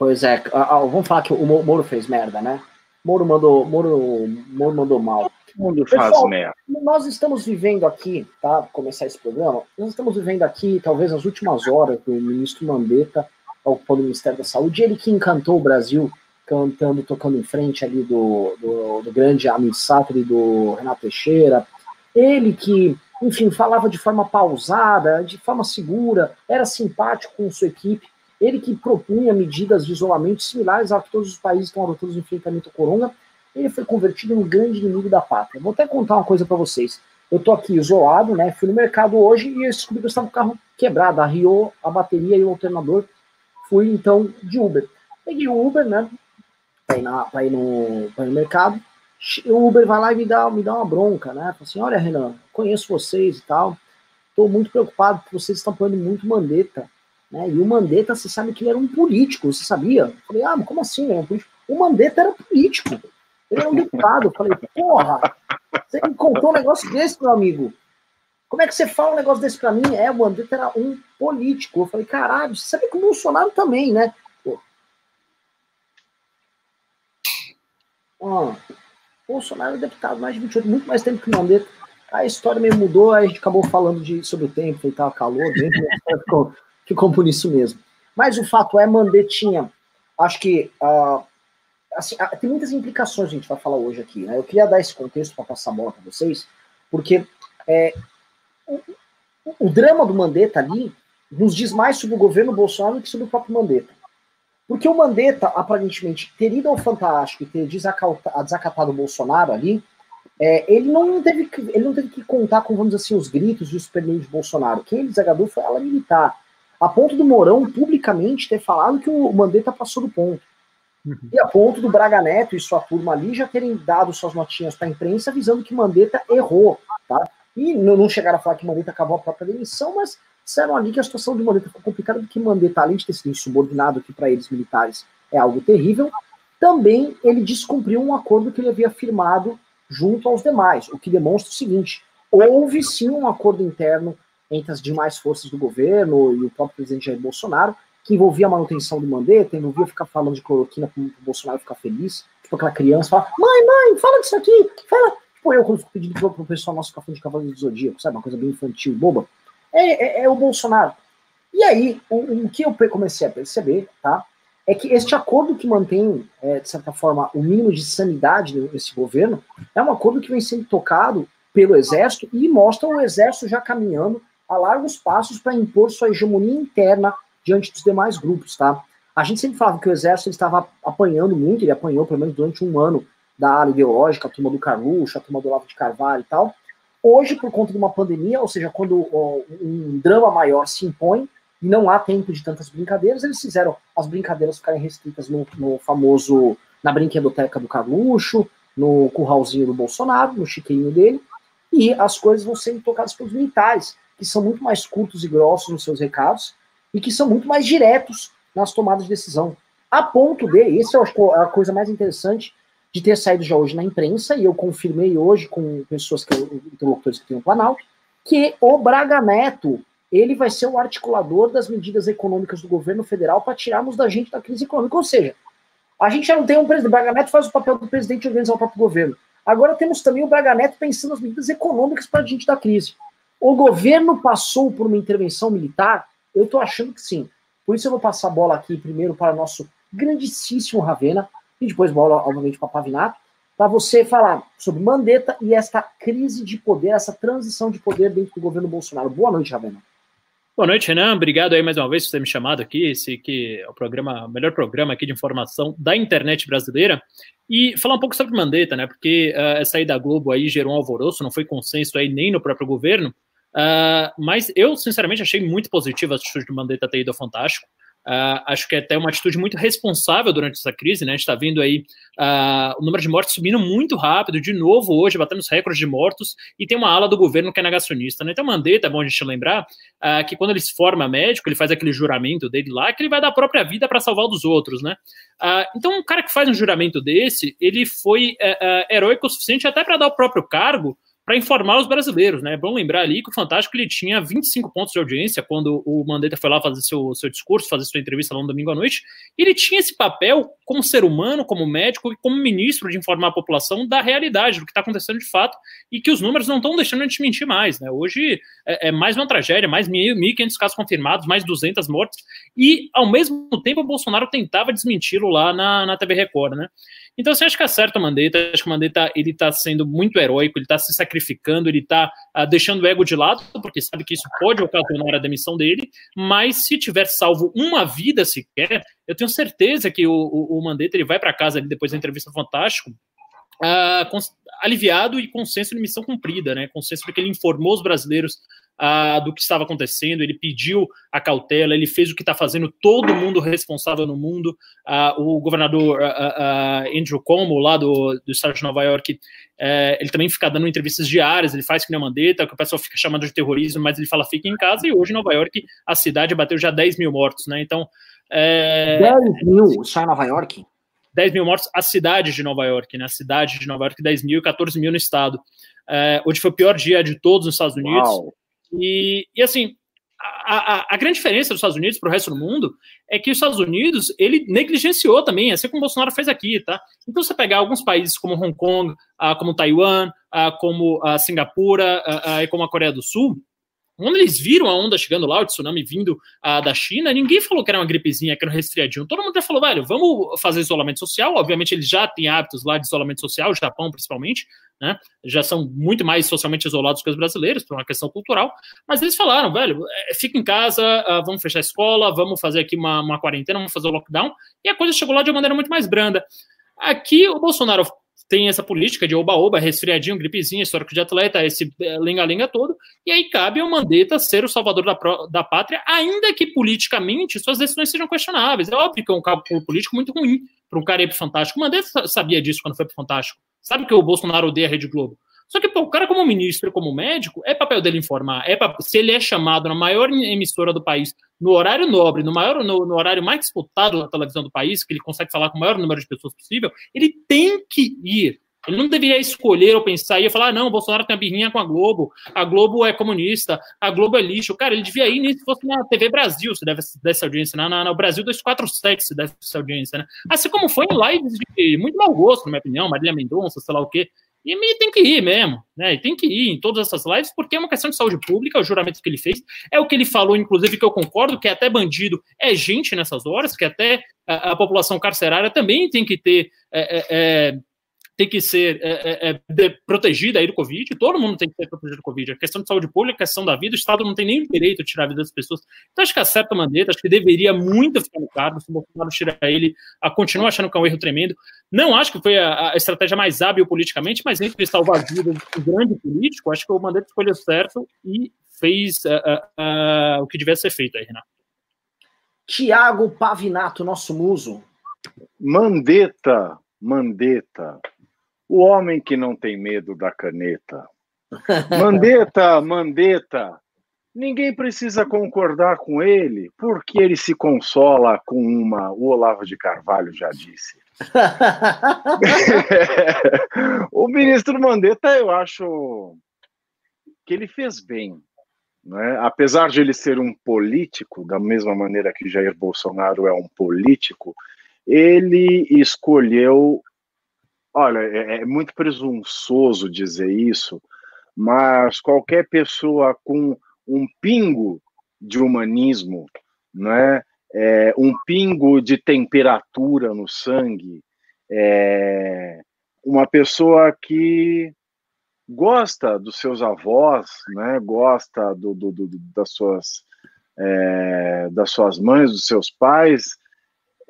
Pois é, vamos falar que o Moro fez merda, né? Moro mandou, Moro, Moro mandou mal. Todo mundo faz Pessoal, merda. Nós estamos vivendo aqui, tá? Começar esse programa, nós estamos vivendo aqui, talvez, as últimas horas do ministro Mandetta ocupando o Ministério da Saúde, ele que encantou o Brasil cantando, tocando em frente ali do, do, do grande Amin Satri, do Renato Teixeira, ele que, enfim, falava de forma pausada, de forma segura, era simpático com sua equipe, ele que propunha medidas de isolamento similares a que todos os países estão adotando no enfrentamento ao corona, ele foi convertido em um grande inimigo da pátria. Vou até contar uma coisa para vocês. Eu tô aqui isolado, né? Fui no mercado hoje e descobri que eu estava com o carro quebrado, arriou a bateria e o alternador. Fui então de Uber. Peguei o Uber, né? Pra ir, na, pra ir, no, pra ir no mercado. O Uber vai lá e me dá, me dá uma bronca, né? Fala assim: olha, Renan, conheço vocês e tal. Estou muito preocupado porque vocês estão pondo muito mandeta. Né? E o Mandetta, você sabe que ele era um político, você sabia? Eu falei, ah, como assim? Político? O Mandetta era político. Ele era um deputado. Eu falei, porra, você me contou um negócio desse, meu amigo. Como é que você fala um negócio desse pra mim? É, o Mandetta era um político. Eu falei, caralho, você sabe que o Bolsonaro também, né? Pô. Bolsonaro é deputado mais de 28, muito mais tempo que o Mandetta. A história meio mudou, aí a gente acabou falando de, sobre o tempo, e tal, calor, dentro, ficou, ficou por isso mesmo. Mas o fato é, Mandetinha, acho que uh, assim, uh, tem muitas implicações a gente vai falar hoje aqui. Né? Eu queria dar esse contexto para passar a bola para vocês, porque é, o, o, drama do Mandetta ali nos diz mais sobre o governo Bolsonaro do que sobre o próprio Mandetta. Porque o Mandetta, aparentemente, ter ido ao Fantástico e ter desacatado o Bolsonaro ali, é, ele, não teve que, ele não teve que contar com, vamos dizer assim, os gritos e os de Bolsonaro. Quem ele desagradou foi a ala militar a ponto do Mourão publicamente ter falado que o Mandetta passou do ponto. Uhum. E a ponto do Braga Neto e sua turma ali já terem dado suas notinhas para a imprensa avisando que Mandetta errou, tá? E não, chegaram a falar que Mandetta acabou a própria demissão, mas disseram ali que a situação de Mandetta ficou complicada, porque Mandetta, além de ter sido insubordinado, que para eles militares é algo terrível, também ele descumpriu um acordo que ele havia firmado junto aos demais, o que demonstra o seguinte: houve sim um acordo interno entre as demais forças do governo e o próprio presidente Jair Bolsonaro, que envolvia a manutenção do Mandetta, envolvia ficar falando de cloroquina para o Bolsonaro ficar feliz, tipo aquela criança fala, mãe, mãe, fala disso aqui, fala. Tipo eu, quando fico pedindo pro, pro pessoal nosso café de cavalo do Zodíaco, sabe, uma coisa bem infantil, boba, é, é, é o Bolsonaro. E aí, o, o, que eu comecei a perceber, tá, é que este acordo que mantém, é, de certa forma, o mínimo de sanidade desse governo, é um acordo que vem sendo tocado pelo Exército e mostra o Exército já caminhando a largos passos para impor sua hegemonia interna diante dos demais grupos, tá? A gente sempre falava que o exército estava apanhando muito, ele apanhou pelo menos durante um ano da área ideológica, a turma do Carluxo, a turma do Olavo de Carvalho e tal. Hoje, por conta de uma pandemia, ou seja, quando ó, um drama maior se impõe e não há tempo de tantas brincadeiras, eles fizeram as brincadeiras ficarem restritas no, no famoso, na brinquedoteca do Carluxo, no curralzinho do Bolsonaro, no chiqueirinho dele, e as coisas vão sendo tocadas pelos militares que são muito mais curtos e grossos nos seus recados e que são muito mais diretos nas tomadas de decisão. A ponto de, esse eu acho que é a coisa mais interessante de ter saído já hoje na imprensa, e eu confirmei hoje com pessoas que interlocutores que têm no Planalto, que o Braga Neto ele vai ser o articulador das medidas econômicas do governo federal para tirarmos da gente da crise econômica. Ou seja, a gente já não tem um presidente. O Braga Neto faz o papel do presidente de organizar o próprio governo. Agora temos também o Braga Neto pensando nas medidas econômicas para a gente da crise. O governo passou por uma intervenção militar? Eu estou achando que sim. Por isso eu vou passar a bola aqui primeiro para nosso grandíssimo Ravena, e depois bola, obviamente, para Pavinato, para você falar sobre Mandetta e esta crise de poder, essa transição de poder dentro do governo Bolsonaro. Boa noite, Ravena. Boa noite, Renan. Obrigado aí mais uma vez por ter me chamado aqui. Esse que é o programa, o melhor programa aqui de informação da internet brasileira. E falar um pouco sobre Mandetta, né? Porque uh, essa aí da Globo aí gerou um alvoroço, não foi consenso aí nem no próprio governo. Uh, mas eu, sinceramente, achei muito positiva a atitude do Mandetta ter ido ao Fantástico. Uh, acho que é até uma atitude muito responsável durante essa crise, né? A gente está vendo aí uh, o número de mortes subindo muito rápido, de novo hoje, batendo os recordes de mortos, e tem uma ala do governo que é negacionista, né? Então, Mandetta, é bom a gente lembrar uh, que quando ele se forma médico, ele faz aquele juramento dele lá, que ele vai dar a própria vida para salvar dos outros, né? então, um cara que faz um juramento desse, ele foi heróico o suficiente até para dar o próprio cargo para informar os brasileiros, né? É bom lembrar ali que o Fantástico ele tinha 25 pontos de audiência quando o Mandetta foi lá fazer seu, seu discurso, fazer sua entrevista lá no domingo à noite. Ele tinha esse papel como ser humano, como médico e como ministro de informar a população da realidade, do que está acontecendo de fato, e que os números não estão deixando a gente mentir mais, né? Hoje é, é mais uma tragédia, mais 1.500 casos confirmados, mais 200 mortes, e ao mesmo tempo o Bolsonaro tentava desmenti-lo lá na, na TV Record, né? Então, você acha que acerta o Mandetta, acho que o Mandetta ele está sendo muito heróico, ele está se sacrificando, ele está ah, deixando o ego de lado, porque sabe que isso pode ocasionar a demissão dele, mas se tiver salvo uma vida sequer, eu tenho certeza que o, o, o Mandetta ele vai para casa ali depois da entrevista fantástico, uh, aliviado e com senso de missão cumprida, né? Com senso de que ele informou os brasileiros do que estava acontecendo, ele pediu a cautela, ele fez o que está fazendo todo mundo responsável no mundo. O governador Andrew Cuomo, lá do, do estado de Nova York, eh, ele também fica dando entrevistas diárias, ele faz que nem a Mandetta, que o pessoal fica chamando de terrorismo, mas ele fala fique em casa, e hoje em Nova York a cidade bateu já 10 mil mortos, né? Então. É... 10 mil só em Nova York? 10 mil mortos, a cidade de Nova York, né? A cidade de Nova York, 10 mil e 14 mil no estado. É, hoje foi o pior dia de todos os Estados Unidos. Uau. E, e assim, a, a, a, grande diferença dos Estados Unidos para o resto do mundo é que os Estados Unidos ele negligenciou também, assim como o Bolsonaro fez aqui, tá? Então você pegar alguns países como Hong Kong, ah, como Taiwan, ah, como a Singapura ah, e como a Coreia do Sul, quando eles viram a onda chegando lá, o tsunami vindo uh, da China, ninguém falou que era uma gripezinha, que era um resfriadinho. Todo mundo já falou, velho, vamos fazer isolamento social. Obviamente, eles já têm hábitos lá de isolamento social, o Japão principalmente, né? Já são muito mais socialmente isolados que os brasileiros, por uma questão cultural. Mas eles falaram, velho, é, fica em casa, uh, vamos fechar a escola, vamos fazer aqui uma, uma quarentena, vamos fazer o lockdown. E a coisa chegou lá de uma maneira muito mais branda. Aqui o Bolsonaro tem essa política de oba-oba, resfriadinho, gripezinha, histórico de atleta, esse eh, linga-linga todo, e aí cabe ao Mandetta ser o salvador da, da pátria, ainda que politicamente suas decisões sejam questionáveis. É óbvio que é um cálculo político muito ruim para um cara ir pro Fantástico. O Mandetta sabia disso quando foi pro Fantástico. Sabe que o Bolsonaro odeia a Rede Globo. Só que, pô, o cara, como ministro, como médico, é papel dele informar. É se ele é chamado na maior emissora do país, no horário nobre, no, maior, no, no, horário mais disputado da televisão do país, que ele consegue falar com o maior número de pessoas possível, ele tem que ir. Ele não deveria escolher ou pensar e falar, ah, não, Bolsonaro tem uma birrinha com a Globo, a Globo é comunista, a Globo é lixo. Cara, ele devia ir nem se fosse na TV Brasil, se deve dessa audiência, na, na, no Brasil 247 se deve essa audiência, né? Assim como foi em lives de muito mau gosto, na minha opinião, Marília Mendonça, sei lá o quê. E tem que ir mesmo, né? E tem que ir em todas essas lives, porque é uma questão de saúde pública, o juramento que ele fez. É o que ele falou, inclusive, que eu concordo, que até bandido é gente nessas horas, que até a, a população carcerária também tem que ter é, é, é tem que ser é, é, é protegida aí do Covid, todo mundo tem que ser protegido do Covid. A questão de saúde pública, a questão da vida, o Estado não tem nem direito de tirar a vida das pessoas. Então, acho que a certa maneira, acho que deveria muito ficar no cargo, se o Bolsonaro tirar ele, a continuar achando que é um erro tremendo. Não acho que foi a, a estratégia mais hábil politicamente, mas entre salvar a vida de um grande político, acho que o Mandetta escolheu certo e fez uh, uh, uh, o que devia ser feito aí, Renato. Tiago Pavinato, nosso muso. Mandetta, Mandetta, o homem que não tem medo da caneta. Mandetta, Mandetta, ninguém precisa concordar com ele, porque ele se consola com uma. O Olavo de Carvalho já disse. o ministro Mandetta, eu acho que ele fez bem. Né? Apesar de ele ser um político, da mesma maneira que Jair Bolsonaro é um político, ele escolheu Olha, é, é muito presunçoso dizer isso, mas qualquer pessoa com um pingo de humanismo, né, é, um pingo de temperatura no sangue, é, uma pessoa que gosta dos seus avós, né, gosta do, do, do das, suas, é, das suas mães, dos seus pais,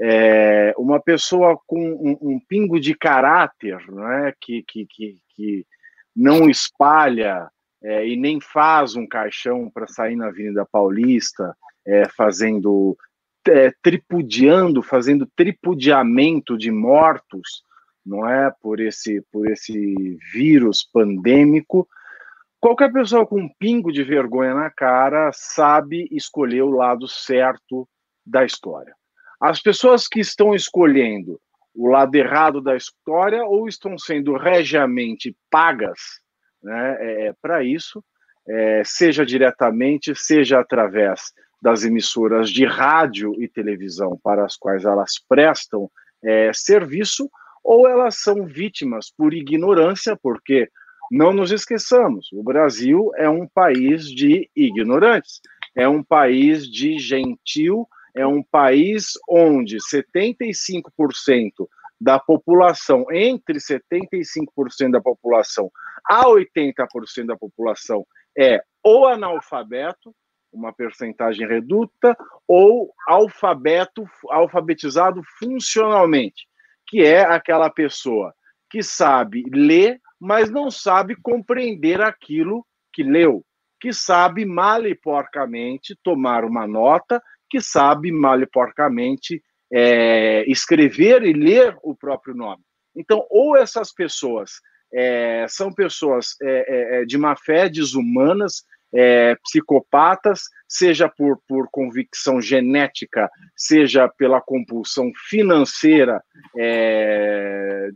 é, uma pessoa com um, um, pingo de caráter, né, que, que, que, que não espalha é, e nem faz um caixão para sair na Avenida Paulista, é, fazendo, é, tripudiando, fazendo tripudiamento de mortos, não é, por esse, por esse vírus pandêmico. Qualquer pessoa com um pingo de vergonha na cara sabe escolher o lado certo da história. As pessoas que estão escolhendo o lado errado da história ou estão sendo regiamente pagas né, é, para isso, é, seja diretamente, seja através das emissoras de rádio e televisão para as quais elas prestam é, serviço, ou elas são vítimas por ignorância, porque não nos esqueçamos, o Brasil é um país de ignorantes, é um país de gentil, é um país onde 75% da população, entre 75% da população a 80% da população é ou analfabeto, uma percentagem reduta, ou alfabeto, alfabetizado funcionalmente, que é aquela pessoa que sabe ler, mas não sabe compreender aquilo que leu, que sabe mal e porcamente tomar uma nota, que sabe mal e porcamente é, escrever e ler o próprio nome. Então, ou essas pessoas é, são pessoas é, é, é de má fé, desumanas, é, psicopatas, seja por, por convicção genética, seja pela compulsão financeira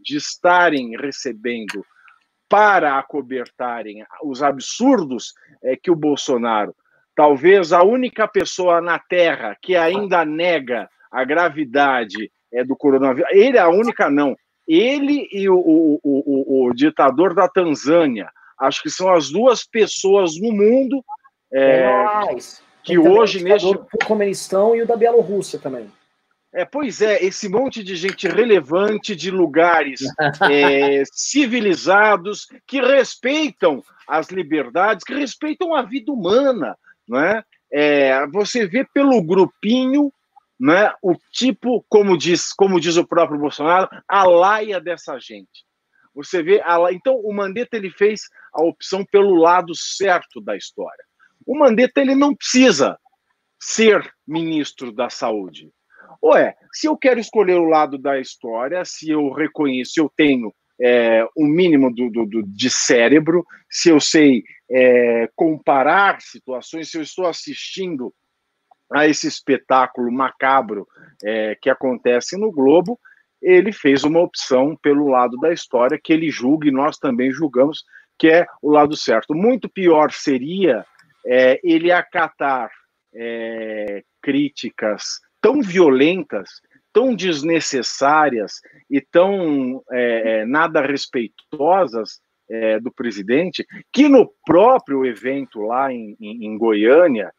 de estarem recebendo para acobertarem os absurdos que o Bolsonaro, talvez a única pessoa na Terra que ainda nega a gravidade é, do coronavírus, ele é a única não, ele e o, o, o, o ditador da Tanzânia, Acho que são as duas pessoas no mundo é, que hoje neste o Turcomenistão e o da Bielorrússia também. É, pois é, esse monte de gente relevante de lugares é, civilizados que respeitam as liberdades, que respeitam a vida humana, não é? você vê pelo grupinho, né, o tipo, como diz, como diz o próprio Bolsonaro, a laia dessa gente. Você vê, a, então o Mandetta ele fez a opção pelo lado certo da história. O Mandetta ele não precisa ser ministro da Saúde. Ou é, se eu quero escolher o lado da história, se eu reconheço, eu tenho é, um mínimo do, do, do, de cérebro, se eu sei é, comparar situações, se eu estou assistindo a esse espetáculo macabro é, que acontece no Globo, ele fez uma opção pelo lado da história que ele julga e nós também julgamos que é o lado certo. Muito pior seria é, ele acatar é, críticas tão violentas, tão desnecessárias e tão é, é nada respeitosas é, do presidente, que no próprio evento lá em, em, em Goiânia,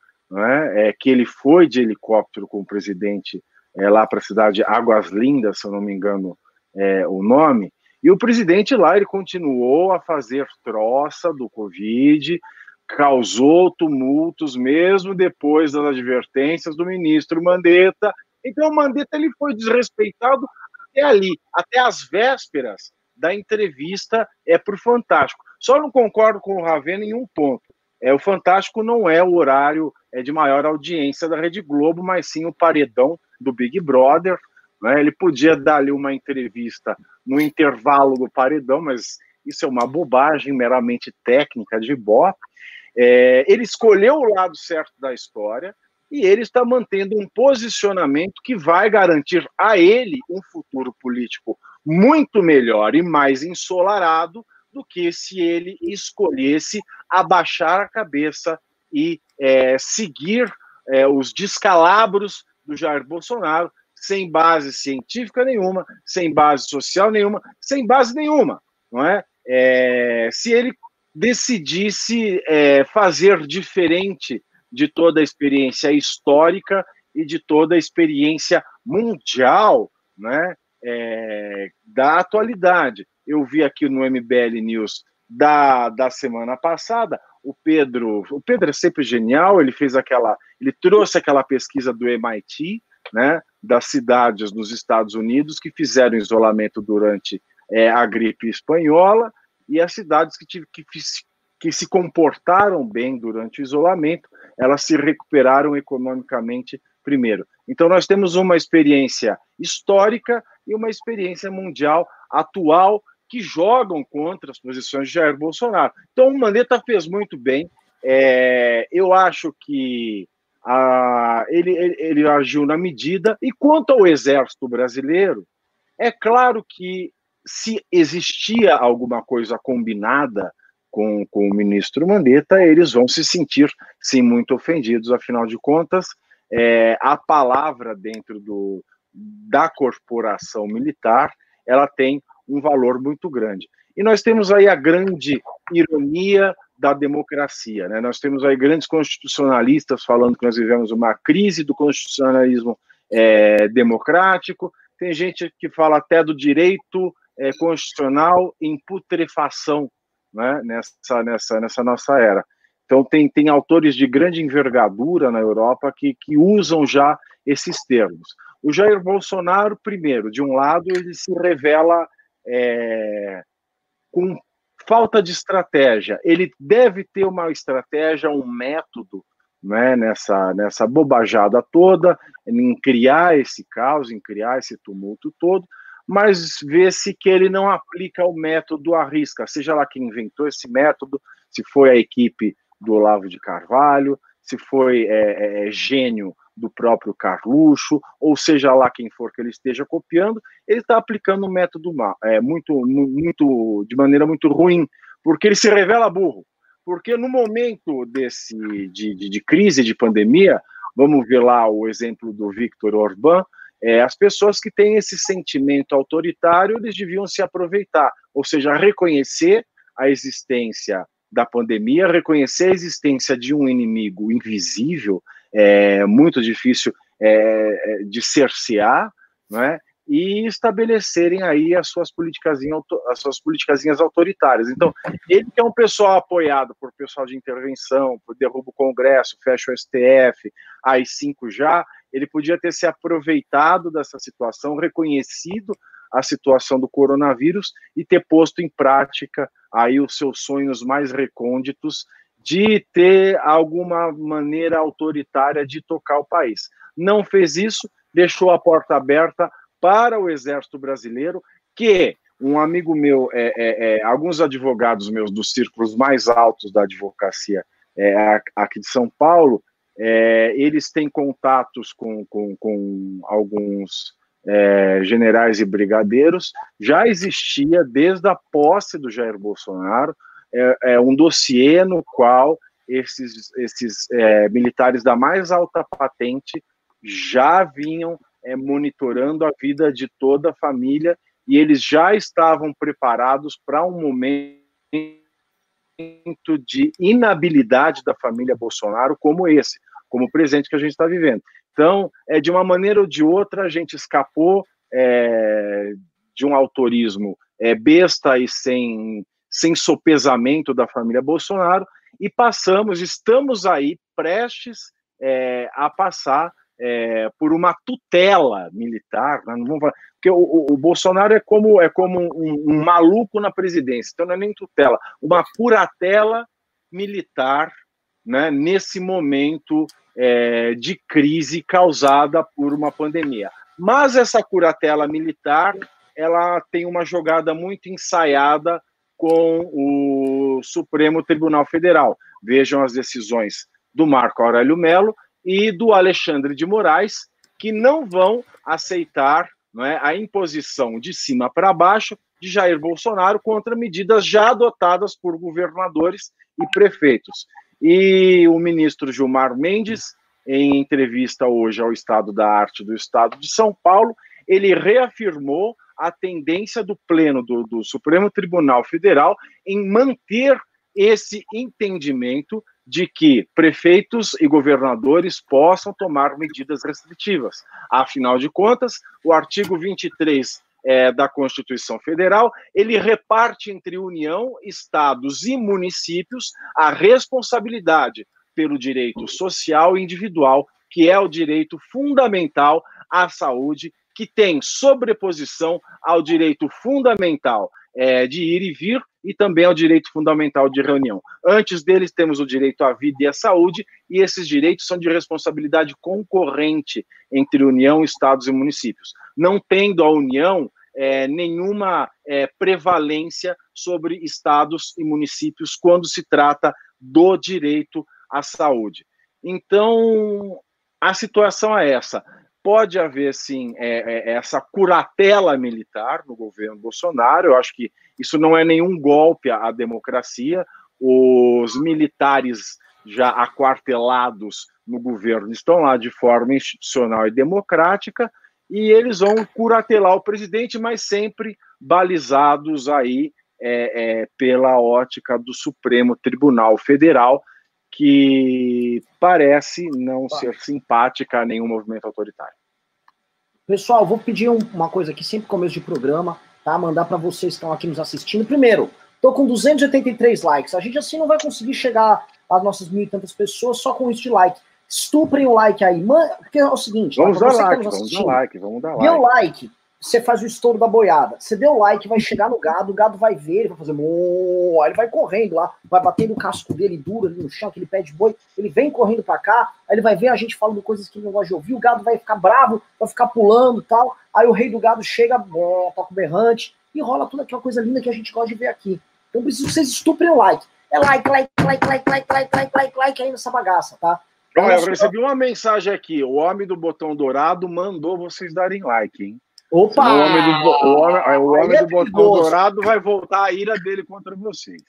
é, que ele foi de helicóptero com o presidente é, lá para a cidade Águas Lindas, se eu não me engano é, o nome, e o presidente lá ele continuou a fazer troça do Covid, causou tumultos mesmo depois das advertências do ministro Mandetta. Então o Mandetta ele foi desrespeitado até ali, até as vésperas da entrevista é para o Fantástico. Só não concordo com o Ravena em um ponto. É, o Fantástico não é o horário é, de maior audiência da Rede Globo, mas sim o paredão do Big Brother. Né? Ele podia dar ali uma entrevista no intervalo do paredão, mas isso é uma bobagem meramente técnica de Bob. É, ele escolheu o lado certo da história e ele está mantendo um posicionamento que vai garantir a ele um futuro político muito melhor e mais ensolarado do que se ele escolhesse abaixar a cabeça e é, seguir é, os descalabros do Jair Bolsonaro, sem base científica nenhuma, sem base social nenhuma, sem base nenhuma, não é? é se ele decidisse é, fazer diferente de toda a experiência histórica e de toda a experiência mundial, né, é, da atualidade. Eu vi aqui no MBL News da, da semana passada o Pedro, o Pedro é sempre genial, ele fez aquela, ele trouxe aquela pesquisa do MIT, né, das cidades nos Estados Unidos que fizeram isolamento durante é, a gripe espanhola e as cidades que, tive, que, que se comportaram bem durante o isolamento, elas se recuperaram economicamente primeiro. Então nós temos uma experiência histórica e uma experiência mundial atual que jogam contra as posições de Jair Bolsonaro. Então, o Mandetta fez muito bem. É, eu acho que a, ele, ele, ele agiu na medida. E quanto ao Exército Brasileiro, é claro que se existia alguma coisa combinada com, com o ministro Mandetta, eles vão se sentir, sim, muito ofendidos, afinal de contas, é, a palavra dentro do, da corporação militar, ela tem um valor muito grande. E nós temos aí a grande ironia da democracia. Né? Nós temos aí grandes constitucionalistas falando que nós vivemos uma crise do constitucionalismo é, democrático, tem gente que fala até do direito é, constitucional em putrefação né, nessa, nessa, nessa nossa era. Então, tem, tem autores de grande envergadura na Europa que, que usam já esses termos. O Jair Bolsonaro, primeiro, de um lado, ele se revela é, com falta de estratégia. Ele deve ter uma estratégia, um método né, nessa, nessa bobajada toda, em criar esse caos, em criar esse tumulto todo, mas vê-se que ele não aplica o método à risca, seja lá quem inventou esse método, se foi a equipe do Olavo de Carvalho, se foi é, é, é gênio do próprio Carluxo, ou seja lá quem for que ele esteja copiando, ele está aplicando um método é, muito, muito, de maneira muito ruim, porque ele se revela burro. Porque no momento desse de, de, de crise, de pandemia, vamos ver lá o exemplo do Victor Orbán, é, as pessoas que têm esse sentimento autoritário, eles deviam se aproveitar, ou seja, reconhecer a existência da pandemia, reconhecer a existência de um inimigo invisível, é muito difícil é, é de cercear, não é? e estabelecerem aí as suas políticas as suas politicazinhas autoritárias. Então, ele que é um pessoal apoiado por pessoal de intervenção, por derruba o Congresso, fecha o STF, AI-5 já, ele podia ter se aproveitado dessa situação, reconhecido a situação do coronavírus e ter posto em prática aí os seus sonhos mais recônditos de ter alguma maneira autoritária de tocar o país. Não fez isso, deixou a porta aberta para o Exército Brasileiro, que um amigo meu, é, é, é, alguns advogados meus dos círculos mais altos da advocacia é, aqui de São Paulo, é, eles têm contatos com, com, com alguns é, generais e brigadeiros, já existia desde a posse do Jair Bolsonaro é, um dossiê no qual esses, esses militares da mais alta patente já vinham é, monitorando a vida de toda a família e eles já estavam preparados para um momento de inabilidade da família Bolsonaro como esse, como o presente que a gente está vivendo. Então, é, de uma maneira ou de outra, a gente escapou é, de um autorismo é, besta e sem, sem sopesamento da família Bolsonaro e passamos, estamos aí prestes é, a passar é, por uma tutela militar, né? não vamos falar, porque o, o, o, Bolsonaro é como é como um, um, maluco na presidência, então não é nem tutela, uma curatela militar, né? Nesse momento é, de crise causada por uma pandemia. Mas essa curatela militar, ela tem uma jogada muito ensaiada com o Supremo Tribunal Federal. Vejam as decisões do Marco Aurélio Melo e do Alexandre de Moraes, que não vão aceitar é, a imposição de cima para baixo de Jair Bolsonaro contra medidas já adotadas por governadores e prefeitos. E o ministro Gilmar Mendes, em entrevista hoje ao Estado da Arte do Estado de São Paulo, ele reafirmou a tendência do Pleno do, do Supremo Tribunal Federal em manter esse entendimento de que prefeitos e governadores possam tomar medidas restritivas. Afinal de contas, o artigo 23 é, da Constituição Federal, ele reparte entre União, estados e municípios a responsabilidade pelo direito social e individual, que é o direito fundamental à saúde, que tem sobreposição ao direito fundamental é, de ir e vir e também ao direito fundamental de reunião. Antes deles, temos o direito à vida e à saúde, e esses direitos são de responsabilidade concorrente entre União, Estados e municípios. Não tendo a União é, nenhuma é, prevalência sobre estados e municípios quando se trata do direito à saúde. Então, a situação é essa pode haver, sim, é, é, essa curatela militar no governo Bolsonaro. Eu acho que isso não é nenhum golpe à, democracia. os militares já aquartelados no governo estão lá de forma institucional e democrática, e eles vão curatelar o presidente, mas sempre balizados aí é, é, pela ótica do Supremo Tribunal Federal, que parece não tá. ser simpática a nenhum movimento autoritário. Pessoal, vou pedir um, uma coisa aqui, sempre começo de programa, tá? Mandar para vocês que estão aqui nos assistindo. Primeiro, tô com 283 likes. A gente assim não vai conseguir chegar às nossas mil e tantas pessoas só com isso de like. Estuprem o like aí. Man... Porque é o seguinte, vamos dar like, tá vamos dar like, vamos dar like. Dê o like, você faz o estouro da boiada. Você deu like, vai chegar no gado, o gado vai ver, ele vai fazer. Aí ele vai correndo lá, vai batendo o casco dele duro ali no chão, aquele pé de boi. Ele vem correndo pra cá, aí ele vai ver a gente falando coisas que ele não gosta de ouvir. O gado vai ficar bravo, vai ficar pulando e tal. Aí o rei do gado chega, é, toca o berrante e rola toda aquela coisa linda que a gente gosta de ver aqui. Então preciso que vocês estuprem o like. É like, like, like, like, like, like, like, like, like aí nessa bagaça, tá? Olha, eu recebi uma mensagem aqui. O homem do botão dourado mandou vocês darem like, hein? Opa! O homem do, o homem, o homem é do botão dourado vai voltar a ira dele contra vocês.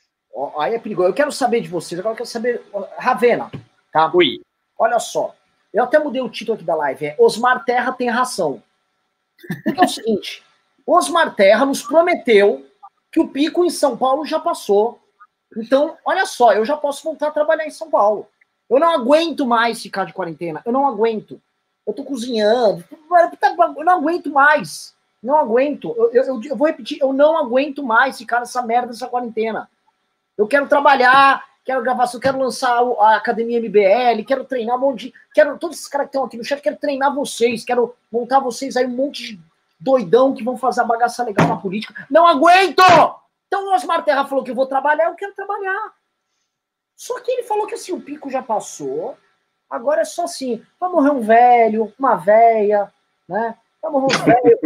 Aí é perigoso. Eu quero saber de vocês. Agora eu quero saber. Ravena, tá? Oi. Olha só. Eu até mudei o título aqui da live. É Osmar Terra tem ração. Porque é o seguinte: Osmar Terra nos prometeu que o pico em São Paulo já passou. Então, olha só, eu já posso voltar a trabalhar em São Paulo. Eu não aguento mais ficar de quarentena. Eu não aguento. Eu tô cozinhando. Eu não aguento mais. Não aguento. Eu, eu, eu, vou repetir. Eu não aguento mais ficar nessa merda dessa quarentena. Eu quero trabalhar, quero gravação, quero lançar a Academia MBL, quero treinar um monte de. Quero, todos esses caras que estão aqui no chat, quero treinar vocês, quero montar vocês aí um monte de doidão que vão fazer a bagaça legal na política. Não aguento! Então o Osmar Terra falou que eu vou trabalhar, eu quero trabalhar. Só que ele falou que assim, o pico já passou, agora é só assim, vai morrer um velho, uma véia, né? Vai morrer um velho.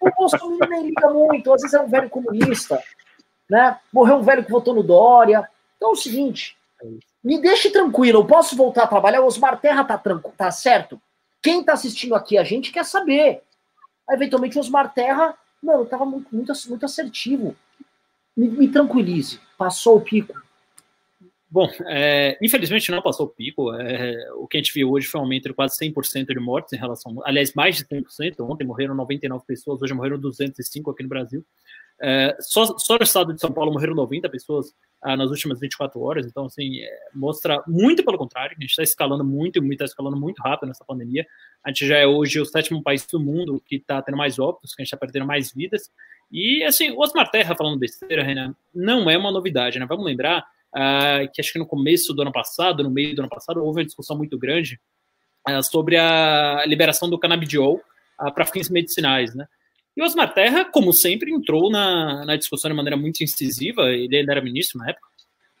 o Bolsonaro nem liga muito, às vezes é um velho comunista, né? Morreu um velho que votou no Dória. Então é o seguinte, me deixe tranquilo, eu posso voltar a trabalhar, o Osmar Terra tá, tá certo? Quem tá assistindo aqui, a gente quer saber. Aí, eventualmente, o Osmar Terra, mano, tava muito, muito, muito assertivo. Me, me tranquilize, passou o pico Bom, é, infelizmente não passou o pico. É, o que a gente viu hoje foi um aumento de quase 100% de mortes em relação. Aliás, mais de 100%. Ontem morreram 99 pessoas, hoje morreram 205 aqui no Brasil. É, só, só no estado de São Paulo morreram 90 pessoas ah, nas últimas 24 horas. Então, assim, é, mostra muito pelo contrário. A gente está escalando muito, está escalando muito rápido nessa pandemia. A gente já é hoje o sétimo país do mundo que está tendo mais óbitos, que a gente está perdendo mais vidas. E, assim, o Osmar Terra falando besteira, Renan, não é uma novidade, né? Vamos lembrar uh, que acho que no começo do ano passado, no meio do ano passado, houve uma discussão muito grande uh, sobre a liberação do canabidiol uh, para fins medicinais, né? E o Osmar Terra, como sempre, entrou na, na discussão de maneira muito incisiva, ele ainda era ministro na época,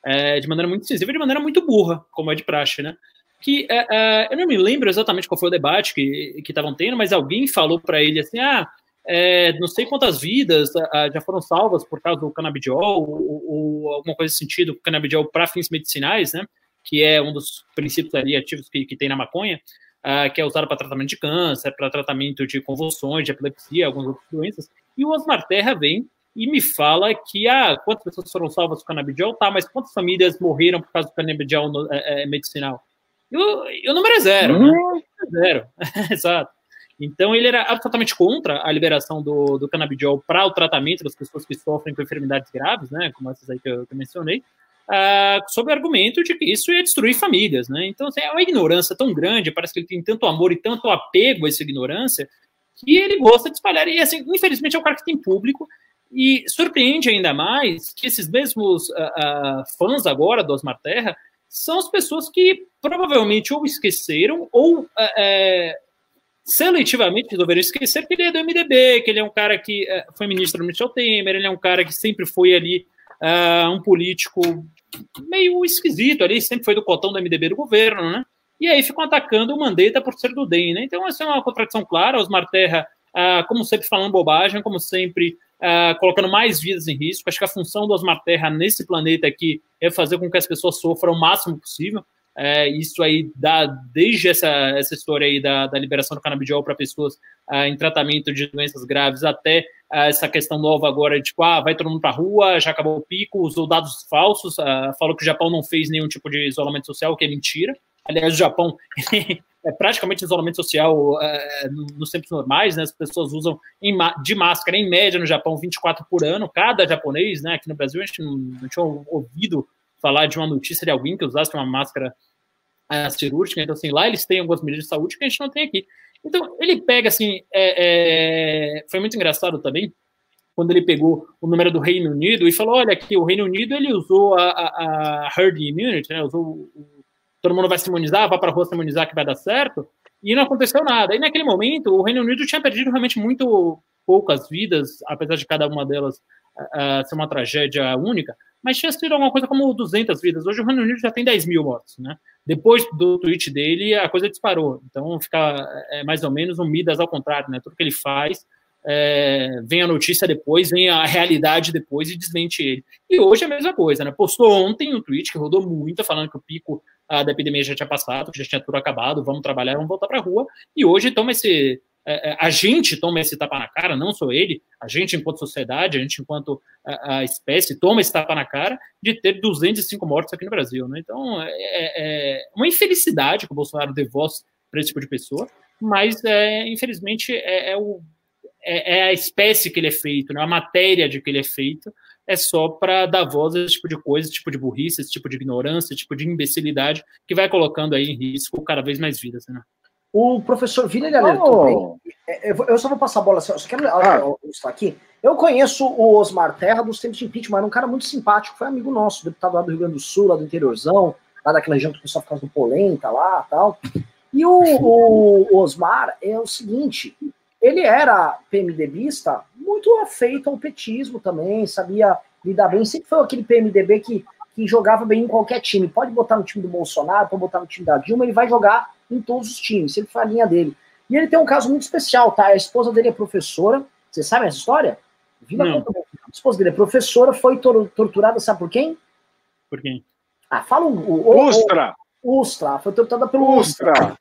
é, de maneira muito incisiva e de maneira muito burra, como é de praxe, né? Que é, é, eu não me lembro exatamente qual foi o debate que estavam tendo, mas alguém falou para ele assim: ah, é, não sei quantas vidas uh, já foram salvas por causa do canabidiol ou, ou alguma coisa nesse sentido, canabidiol para fins medicinais, né? Que é um dos princípios ali ativos que, que tem na maconha, uh, que é usado para tratamento de câncer, para tratamento de convulsões, de epilepsia, algumas outras doenças. E o Osmar Terra vem e me fala que ah, quantas pessoas foram salvas com canabidiol, tá, mas quantas famílias morreram por causa do canabidiol no, é, é, medicinal? E o, o número é zero, né? Uhum. Zero, exato. Então, ele era absolutamente contra a liberação do, do canabidiol para o tratamento das pessoas que sofrem com enfermidades graves, né, como essas aí que eu, que eu mencionei, uh, sob o argumento de que isso ia destruir famílias. Né? Então, assim, é uma ignorância tão grande, parece que ele tem tanto amor e tanto apego a essa ignorância, que ele gosta de espalhar. E, assim, infelizmente, é um cara que tem público, e surpreende ainda mais que esses mesmos uh, uh, fãs agora do Osmar Terra são as pessoas que provavelmente ou esqueceram ou uh, seletivamente resolveram esquecer que ele é do MDB, que ele é um cara que uh, foi ministro do Michel Temer, ele é um cara que sempre foi ali uh, um político meio esquisito ali, sempre foi do cotão do MDB do governo, né? E aí ficam atacando o Mandetta por ser do DEM, né? Então essa é uma contradição clara, Osmar Terra, uh, como sempre falando bobagem, como sempre colocando mais vidas em risco. Acho que a função do Osmar Terra nesse planeta aqui é fazer com que as pessoas sofram o máximo possível. É, isso aí dá desde essa, essa história aí da, da liberação do canabidiol para pessoas ah, em tratamento de doenças graves até essa questão nova agora de tipo, ah, vai todo mundo para rua, já acabou o pico, usou dados falsos, uh, falou que o Japão não fez nenhum tipo de isolamento social, o que é mentira. Aliás, o Japão é praticamente isolamento social uh, nos tempos normais, né? As pessoas usam de máscara, em média, no Japão, 24 por ano, cada japonês, né? Aqui no Brasil, a gente não, não tinha ouvido falar de uma notícia de alguém que usasse uma máscara uh, cirúrgica, então, assim, lá eles têm algumas medidas de saúde que a gente não tem aqui. Então, ele pega, assim, é, é, foi muito engraçado também, quando ele pegou o número do Reino Unido e falou, olha aqui, o Reino Unido, ele usou a, a, a herd immunity, né, usou o, todo mundo vai se imunizar, vai para a rua se imunizar que vai dar certo, e não aconteceu nada. E naquele momento, o Reino Unido tinha perdido realmente muito poucas vidas, apesar de cada uma delas uh, ser uma tragédia única, mas tinha sido alguma coisa como 200 vidas. Hoje o Reino Unido já tem 10 mil mortos, né? Depois do tweet dele, a coisa disparou. Então fica é, mais ou menos um Midas ao contrário, né? Tudo que ele faz, é, vem a notícia depois, vem a realidade depois e desmente ele. E hoje é a mesma coisa, né? Postou ontem um tweet que rodou muito, falando que o pico a, da epidemia já tinha passado, que já tinha tudo acabado, vamos trabalhar, vamos voltar para a rua. E hoje toma esse a gente toma esse tapa na cara, não sou ele, a gente enquanto sociedade, a gente enquanto a, a espécie toma esse tapa na cara de ter 205 mortos aqui no Brasil, né? Então é, é, é uma infelicidade que o Bolsonaro dê voz para esse tipo de pessoa, mas é, infelizmente é, é o, é, a espécie que ele é feito, né? a matéria de que ele é feito, é só para dar voz a esse tipo de coisa, esse tipo de burrice, esse tipo de ignorância, esse tipo de imbecilidade que vai colocando aí em risco cada vez mais vidas, né? O professor Vila, ele alertou oh. Eu só vou passar a bola, só quero ah. estar aqui. Eu conheço o Osmar Terra dos tempos de impeachment, era um cara muito simpático, foi amigo nosso, deputado lá do Rio Grande do Sul, lá do interiorzão, lá daquela região que o pessoal ficava do Polenta lá tal. E o, o, Osmar é o seguinte, ele era PMDBista, muito afeito ao petismo também, sabia lidar bem, sempre foi aquele PMDB que, que jogava bem em qualquer time. Pode botar no time do Bolsonaro, pode botar no time da Dilma, ele vai jogar em todos os times, sempre foi a linha dele. E ele tem um caso muito especial, tá? A esposa dele é professora. Vocês sabem essa história? Vila Não. A esposa dele é professora, foi tor torturada, sabe por quem? Por quem? Ah, fala o. o Ustra! O, Ustra, foi torturada pelo Ustra. Ustra.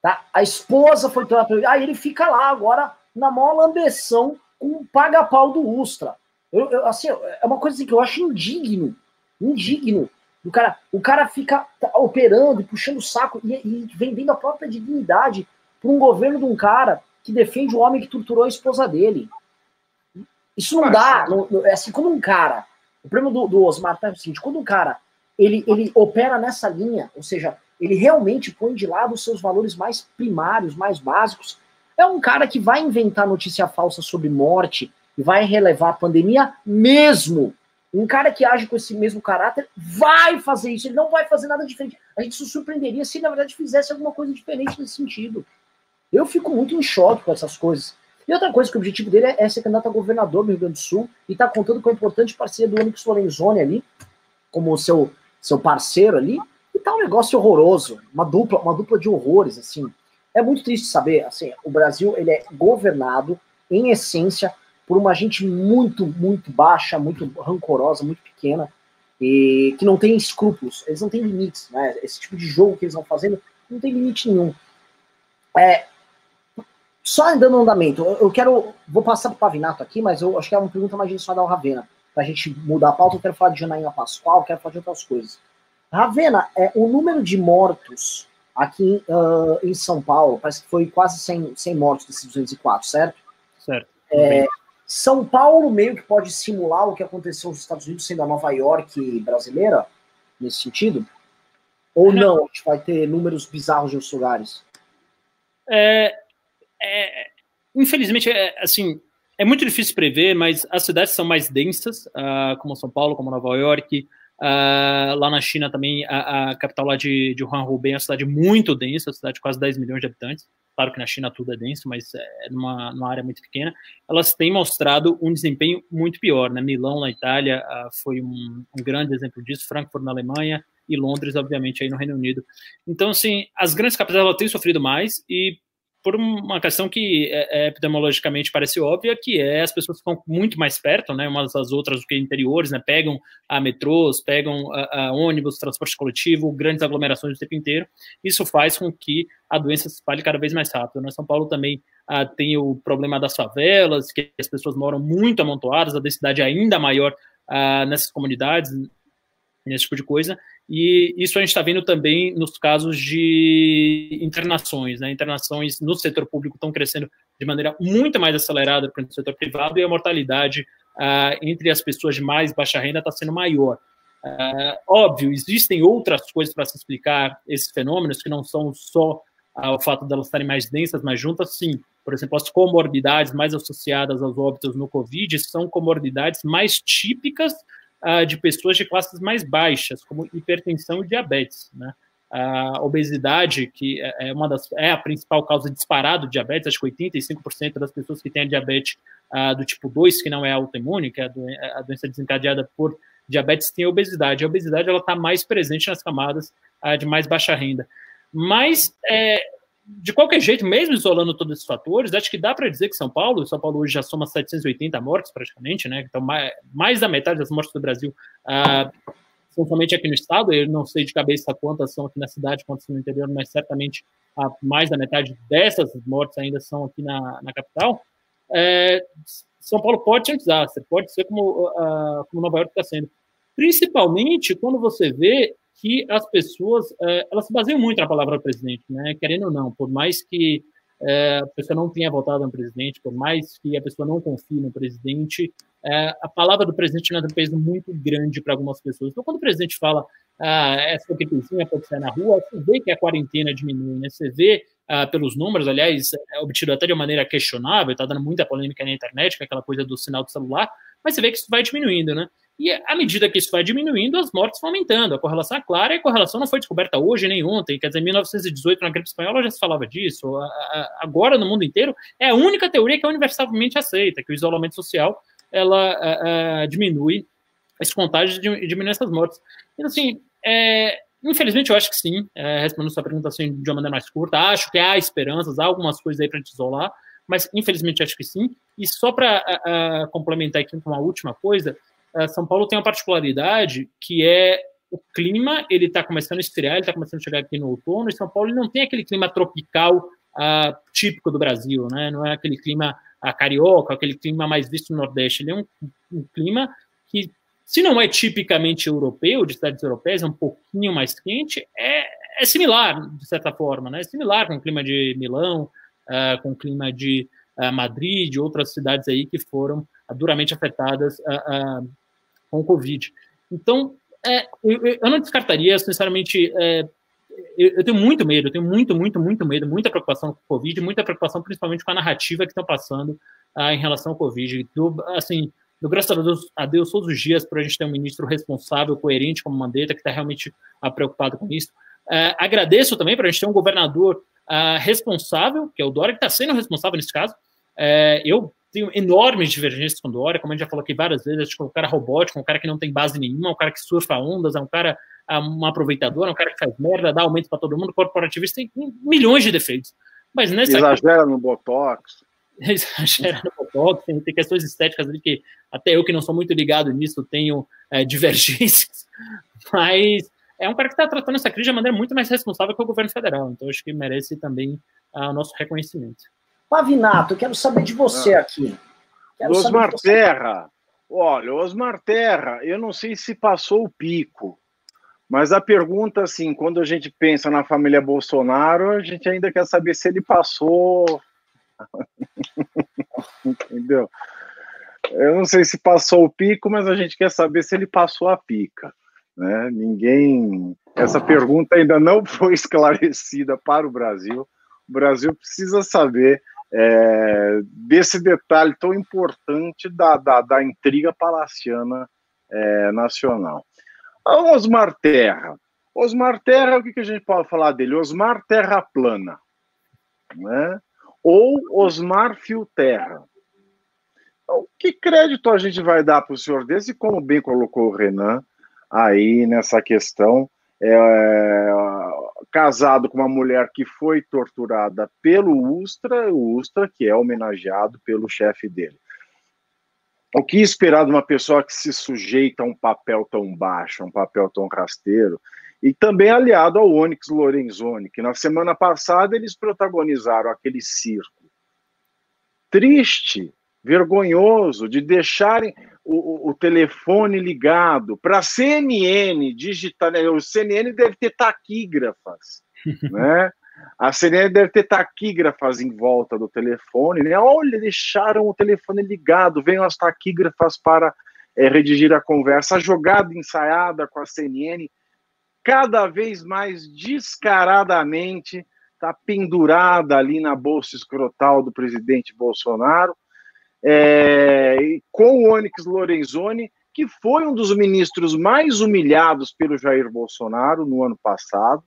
Tá? A esposa foi torturada pelo. Aí ele fica lá agora na maior lambeção com o paga-pau do Ustra. Eu, eu, assim, é uma coisa assim que eu acho indigno. Indigno. O cara, o cara fica operando e puxando o saco e, e vendendo a própria dignidade para um governo de um cara que defende o homem que torturou a esposa dele. Isso não dá. Não, é assim, quando um cara. O problema do, do Osmar tá é o seguinte: quando um cara ele, ele opera nessa linha, ou seja, ele realmente põe de lado os seus valores mais primários, mais básicos, é um cara que vai inventar notícia falsa sobre morte e vai relevar a pandemia mesmo um cara que age com esse mesmo caráter vai fazer isso, ele não vai fazer nada diferente. A gente se surpreenderia se, na verdade, fizesse alguma coisa diferente nesse sentido. Eu fico muito em choque com essas coisas. E outra coisa que o objetivo dele é, ser candidato a governador do Rio Grande do Sul e tá contando com a importante parceria do Onyx Lorenzoni ali, como seu, seu parceiro ali, e tá um negócio horroroso, uma dupla, uma dupla de horrores, assim. É muito triste saber, assim, o Brasil, ele é governado, em essência, por uma gente muito, muito baixa, muito rancorosa, muito pequena, e que não tem escrúpulos, eles não têm limites, né? Esse tipo de jogo que eles vão fazendo não tem limite nenhum. É, só dando andamento, eu quero, vou passar para o Pavinato aqui, mas eu acho que é uma pergunta mais direcionada ao Ravena, para a gente mudar a pauta, eu quero falar de Janaína Pascoal, quero falar de outras coisas. Ravena, é, o número de mortos aqui uh, em São Paulo, parece que foi quase 100, 100 mortos desses 204, certo? Certo. É, são Paulo meio que pode simular o que aconteceu nos Estados Unidos, sendo a Nova York brasileira, nesse sentido? Ou não, a gente vai ter números bizarros de outros lugares? É, é, infelizmente, é, assim, é muito difícil prever, mas as cidades são mais densas, uh, como São Paulo, como Nova York. Uh, lá na China também, a, a capital lá de, de Wuhan-Hubei é uma cidade muito densa, cidade de quase 10 milhões de habitantes claro que na China tudo é denso, mas é numa, numa área muito pequena, elas têm mostrado um desempenho muito pior. Né? Milão, na Itália, uh, foi um, um, grande exemplo disso, Frankfurt, na Alemanha, e Londres, obviamente, aí no Reino Unido. Então, assim, as grandes capitais têm sofrido mais, e por uma questão que é, é, epidemiologicamente parece óbvia, que é as pessoas ficam muito mais perto, né, umas das outras do que interiores, né, pegam a metrôs, pegam a, a ônibus, transporte coletivo, grandes aglomerações o tempo inteiro. Isso faz com que a doença se espalhe cada vez mais rápido. Né? São Paulo também ah, tem o problema das favelas, que as pessoas moram muito amontoadas, a densidade é ainda maior ah, nessas comunidades, nesse tipo de coisa. E isso a gente está vendo também nos casos de internações. Né? Internações no setor público estão crescendo de maneira muito mais acelerada que no setor privado e a mortalidade ah, entre as pessoas de mais baixa renda está sendo maior. Ah, óbvio, existem outras coisas para se explicar esses fenômenos que não são só ah, o fato delas estarem mais densas, mais juntas, sim. Por exemplo, as comorbidades mais associadas aos óbitos no Covid são comorbidades mais típicas uh, de pessoas de classes mais baixas, como hipertensão e diabetes, né? A obesidade, que é, é uma das é a principal causa disparada de diabetes, acho que 85% das pessoas que têm diabetes uh, do tipo 2, que não é autoimune, que é a, a doença desencadeada por diabetes, tem obesidade. A obesidade ela está mais presente nas camadas uh, de mais baixa renda. Mas é, de qualquer jeito, mesmo isolando todos esses fatores, acho que dá para dizer que São Paulo, São Paulo hoje já soma 780 mortes praticamente, né? Então, mais, mais da metade das mortes do Brasil ah, são somente aqui no estado. Eu não sei de cabeça quantas são aqui na cidade, quantas no interior, mas certamente ah, mais da metade dessas mortes ainda são aqui na, na capital. É, São Paulo pode ser um desastre, pode ser como, uh, como Nova York está sendo. Principalmente quando você vê que as pessoas é, elas se baseiam muito na palavra presidente, né? Querendo ou não, por mais que é, a pessoa não tenha votado no presidente, por mais que a pessoa não confie no presidente, é, a palavra do presidente ainda tem um peso muito grande para algumas pessoas. Então, quando o presidente fala ah, essa gripezinha pode sair na rua, você vê que a quarentena diminui, né? Você vê ah, pelos números, aliás, é obtido até de maneira questionável, está dando muita polêmica na internet, é aquela coisa do sinal do celular, mas você vê que isso vai diminuindo, né? E à medida que isso vai diminuindo, as mortes vão aumentando. A correlação é clara e a correlação não foi descoberta hoje nem ontem. Quer dizer, em 1918, na gripe espanhola, já se falava disso. Agora, no mundo inteiro, é a única teoria que é universalmente aceita, que o isolamento social ela diminui esse contágio e diminui essas mortes. Então, assim, é, infelizmente, eu acho que sim. É, respondendo sua pergunta assim, de uma maneira mais curta, acho que há esperanças, há algumas coisas aí para te isolar, mas infelizmente acho que sim. E só para complementar aqui com uma última coisa, eh, São Paulo tem uma particularidade que é o clima, ele está começando a esfriar, ele está começando a chegar aqui no outono, e São Paulo não tem aquele clima tropical uh, típico do Brasil, né? Não é aquele clima uh, carioca, aquele clima mais visto no Nordeste. Ele é um, um, clima que, se não é tipicamente europeu, de cidades europeias, é um pouquinho mais quente, é, é similar, de certa forma, né? É similar com o clima de Milão, uh, com o clima de Madrid, de outras cidades aí que foram duramente afetadas com o Covid. Então, é, eu, eu, não descartaria, sinceramente, é, eu, eu, tenho muito medo, eu tenho muito, muito, muito medo, muita preocupação com o Covid, muita preocupação principalmente com a narrativa que estão passando ah, em relação ao Covid. Do, assim, do graças a Deus, a Deus todos os dias para a gente ter um ministro responsável, coerente como Mandetta, que está realmente ah, preocupado com isso. Ah, agradeço também para a gente ter um governador ah, responsável, que é o Dória, que está sendo responsável nesse caso. É, eu tenho enormes divergências com o Dória, como a gente já falou aqui várias vezes, acho que é um cara robótico, um cara que não tem base nenhuma, um cara que surfa ondas, é um cara é um aproveitador, é um cara que faz merda, dá aumento para todo mundo, corporativista tem milhões de defeitos. Mas nessa Exagera no Botox. Exagera no Botox, tem, tem, questões estéticas ali que até eu que não sou muito ligado nisso tenho é, divergências, mas é um cara que está tratando essa crise de maneira muito mais responsável que o governo federal, então acho que merece também uh, o nosso reconhecimento. Pavinato, quero saber de você ah. aqui. Quero Osmar você... Terra. Olha, Osmar Terra, eu não sei se passou o pico, mas a pergunta, assim, quando a gente pensa na família Bolsonaro, a gente ainda quer saber se ele passou. Entendeu? Eu não sei se passou o pico, mas a gente quer saber se ele passou a pica. Né? Ninguém. Essa pergunta ainda não foi esclarecida para o Brasil. O Brasil precisa saber é, desse detalhe tão importante da, da, da intriga palaciana é, nacional. A Osmar Terra. Osmar Terra, o que, que a gente pode falar dele? Osmar Terra Plana. Né? Ou Osmar Fio Terra. Então, que crédito a gente vai dar para o senhor desse, como bem colocou o Renan aí nessa questão? É, casado com uma mulher que foi torturada pelo Ustra, o Ustra que é homenageado pelo chefe dele. O que esperar de uma pessoa que se sujeita a um papel tão baixo, um papel tão rasteiro, e também aliado ao Onyx Lorenzoni, que na semana passada eles protagonizaram aquele circo triste, vergonhoso, de deixarem o, o telefone ligado para a CNN digital. Né? O CNN deve ter taquígrafas, né? A CNN deve ter taquígrafas em volta do telefone, né? Olha, deixaram o telefone ligado, venham as taquígrafas para é, redigir a conversa. A jogada ensaiada com a CNN cada vez mais descaradamente está pendurada ali na bolsa escrotal do presidente Bolsonaro, é, com o Onyx Lorenzoni, que foi um dos ministros mais humilhados pelo Jair Bolsonaro no ano passado,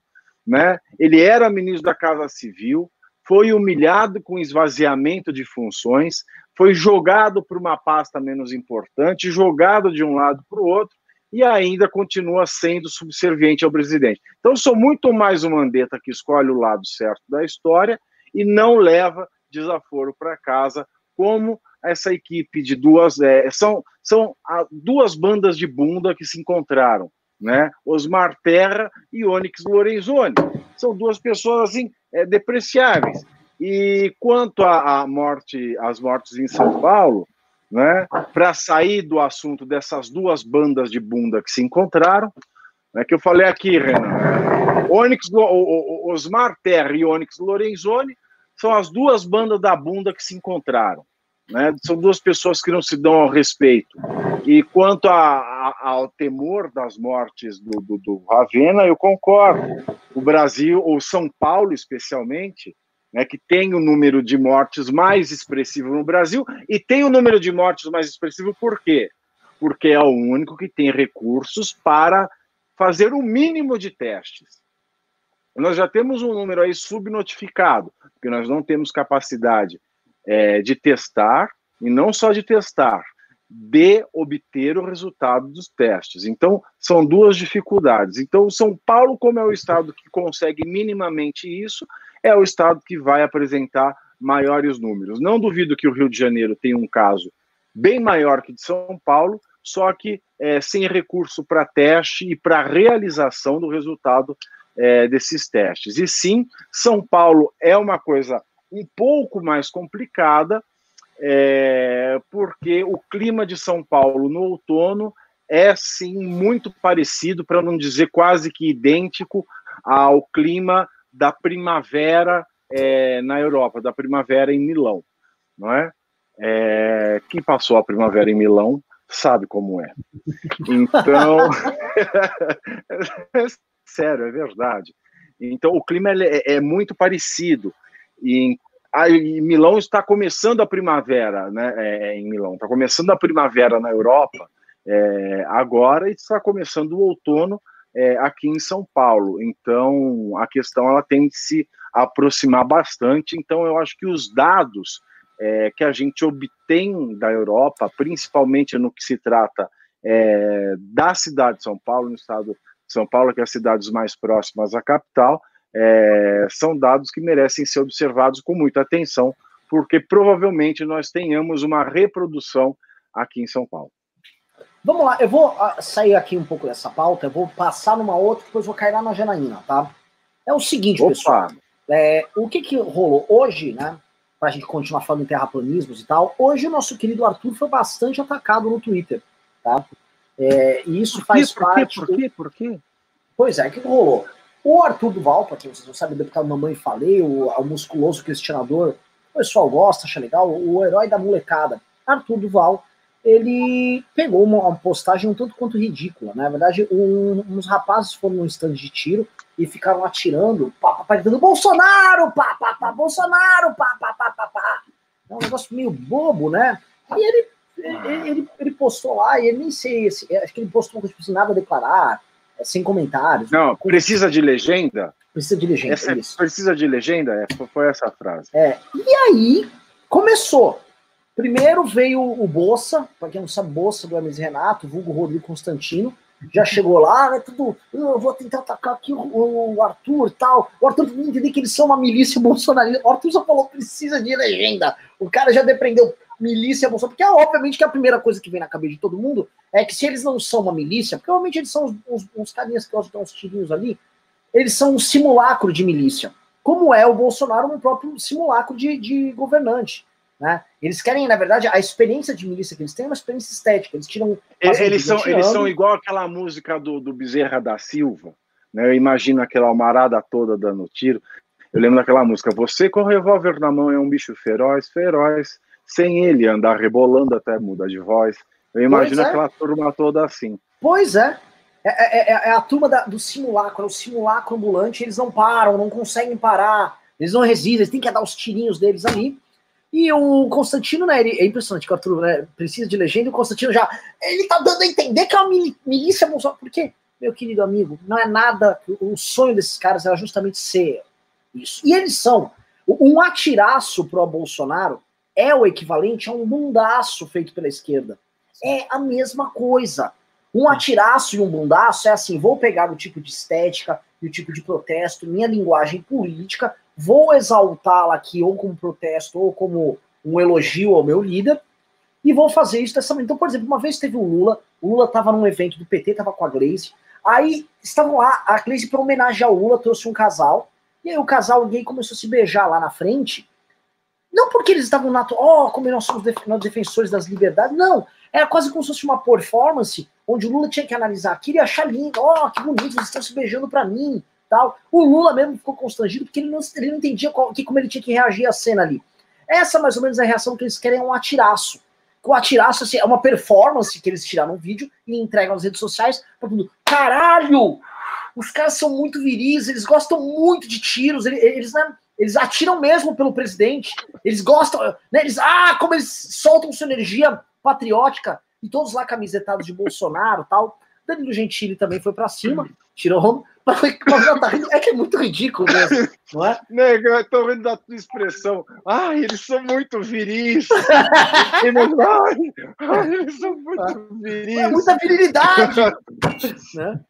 né? Ele era ministro da Casa Civil, foi humilhado com esvaziamento de funções, foi jogado para uma pasta menos importante, jogado de um lado para o outro, e ainda continua sendo subserviente ao presidente. Então, sou muito mais um Mandetta que escolhe o lado certo da história e não leva desaforo para casa, como essa equipe de duas. É, são são duas bandas de bunda que se encontraram, né? Osmar Terra e Onyx Lorenzoni. São duas pessoas assim, é, depreciáveis. E quanto à morte, às mortes em São Paulo, né, para sair do assunto dessas duas bandas de bunda que se encontraram, né, que eu falei aqui, Renan. Onyx, Osmar Terra e Onyx Lorenzoni são as duas bandas da bunda que se encontraram. Né? São duas pessoas que não se dão ao respeito. E quanto a, a, ao temor das mortes do, do, do Ravena, eu concordo. O Brasil, ou São Paulo especialmente, né, que tem o número de mortes mais expressivo no Brasil, e tem o número de mortes mais expressivo por quê? Porque é o único que tem recursos para fazer o mínimo de testes. Nós já temos um número aí subnotificado, porque nós não temos capacidade é, de testar, e não só de testar, de obter o resultado dos testes. Então, são duas dificuldades. Então, São Paulo, como é o estado que consegue minimamente isso, é o estado que vai apresentar maiores números. Não duvido que o Rio de Janeiro tenha um caso bem maior que de São Paulo, só que é, sem recurso para teste e para realização do resultado é, desses testes. E sim, São Paulo é uma coisa um pouco mais complicada, é, porque o clima de São Paulo no outono é sim muito parecido, para não dizer quase que idêntico, ao clima da primavera é, na Europa, da primavera em Milão, não é? é? Quem passou a primavera em Milão sabe como é. Então, é sério, é verdade. Então, o clima é, é muito parecido. E, a, e, Milão está começando a primavera, né? É, é, em Milão, está começando a primavera na Europa é, agora e está começando o outono é, aqui em São Paulo. Então, a questão ela tem de se aproximar bastante. Então, eu acho que os dados é, que a gente obtém da Europa, principalmente no que se trata é, da cidade de São Paulo, no estado de São Paulo, que é as cidades mais próximas à capital, é, são dados que merecem ser observados com muita atenção, porque provavelmente nós tenhamos uma reprodução aqui em São Paulo. Vamos lá, eu vou uh, sair aqui um pouco dessa pauta, eu vou passar numa outra, depois vou cair lá na Janaína, tá? É o seguinte, Opa. pessoal. É, o que que rolou hoje, né? Pra gente continuar falando em terraplanismos e tal. Hoje o nosso querido Arthur foi bastante atacado no Twitter, tá? É, e isso faz por parte. Por quê? Por quê? Pois é, o que rolou? O Arthur Duval, para quem vocês não sabem, o deputado Mamãe Falei, o, o musculoso questionador, o pessoal gosta, acha legal, o herói da molecada, Arthur Duval, ele pegou uma, uma, postagem um tanto quanto ridícula. Né? Na verdade, um, uns rapazes foram num stand de tiro e ficaram atirando, pá, pá, pá, gritando Bolsonaro, pá, pá, pá, Bolsonaro, pá, pá, pá, pá, pá. É um negócio meio bobo, né? E ele, ele, ele, ele postou lá, e ele nem sei, acho que ele postou uma coisa tipo assim, nada a declarar, sem comentários. Não, precisa de legenda? Precisa de legenda, essa, isso. Precisa de legenda? É, foi essa a frase. É, e aí, começou. Primeiro veio o Bolsa, para quem não sabe, Bolsa do Hermes Renato, vulgo Rodrigo Constantino, já chegou lá, né? Tudo, eu vou tentar atacar aqui o, o Arthur tal. O Arthur tem que entender que eles são uma milícia bolsonarista. O Arthur só falou precisa de legenda. O cara já depreendeu milícia bolsonarista, porque é obviamente que a primeira coisa que vem na cabeça de todo mundo é que se eles não são uma milícia, porque obviamente eles são uns, uns carinhas que gostam de uns tirinhos ali, eles são um simulacro de milícia. Como é o Bolsonaro um próprio simulacro de, de governante. Né? Eles querem, na verdade, a experiência de milícia que eles têm é uma experiência estética. Eles tiram. Eles são, eles são igual aquela música do, do Bezerra da Silva. Né? Eu imagino aquela almarada toda dando tiro. Eu lembro daquela música: Você com o revólver na mão é um bicho feroz, feroz. Sem ele andar rebolando até muda de voz. Eu imagino é. aquela turma toda assim. Pois é. É, é, é, é a turma da, do simulacro, é o simulacro ambulante. Eles não param, não conseguem parar. Eles não resistem, eles têm que dar os tirinhos deles ali. E o Constantino, né, ele, é impressionante que o Arthur né, precisa de legenda, e o Constantino já, ele tá dando a entender que é uma milícia Bolsonaro. Por quê? Meu querido amigo, não é nada, o sonho desses caras era justamente ser isso. E eles são. Um atiraço pro Bolsonaro é o equivalente a um bundaço feito pela esquerda. É a mesma coisa. Um atiraço e um bundaço é assim: vou pegar o tipo de estética e o tipo de protesto, minha linguagem política, vou exaltá-la aqui ou como protesto ou como um elogio ao meu líder e vou fazer isso dessa maneira. Então, por exemplo, uma vez teve o Lula, o Lula estava num evento do PT, estava com a Gleisi, aí estavam lá, a Gleisi, para homenagear o Lula, trouxe um casal, e aí o casal gay começou a se beijar lá na frente, não porque eles estavam na. Oh, como nós somos defensores das liberdades, não. Era quase como se fosse uma performance onde o Lula tinha que analisar aquilo e achar lindo. Ó, oh, que bonito, eles estão se beijando para mim tal. O Lula mesmo ficou constrangido porque ele não, ele não entendia qual, que, como ele tinha que reagir à cena ali. Essa mais ou menos é a reação que eles querem é um atiraço. O atiraço assim, é uma performance que eles tiraram no vídeo e entregam nas redes sociais para tudo. Caralho! Os caras são muito viris, eles gostam muito de tiros, eles, eles, né, eles atiram mesmo pelo presidente, eles gostam, né, eles, ah, como eles soltam sua energia patriótica, e todos lá camisetados de Bolsonaro tal. Danilo Gentili também foi para cima, tirou é que é muito ridículo mesmo, não é? Nego, eu tô rindo da tua expressão. Ai, eles são muito viris. eles, ai, ai, eles são muito viris. É muita virilidade. né?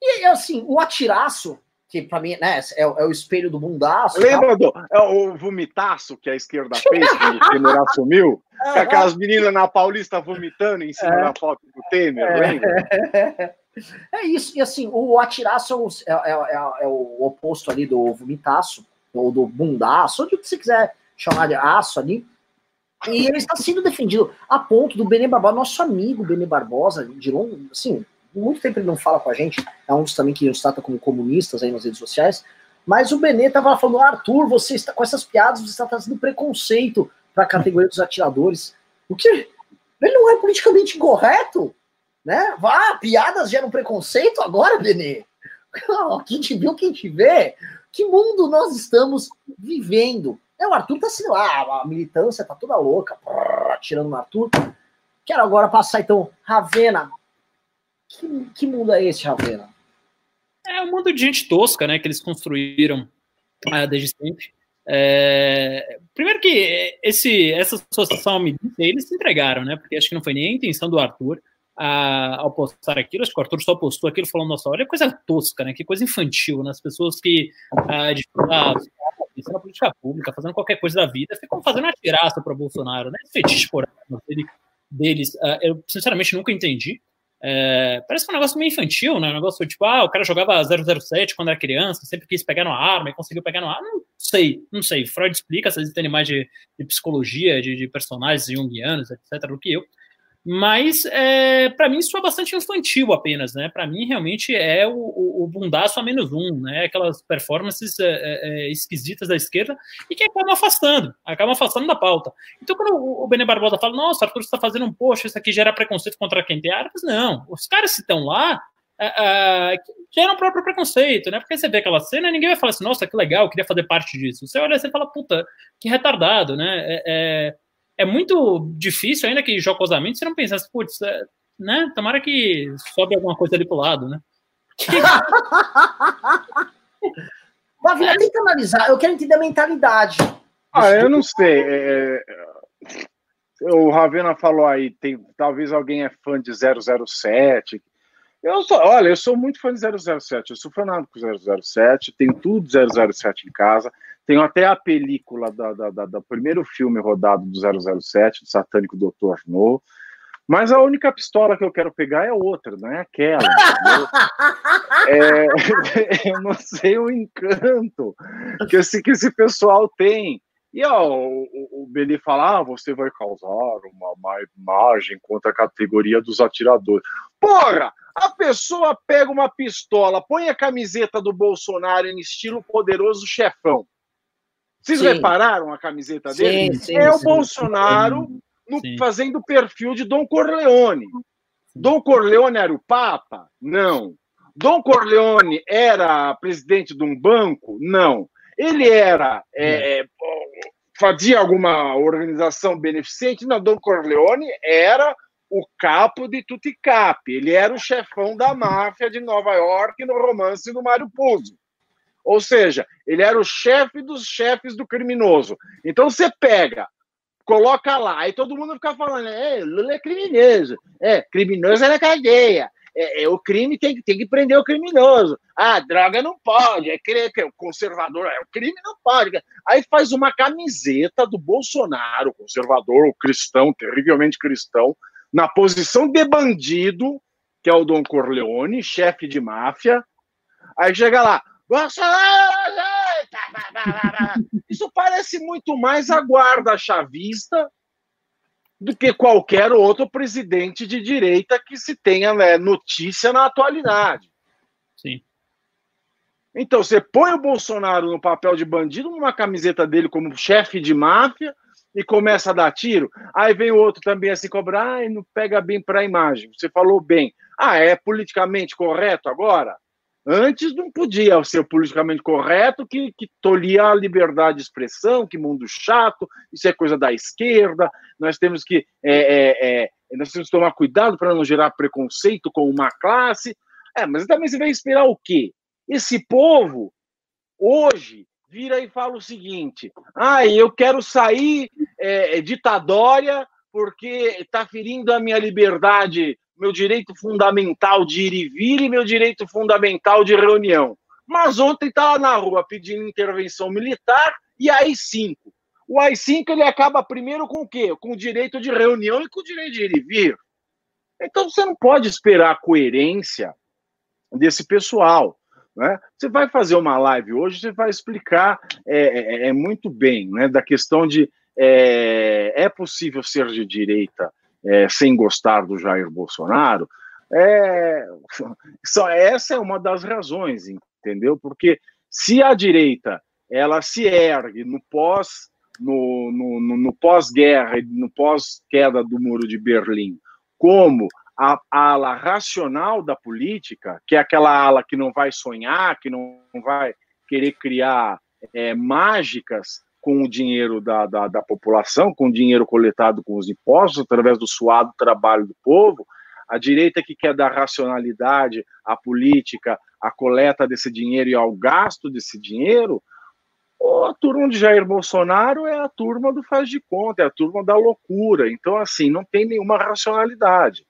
E assim, o atiraço, que para mim né, é, é, o espelho do bundaço. Lembra do é o vomitaço que a esquerda fez quando o Temer assumiu? Com aquelas meninas na Paulista vomitando em cima é. da foto do Temer, é. lembra? É isso, e assim, o atiraço é, é, é, é, o oposto ali do vomitaço, ou do bundaço, onde você quiser chamar de aço ali. E ele está sendo defendido a ponto do Benê Barbosa, nosso amigo Benê Barbosa, de longo, assim, muito tempo ele não fala com a gente, é um dos também que nos trata como comunistas aí nas redes sociais, mas o Benê estava falando, Arthur, você está com essas piadas, você está trazendo preconceito para a categoria dos atiradores. O que? Ele não é politicamente incorreto? Né? Vá, piadas geram preconceito agora, Benê? Quem te viu, quem te vê? Que mundo nós estamos vivendo? É, o Arthur tá assim lá, a militância tá toda louca, tirando o Arthur. Quero agora passar, então, Ravena. Que, que mundo é esse, Ravena? É um mundo de gente tosca, né, que eles construíram é, desde sempre. É, primeiro que esse, essa associação eles se entregaram, né? Porque acho que não foi nem a intenção do Arthur a, ao postar aquilo, acho que o Arthur só postou aquilo falando, nossa, olha que coisa tosca, né? Que coisa infantil, né? As pessoas que a, a, na política pública, fazendo qualquer coisa da vida, ficam fazendo uma tiraça para Bolsonaro, né? Fetiche por dele, deles, uh, eu sinceramente nunca entendi. É, parece que é um negócio meio infantil, né? Um negócio tipo, ah, o cara jogava 007 quando era criança, sempre quis pegar no arma e conseguiu pegar no arma. Não sei, não sei. Freud explica, vocês entendem mais de, de psicologia, de, de personagens junguianos, etc., do que eu. Mas, é, para mim, isso é bastante infantil apenas, né? Para mim, realmente é o, o, o, bundaço a menos um, né? Aquelas performances é, é, é, esquisitas da esquerda e que acabam afastando, acabam afastando da pauta. Então, quando o, o Benê Barbosa fala, nossa, Arthur está fazendo um post, isso aqui gera preconceito contra quem tem armas, não. Os caras que estão lá é, é, geram o próprio preconceito, né? Porque você vê aquela cena e ninguém vai falar assim, nossa, que legal, queria fazer parte disso. Você olha e você fala, puta, que retardado, né? é, é muito difícil, ainda que jocosamente, você não pensasse, putz, é, né? Tomara que sobe alguma coisa ali pro lado, né? Davina, tenta analisar, eu quero entender a mentalidade. Ah, eu não sei. É, é... O Ravena falou aí, tem, talvez alguém é fã de 007. Eu sou, olha, eu sou muito fã de 007. Eu sou fanático do 007, tenho tudo de 007 em casa. Tenho até a película da, da, da, do primeiro filme rodado do 007, do Satânico Doutor No. Mas a única pistola que eu quero pegar é outra, não é aquela. é, eu não sei o encanto que esse, que esse pessoal tem. E ó, o, o Beli fala: ah, você vai causar uma má imagem contra a categoria dos atiradores. Porra! A pessoa pega uma pistola, põe a camiseta do Bolsonaro em estilo poderoso chefão. Vocês sim. repararam a camiseta dele? Sim, sim, é o Bolsonaro no, fazendo o perfil de Dom Corleone. Dom Corleone era o Papa? Não. Dom Corleone era presidente de um banco? Não. Ele era. É, é, fazia alguma organização beneficente? Não. Dom Corleone era o capo de tutti capi. Ele era o chefão da máfia de Nova York no romance do Mário Puzo. Ou seja, ele era o chefe dos chefes do criminoso. Então você pega coloca lá. Aí todo mundo fica falando, é, Lula é criminoso. É, criminoso é na cadeia. É, é, o crime tem, tem que prender o criminoso. Ah, droga não pode. É, que o conservador, é, o crime não pode. Aí faz uma camiseta do Bolsonaro, conservador, o cristão, terrivelmente cristão, na posição de bandido, que é o Dom Corleone, chefe de máfia. Aí chega lá! Isso parece muito mais a guarda chavista do que qualquer outro presidente de direita que se tenha né, notícia na atualidade. Sim. Então, você põe o Bolsonaro no papel de bandido, numa camiseta dele como chefe de máfia, e começa a dar tiro. Aí vem o outro também assim cobrar, e não pega bem para a imagem. Você falou bem. Ah, é politicamente correto agora? Antes não podia ser politicamente correto, que, que tolia a liberdade de expressão, que mundo chato, isso é coisa da esquerda, nós temos que, é, é, é, nós temos que tomar cuidado para não gerar preconceito com uma classe. É, mas também você vai esperar o quê? Esse povo, hoje, vira e fala o seguinte: ah, eu quero sair é, ditadória porque está ferindo a minha liberdade meu direito fundamental de ir e vir e meu direito fundamental de reunião. Mas ontem estava na rua pedindo intervenção militar e AI-5. O AI-5 ele acaba primeiro com o quê? Com o direito de reunião e com o direito de ir e vir. Então você não pode esperar a coerência desse pessoal. Né? Você vai fazer uma live hoje, você vai explicar é, é, é muito bem né, da questão de é, é possível ser de direita é, sem gostar do Jair Bolsonaro, é, só essa é uma das razões, entendeu? Porque se a direita ela se ergue no pós no, no, no pós-guerra, no pós-queda do muro de Berlim, como a, a ala racional da política, que é aquela ala que não vai sonhar, que não vai querer criar é, mágicas com o dinheiro da, da, da, população, com o dinheiro coletado com os impostos, através do suado trabalho do povo, a direita que quer dar racionalidade à política, à coleta desse dinheiro e ao gasto desse dinheiro, a turma de Jair Bolsonaro é a turma do faz de conta, é a turma da loucura. Então, assim, não tem nenhuma racionalidade.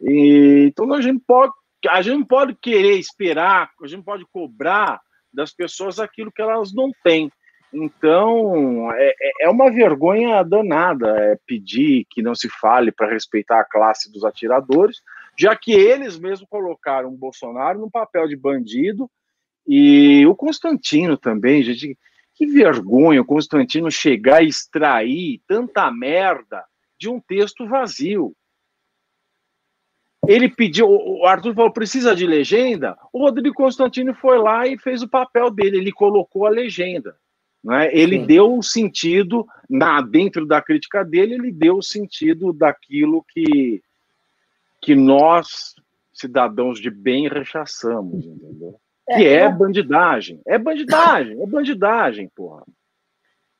E, então, a gente, pode, a gente não pode querer esperar, a gente pode cobrar das pessoas aquilo que elas não têm. Então, é, é, é uma vergonha danada é, pedir que não se fale para respeitar a classe dos atiradores, já que eles mesmos colocaram o Bolsonaro no papel de bandido e o Constantino também, gente. Que vergonha o Constantino chegar e extrair tanta merda de um texto vazio. Ele pediu, o Arthur falou, precisa de legenda? O Rodrigo Constantino foi lá e fez o papel dele, ele colocou a legenda. Né? Ele Sim. deu o sentido, na, dentro da crítica dele, ele deu o sentido daquilo que, que nós, cidadãos de bem, rechaçamos, entendeu? É, que é eu... bandidagem. É bandidagem, é bandidagem, porra.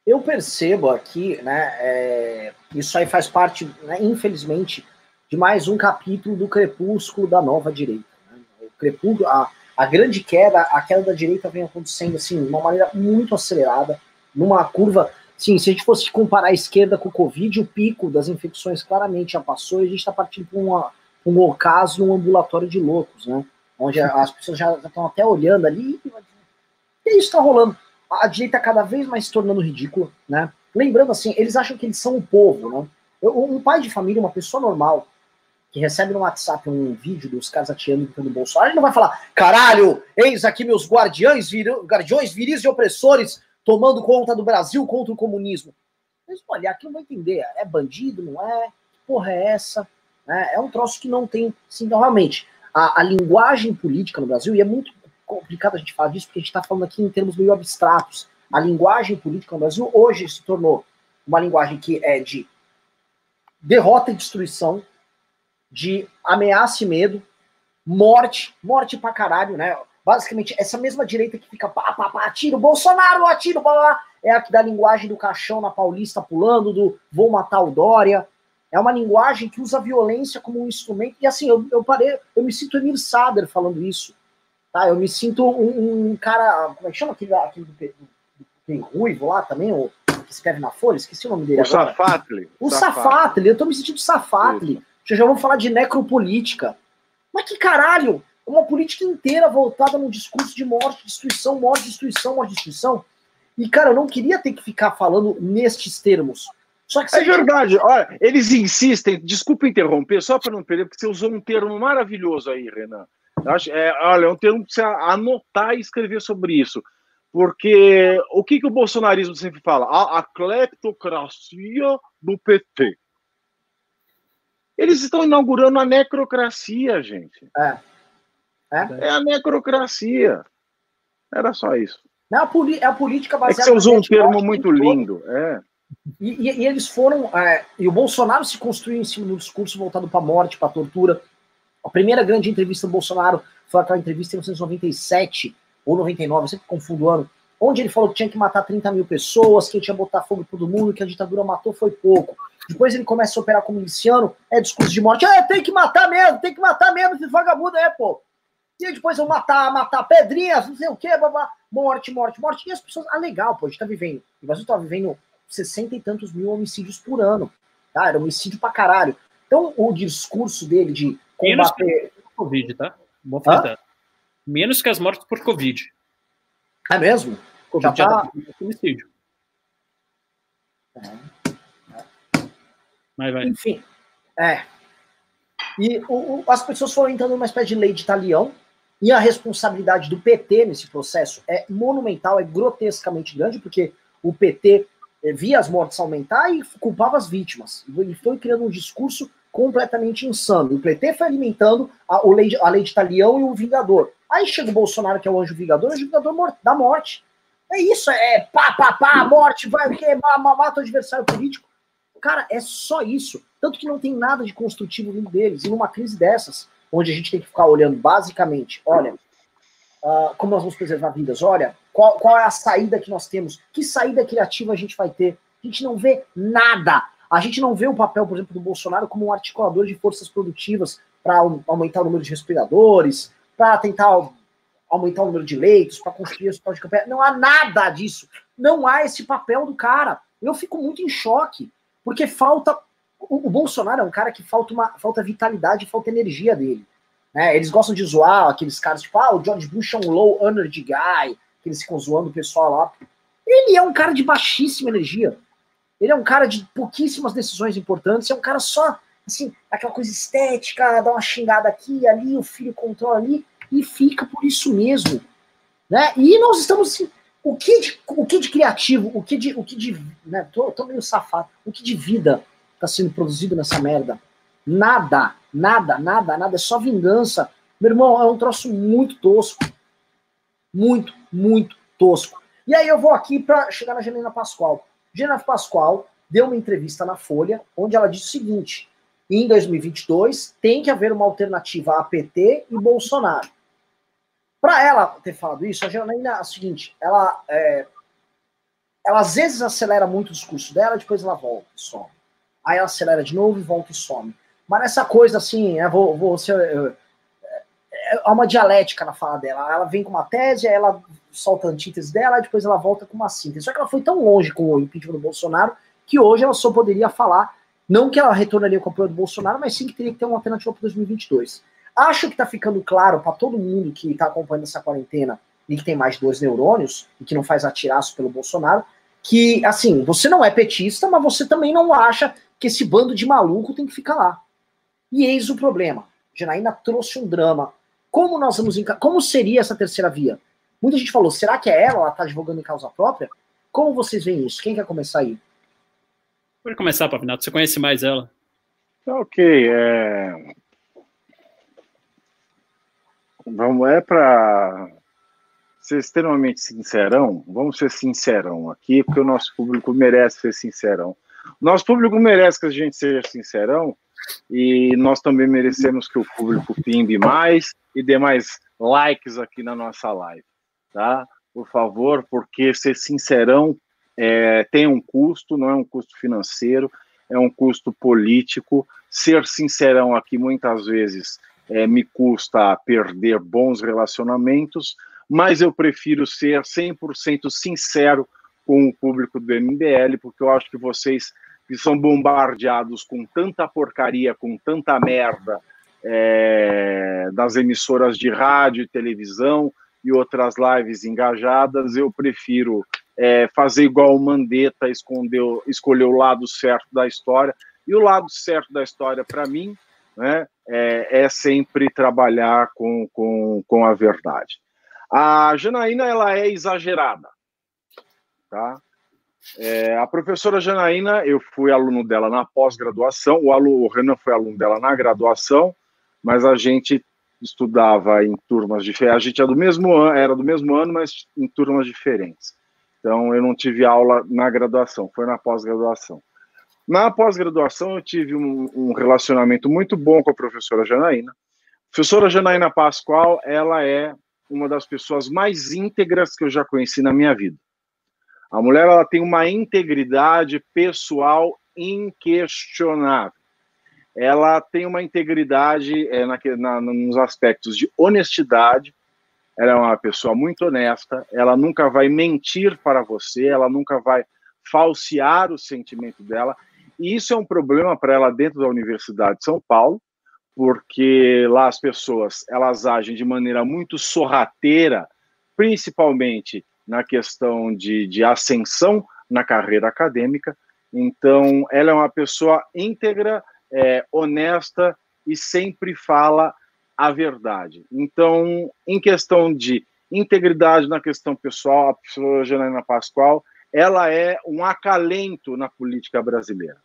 Eu percebo aqui, né, é, isso aí faz parte, né, infelizmente, de mais um capítulo do crepúsculo da nova direita. Né? O crepúsculo, a, a grande queda, a queda da direita vem acontecendo assim, de uma maneira muito acelerada, numa curva. Sim, se a gente fosse comparar a esquerda com o Covid, o pico das infecções claramente já passou e a gente está partindo para uma, um ocaso num ambulatório de loucos, né? Onde as pessoas já estão até olhando ali. E isso está rolando. A direita cada vez mais se tornando ridícula, né? Lembrando assim, eles acham que eles são o povo, né? Um pai de família, uma pessoa normal, que recebe no WhatsApp um vídeo dos caras atirando no Bolsonaro, ele não vai falar, caralho, eis aqui meus guardiões, vir, guardiões viris e opressores tomando conta do Brasil contra o comunismo. Eles vão olhar aqui não vão entender, é bandido, não é? Que porra é essa? É, é um troço que não tem, sim, realmente, a, a linguagem política no Brasil, e é muito complicado a gente falar disso, porque a gente está falando aqui em termos meio abstratos, a linguagem política no Brasil hoje se tornou uma linguagem que é de derrota e destruição, de ameaça e medo, morte, morte pra caralho, né? Basicamente, essa mesma direita que fica pá, pá, pá, atira o Bolsonaro, atira o blá, é a que dá a linguagem do caixão na Paulista pulando, do vou matar o Dória. É uma linguagem que usa a violência como um instrumento. E assim, eu, eu parei, eu me sinto Emir Sader falando isso. Tá? Eu me sinto um, um cara. Como é que chama aquele, aquele do, do, tem ruivo lá também, o que escreve na Folha, esqueci o nome dele o agora. Safatli. O Safatli, eu tô me sentindo Safatli. Já já vamos falar de necropolítica. Mas que caralho! Uma política inteira voltada num discurso de morte, destruição, morte, destruição, morte, destruição. E, cara, eu não queria ter que ficar falando nestes termos. Só que é verdade. Olha, eles insistem, desculpa interromper, só para não perder, porque você usou um termo maravilhoso aí, Renan. Acho, é, olha, é um termo que você anotar e escrever sobre isso. Porque o que, que o bolsonarismo sempre fala? A, a cleptocracia do PT. Eles estão inaugurando a necrocracia, gente. É. É, é a necrocracia. Era só isso. Não, é a, a política baseada. É que você usou um termo muito lindo. É. E, e, e, eles foram. É, e o Bolsonaro se construiu em cima do discurso voltado para a morte, para a tortura. A primeira grande entrevista do Bolsonaro foi aquela entrevista em 1997, ou 99, eu sempre confundo o ano, onde ele falou que tinha que matar 30 mil pessoas, que tinha botar fogo em todo mundo, que a ditadura matou foi pouco. Depois ele começa a operar como miliciano, é discurso de morte, é, tem que matar mesmo, tem que matar mesmo, esse vagabundo é, pô. E depois eu matar, matar pedrinhas, não sei o quê, babá, morte, morte, morte. E as pessoas, ah, legal, pô, a gente tá vivendo. O Brasil tá vivendo 60 e tantos mil homicídios por ano. Tá? Era homicídio pra caralho. Então, o discurso dele de combater. Menos que Covid, tá? Menos que as mortes por Covid. É mesmo? Covid já, tá... homicídio. É. Mas vai. Enfim, é. E o, o, as pessoas foram entrando numa espécie de lei de talião, e a responsabilidade do PT nesse processo é monumental, é grotescamente grande, porque o PT eh, via as mortes aumentar e culpava as vítimas. E foi criando um discurso completamente insano. O PT foi alimentando a, o lei, a lei de talião e o Vingador. Aí chega o Bolsonaro, que é o anjo Vingador, o anjo Vingador da morte. É isso, é pá, pá, pá, morte, vai, quê? Mata o adversário político. Cara, é só isso. Tanto que não tem nada de construtivo vindo deles. E numa crise dessas, onde a gente tem que ficar olhando basicamente, olha, uh, como nós vamos preservar vidas, olha, qual, qual é a saída que nós temos, que saída criativa a gente vai ter. A gente não vê nada. A gente não vê o papel, por exemplo, do Bolsonaro como um articulador de forças produtivas para aumentar o número de respiradores, para tentar aumentar o número de leitos, para construir hospital de campanha. Não há nada disso. Não há esse papel do cara. Eu fico muito em choque. Porque falta. O, o, Bolsonaro é um cara que falta uma falta vitalidade, falta energia dele. Né? Eles gostam de zoar aqueles caras, tipo, ah, o George Bush é um low energy guy, que eles ficam zoando o pessoal lá. Ele é um cara de baixíssima energia. Ele é um cara de pouquíssimas decisões importantes, é um cara só, assim, aquela coisa estética, dá uma xingada aqui, ali, o filho controla ali, e fica por isso mesmo. Né? E nós estamos assim, o que de, o que de criativo, o que de, o que de, né, tô, tô meio safado, o que de vida está sendo produzido nessa merda? Nada, nada, nada, nada, é só vingança. Meu irmão, é um troço muito tosco. Muito, muito tosco. E aí eu vou aqui para chegar na Janina Pascoal. Janina Pascoal deu uma entrevista na Folha, onde ela disse o seguinte: em 2022 tem que haver uma alternativa a PT e Bolsonaro. Para ela ter falado isso, a Janaína é a seguinte, ela, é, ela às vezes acelera muito o discurso dela, depois ela volta e some. Aí ela acelera de novo e volta e some. Mas essa coisa assim, é, vou, vou ser, é, é, é uma dialética na fala dela. Ela vem com uma tese, aí ela solta a antítese dela, e depois ela volta com uma síntese. Só que ela foi tão longe com o impeachment do Bolsonaro que hoje ela só poderia falar Não que ela retornaria com o apoio do Bolsonaro, mas sim que teria que ter uma alternativa para 2022. Acho que está ficando claro para todo mundo que está acompanhando essa quarentena e que tem mais dois neurônios e que não faz atiraço pelo Bolsonaro, que, assim, você não é petista, mas você também não acha que esse bando de maluco tem que ficar lá. E eis o problema. Janaína trouxe um drama. Como nós vamos. Como seria essa terceira via? Muita gente falou, será que é ela? Ela está advogando em causa própria? Como vocês veem isso? Quem quer começar aí? Pode começar, Pavinato. Você conhece mais ela? Tá ok. É... Vamos, é para ser extremamente sincerão. Vamos ser sincerão aqui, porque o nosso público merece ser sincerão. Nosso público merece que a gente seja sincerão e nós também merecemos que o público pimbe mais e dê mais likes aqui na nossa live, tá? Por favor, porque ser sincerão é, tem um custo, não é um custo financeiro, é um custo político. Ser sincerão aqui muitas vezes é, me custa perder bons relacionamentos, mas eu prefiro ser 100% sincero com o público do MBL, porque eu acho que vocês que são bombardeados com tanta porcaria, com tanta merda é, das emissoras de rádio televisão e outras lives engajadas, eu prefiro é, fazer igual o Mandetta, escondeu, escolher o lado certo da história. E o lado certo da história, para mim, né, é, é, sempre trabalhar com, com, com a verdade. A Janaína ela é exagerada, tá? É, a professora Janaína, eu fui aluno dela na pós-graduação, o, o Renan foi aluno dela na graduação, mas a gente estudava em turmas diferentes. A gente era do mesmo ano, era do mesmo ano, mas em turmas diferentes. Então eu não tive aula na graduação, foi na pós-graduação. Na pós-graduação eu tive um, um, relacionamento muito bom com a professora Janaína. A professora Janaína Pascoal, ela é uma das pessoas mais íntegras que eu já conheci na minha vida. A mulher ela tem uma integridade pessoal inquestionável. Ela tem uma integridade é, na, na, nos aspectos de honestidade. Ela é uma pessoa muito honesta. Ela nunca vai mentir para você. Ela nunca vai falsear o sentimento dela. E isso é um problema para ela dentro da Universidade de São Paulo, porque lá as pessoas elas agem de maneira muito sorrateira, principalmente na questão de, de ascensão na carreira acadêmica. Então, ela é uma pessoa íntegra, é, honesta e sempre fala a verdade. Então, em questão de integridade na questão pessoal, a professora Janaina Pascoal, ela é um acalento na política brasileira.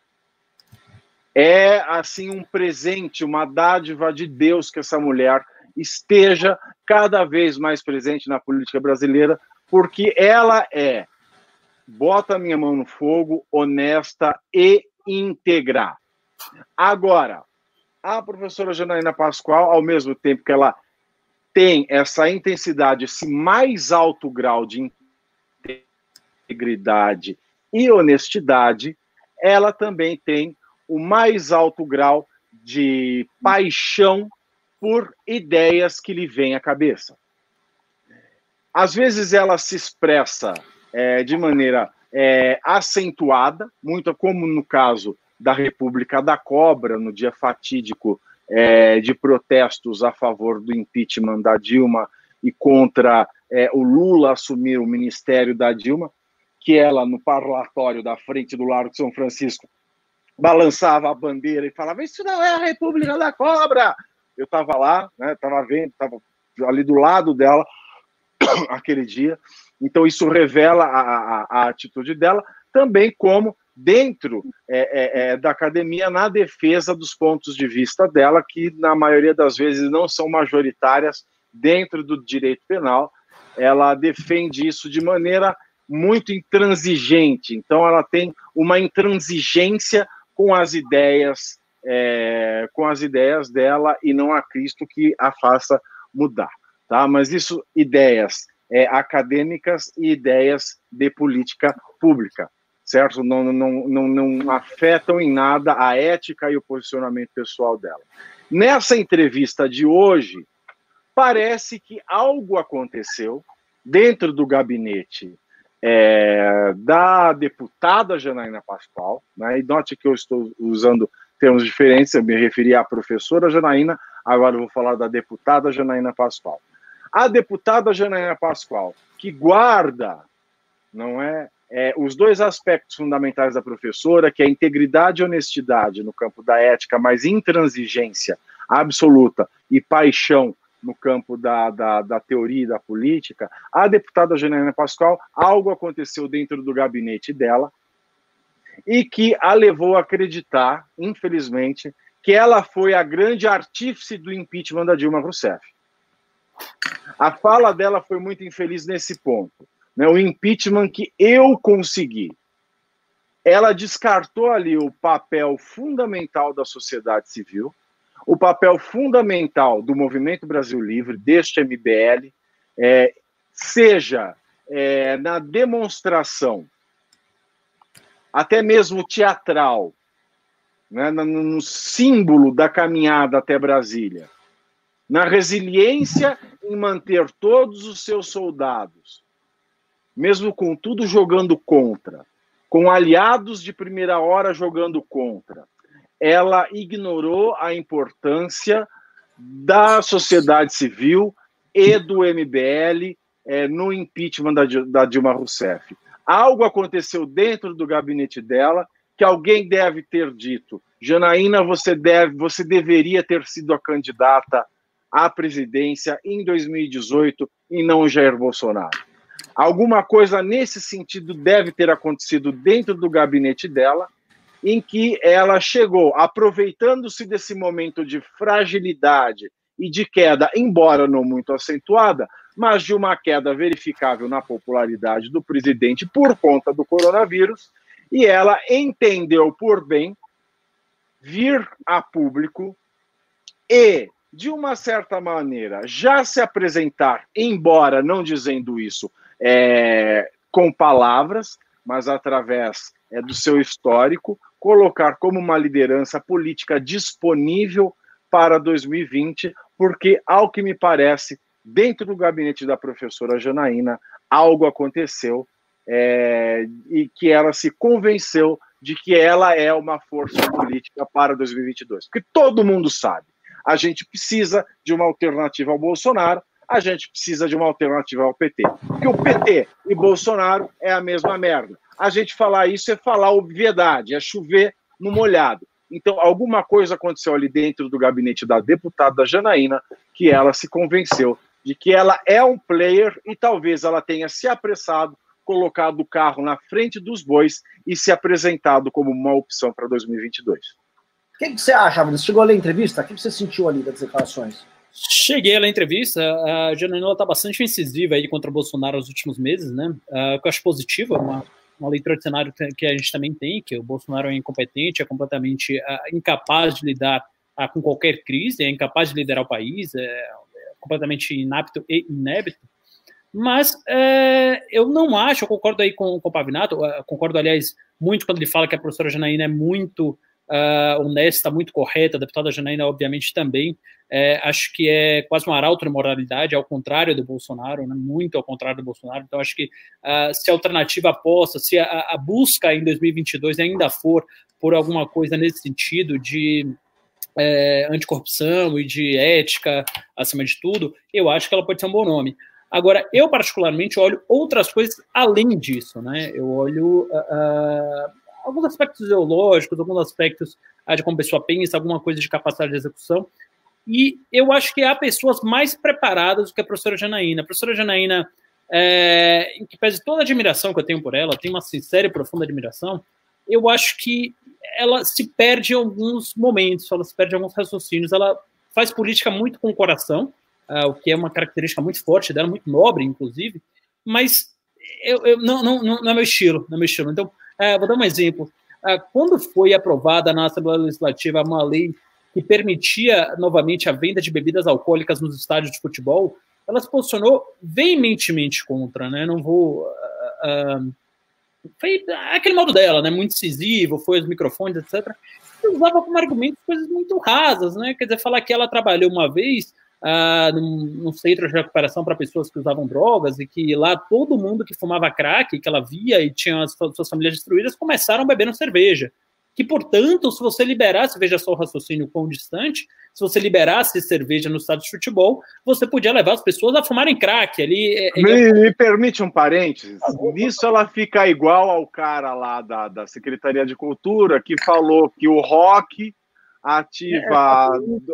É, assim, um presente, uma dádiva de Deus que essa mulher esteja cada vez mais presente na política brasileira, porque ela é, bota a minha mão no fogo, honesta e íntegra. Agora, a professora Janaína Pascoal, ao mesmo tempo que ela tem essa intensidade, esse mais alto grau de integridade e honestidade, ela também tem o mais alto grau de paixão por ideias que lhe vêm à cabeça. Às vezes ela se expressa é, de maneira é, acentuada, muito como no caso da República da Cobra, no dia fatídico é, de protestos a favor do impeachment da Dilma e contra é, o Lula assumir o ministério da Dilma, que ela, no parlatório da frente do Largo de São Francisco, balançava a bandeira e falava: Isso não é a República da Cobra! Eu estava lá, estava né, vendo, estava ali do lado dela, aquele dia. Então, isso revela a, a, a atitude dela, também como dentro é, é, é, da academia na defesa dos pontos de vista dela, que na maioria das vezes não são majoritárias dentro do direito penal. Ela defende isso de maneira muito intransigente. Então, ela tem uma intransigência com as ideias, é, com as ideias dela e não a Cristo que a faça mudar tá? Mas isso, ideias é, acadêmicas e ideias de política pública, certo? Não, não, não, não afetam em nada a ética e o posicionamento pessoal dela. Nessa entrevista de hoje, parece que algo aconteceu dentro do gabinete é, da deputada Janaína Pascoal, né, e note que eu estou usando termos diferentes, eu me referi à professora Janaína, agora vou falar da deputada Janaína Pascoal. A deputada Janaína Pascoal, que guarda, não é, é, os dois aspectos fundamentais da professora, que é integridade e honestidade no campo da ética, mas intransigência absoluta e paixão no campo da, da, da, teoria e da política, a deputada Janaína Pascoal, algo aconteceu dentro do gabinete dela e que a levou a acreditar, infelizmente, que ela foi a grande artífice do impeachment da Dilma Rousseff. A fala dela foi muito infeliz nesse ponto. Né? O impeachment que eu consegui. Ela descartou ali o papel fundamental da sociedade civil, o papel fundamental do Movimento Brasil Livre, deste MBL, é, seja é, na demonstração, até mesmo teatral, né, no, no símbolo da caminhada até Brasília, na resiliência em manter todos os seus soldados, mesmo com tudo jogando contra, com aliados de primeira hora jogando contra, ela ignorou a importância da sociedade civil e do MBL é, no impeachment da, da Dilma Rousseff. Algo aconteceu dentro do gabinete dela que alguém deve ter dito: Janaína, você deve, você deveria ter sido a candidata à presidência em 2018 e não Jair Bolsonaro. Alguma coisa nesse sentido deve ter acontecido dentro do gabinete dela em que ela chegou, aproveitando-se desse momento de fragilidade e de queda, embora não muito acentuada, mas de uma queda verificável na popularidade do presidente por conta do coronavírus, e ela entendeu por bem vir a público e, de uma certa maneira, já se apresentar, embora não dizendo isso é, com palavras, mas através é, do seu histórico, colocar como uma liderança política disponível para 2020, porque, ao que me parece, dentro do gabinete da professora Janaína, algo aconteceu é, e que ela se convenceu de que ela é uma força política para 2022. Porque todo mundo sabe, a gente precisa de uma alternativa ao Bolsonaro, a gente precisa de uma alternativa ao PT. Porque o PT e Bolsonaro é a mesma merda a gente falar isso é falar obviedade, é chover no molhado. Então, alguma coisa aconteceu ali dentro do gabinete da deputada Janaína que ela se convenceu de que ela é um player e talvez ela tenha se apressado, colocado o carro na frente dos bois e se apresentado como uma opção para 2022. O que, que, você acha, Você chegou a ler a entrevista? O que você sentiu ali das declarações? Cheguei a ler a entrevista. A Janaína está bastante incisiva aí contra o Bolsonaro nos últimos meses, né? Uh, que eu acho positivo, é uma uma leitura de cenário que a gente também tem, que o Bolsonaro é incompetente, é completamente uh, incapaz de lidar uh, com qualquer crise, é incapaz de liderar o país, é, é completamente inapto e inébito. Mas é, eu não acho, eu concordo aí com, com o Pavinato, uh, concordo, aliás, muito quando ele fala que a professora Janaína é muito uh, honesta, muito correta, a deputada Janaína, obviamente, também. É, acho que é quase uma arauto de moralidade, ao contrário do Bolsonaro, né, muito ao contrário do Bolsonaro. Então, acho que uh, se a alternativa aposta, se a, a, busca em 2022 ainda for por alguma coisa nesse sentido de é, anticorrupção e de ética acima de tudo, eu acho que ela pode ser um bom nome. Agora, eu particularmente olho outras coisas além disso, né? Eu olho uh, alguns aspectos ideológicos, alguns aspectos uh, de como a pessoa pensa, alguma coisa de capacidade de execução. E eu acho que há pessoas mais preparadas do que a professora Janaína. A professora Janaína, é, em que pese toda a admiração que eu tenho por ela, tenho uma sincera e profunda admiração, eu acho que ela se perde em alguns momentos, ela se perde em alguns raciocínios. Ela faz política muito com o coração, uh, o que é uma característica muito forte dela, muito nobre, inclusive, mas eu, eu não, não, não, é meu estilo, não é meu estilo. Então, uh, vou dar um exemplo. Uh, quando foi aprovada na Assembleia Legislativa uma lei que permitia novamente a venda de bebidas alcoólicas nos estádios de futebol, ela se posicionou veementemente contra, né? Não vou. Uh, foi aquele modo dela, né? Muito incisivo, foi os microfones, etc. E usava como argumento coisas muito rasas, né? Quer dizer, falar que ela trabalhou uma vez uh, num, num, centro de recuperação para pessoas que usavam drogas e que lá todo mundo que fumava crack, que ela via e tinha as suas famílias destruídas, começaram bebendo cerveja. Que, portanto, se você liberasse, veja só o raciocínio quão distante, se você liberasse cerveja no estado de futebol, você podia levar as pessoas a fumarem crack. Ali, é, é me, me, permite um parênteses. Nisso ela fica igual ao cara lá da, da Secretaria de Cultura que falou que o rock ativa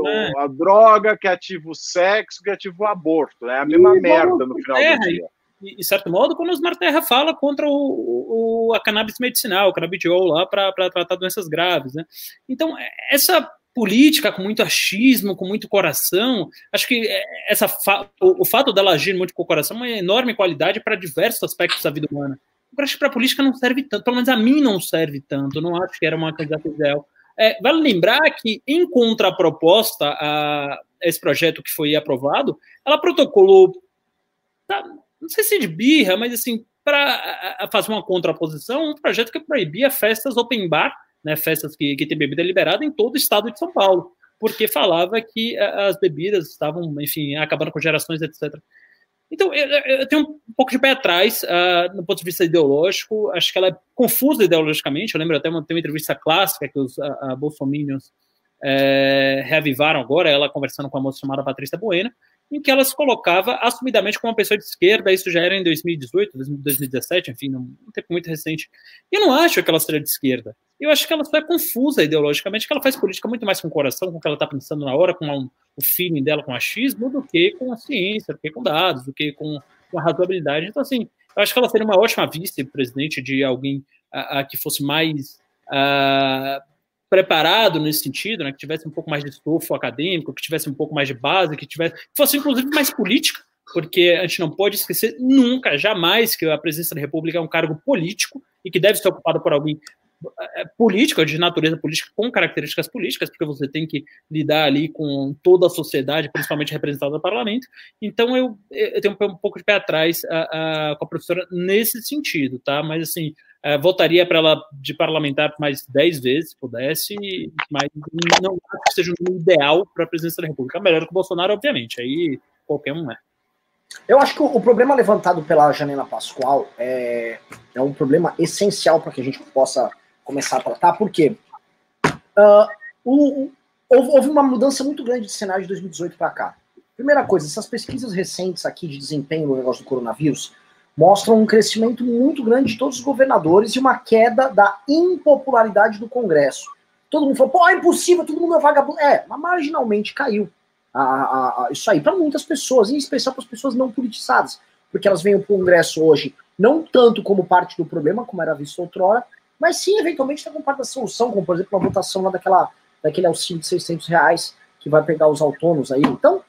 é, a, a droga, que ativa o sexo, que ativa o aborto. É a mesma e merda no final do dia. E, de certo modo, quando o Osmar Terra fala contra o, o a cannabis medicinal, o canabidiol lá para tratar doenças graves, né? Então, essa política com muito achismo, com muito coração, acho que essa fa o, o, fato dela agir muito com o coração é uma enorme qualidade para diversos aspectos da vida humana. Eu acho que para a política não serve tanto, pelo menos a mim não serve tanto, não acho que era uma candidata ideal. É, vale lembrar que, em contraproposta a esse projeto que foi aprovado, ela protocolou, tá, não sei se de birra, mas assim, para fazer uma contraposição, um projeto que proibia festas open bar, né, festas que, que tem bebida liberada em todo o estado de São Paulo, porque falava que as bebidas estavam, enfim, acabando com gerações, etc. Então, eu, eu, tenho um pouco de pé atrás uh, no ponto de vista ideológico. Acho que ela é confusa ideologicamente. Eu lembro até uma, tem uma entrevista clássica que os a, Bolsominions é, reavivaram agora, ela conversando com uma moça chamada Patrícia Buena, em que ela se colocava assumidamente como uma pessoa de esquerda, isso já era em 2018, 2017, enfim, num tempo muito recente. Eu não acho que ela seja de esquerda. Eu acho que ela só é confusa ideologicamente, que ela faz política muito mais com o coração, com o que ela está pensando na hora, com um, o feeling dela com achismo, do que com a ciência, do que com dados, do que com, com a razoabilidade. Então, assim, eu acho que ela seria uma ótima vice-presidente de alguém a, a, que fosse mais a, preparado nesse sentido, né, que tivesse um pouco mais de estofo acadêmico, que tivesse um pouco mais de base, que tivesse, que fosse inclusive mais política, porque a gente não pode esquecer nunca, jamais, que a presidência da República é um cargo político e que deve ser ocupado por alguém é, político, de natureza política, com características políticas, porque você tem que lidar ali com toda a sociedade, principalmente representada no parlamento. Então, eu, eu tenho um pouco de pé atrás a, a, com a professora nesse sentido, tá? Mas, assim, é, votaria para ela de parlamentar mais 10 vezes, se pudesse, mas não acho que seja um ideal para a presidência da República. Melhor que o Bolsonaro, obviamente, aí qualquer um é. Eu acho que o, problema levantado pela Janela Pascoal é, é um problema essencial para que a gente possa começar a tratar, porque uh, o, houve, houve, uma mudança muito grande de cenário de 2018 para cá. Primeira coisa, essas pesquisas recentes aqui de desempenho no negócio do coronavírus mostram um crescimento muito grande de todos os governadores e uma queda da impopularidade do Congresso. Todo mundo falou, pô, é impossível, todo mundo é vagabundo. É, mas marginalmente caiu a, a, a, isso aí para muitas pessoas, em especial para as pessoas não politizadas, porque elas para o Congresso hoje não tanto como parte do problema, como era visto outrora, mas sim, eventualmente, parte da solução, como, por exemplo, uma votação lá daquela, daquele auxílio de 600 reais que vai pegar os autônomos aí. Então,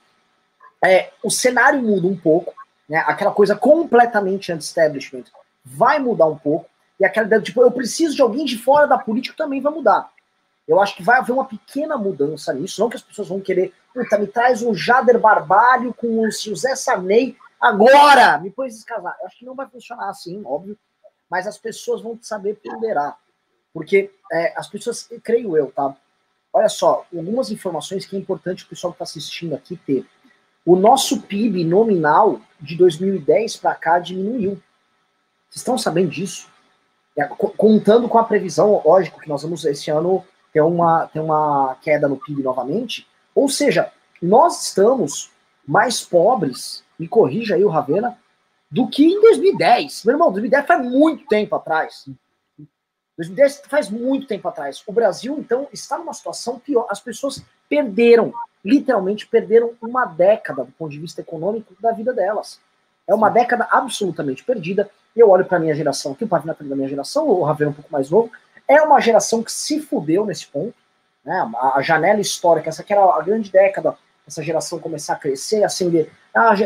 é, o cenário muda um pouco, né? aquela coisa completamente anti-establishment vai mudar um pouco, e aquela ideia, tipo, eu preciso de alguém de fora da política também vai mudar. Eu acho que vai haver uma pequena mudança nisso, não que as pessoas vão querer, puta, me traz um Jader Barbalho com o José Sanei agora, me põe casar. Eu acho que não vai funcionar assim, óbvio mas as pessoas vão saber ponderar. Porque é, as pessoas, creio eu, tá? Olha só, algumas informações que é importante o pessoal que está assistindo aqui ter. O nosso PIB nominal de 2010 para cá diminuiu. Vocês estão sabendo disso? É, contando com a previsão, lógico, que nós vamos esse ano ter uma, ter uma queda no PIB novamente. Ou seja, nós estamos mais pobres, me corrija aí o Ravena, do que em 2010. Meu irmão, 2010 faz muito tempo atrás. 2010 faz muito tempo atrás. O Brasil, então, está numa situação pior. As pessoas perderam, literalmente perderam uma década do ponto de vista econômico da vida delas. É uma década absolutamente perdida. Eu olho para a minha geração, aqui o Pavinato da minha geração, o Ravel um pouco mais novo, é uma geração que se fudeu nesse ponto. Né? A janela histórica, essa que era a grande década, essa geração começar a crescer, acender.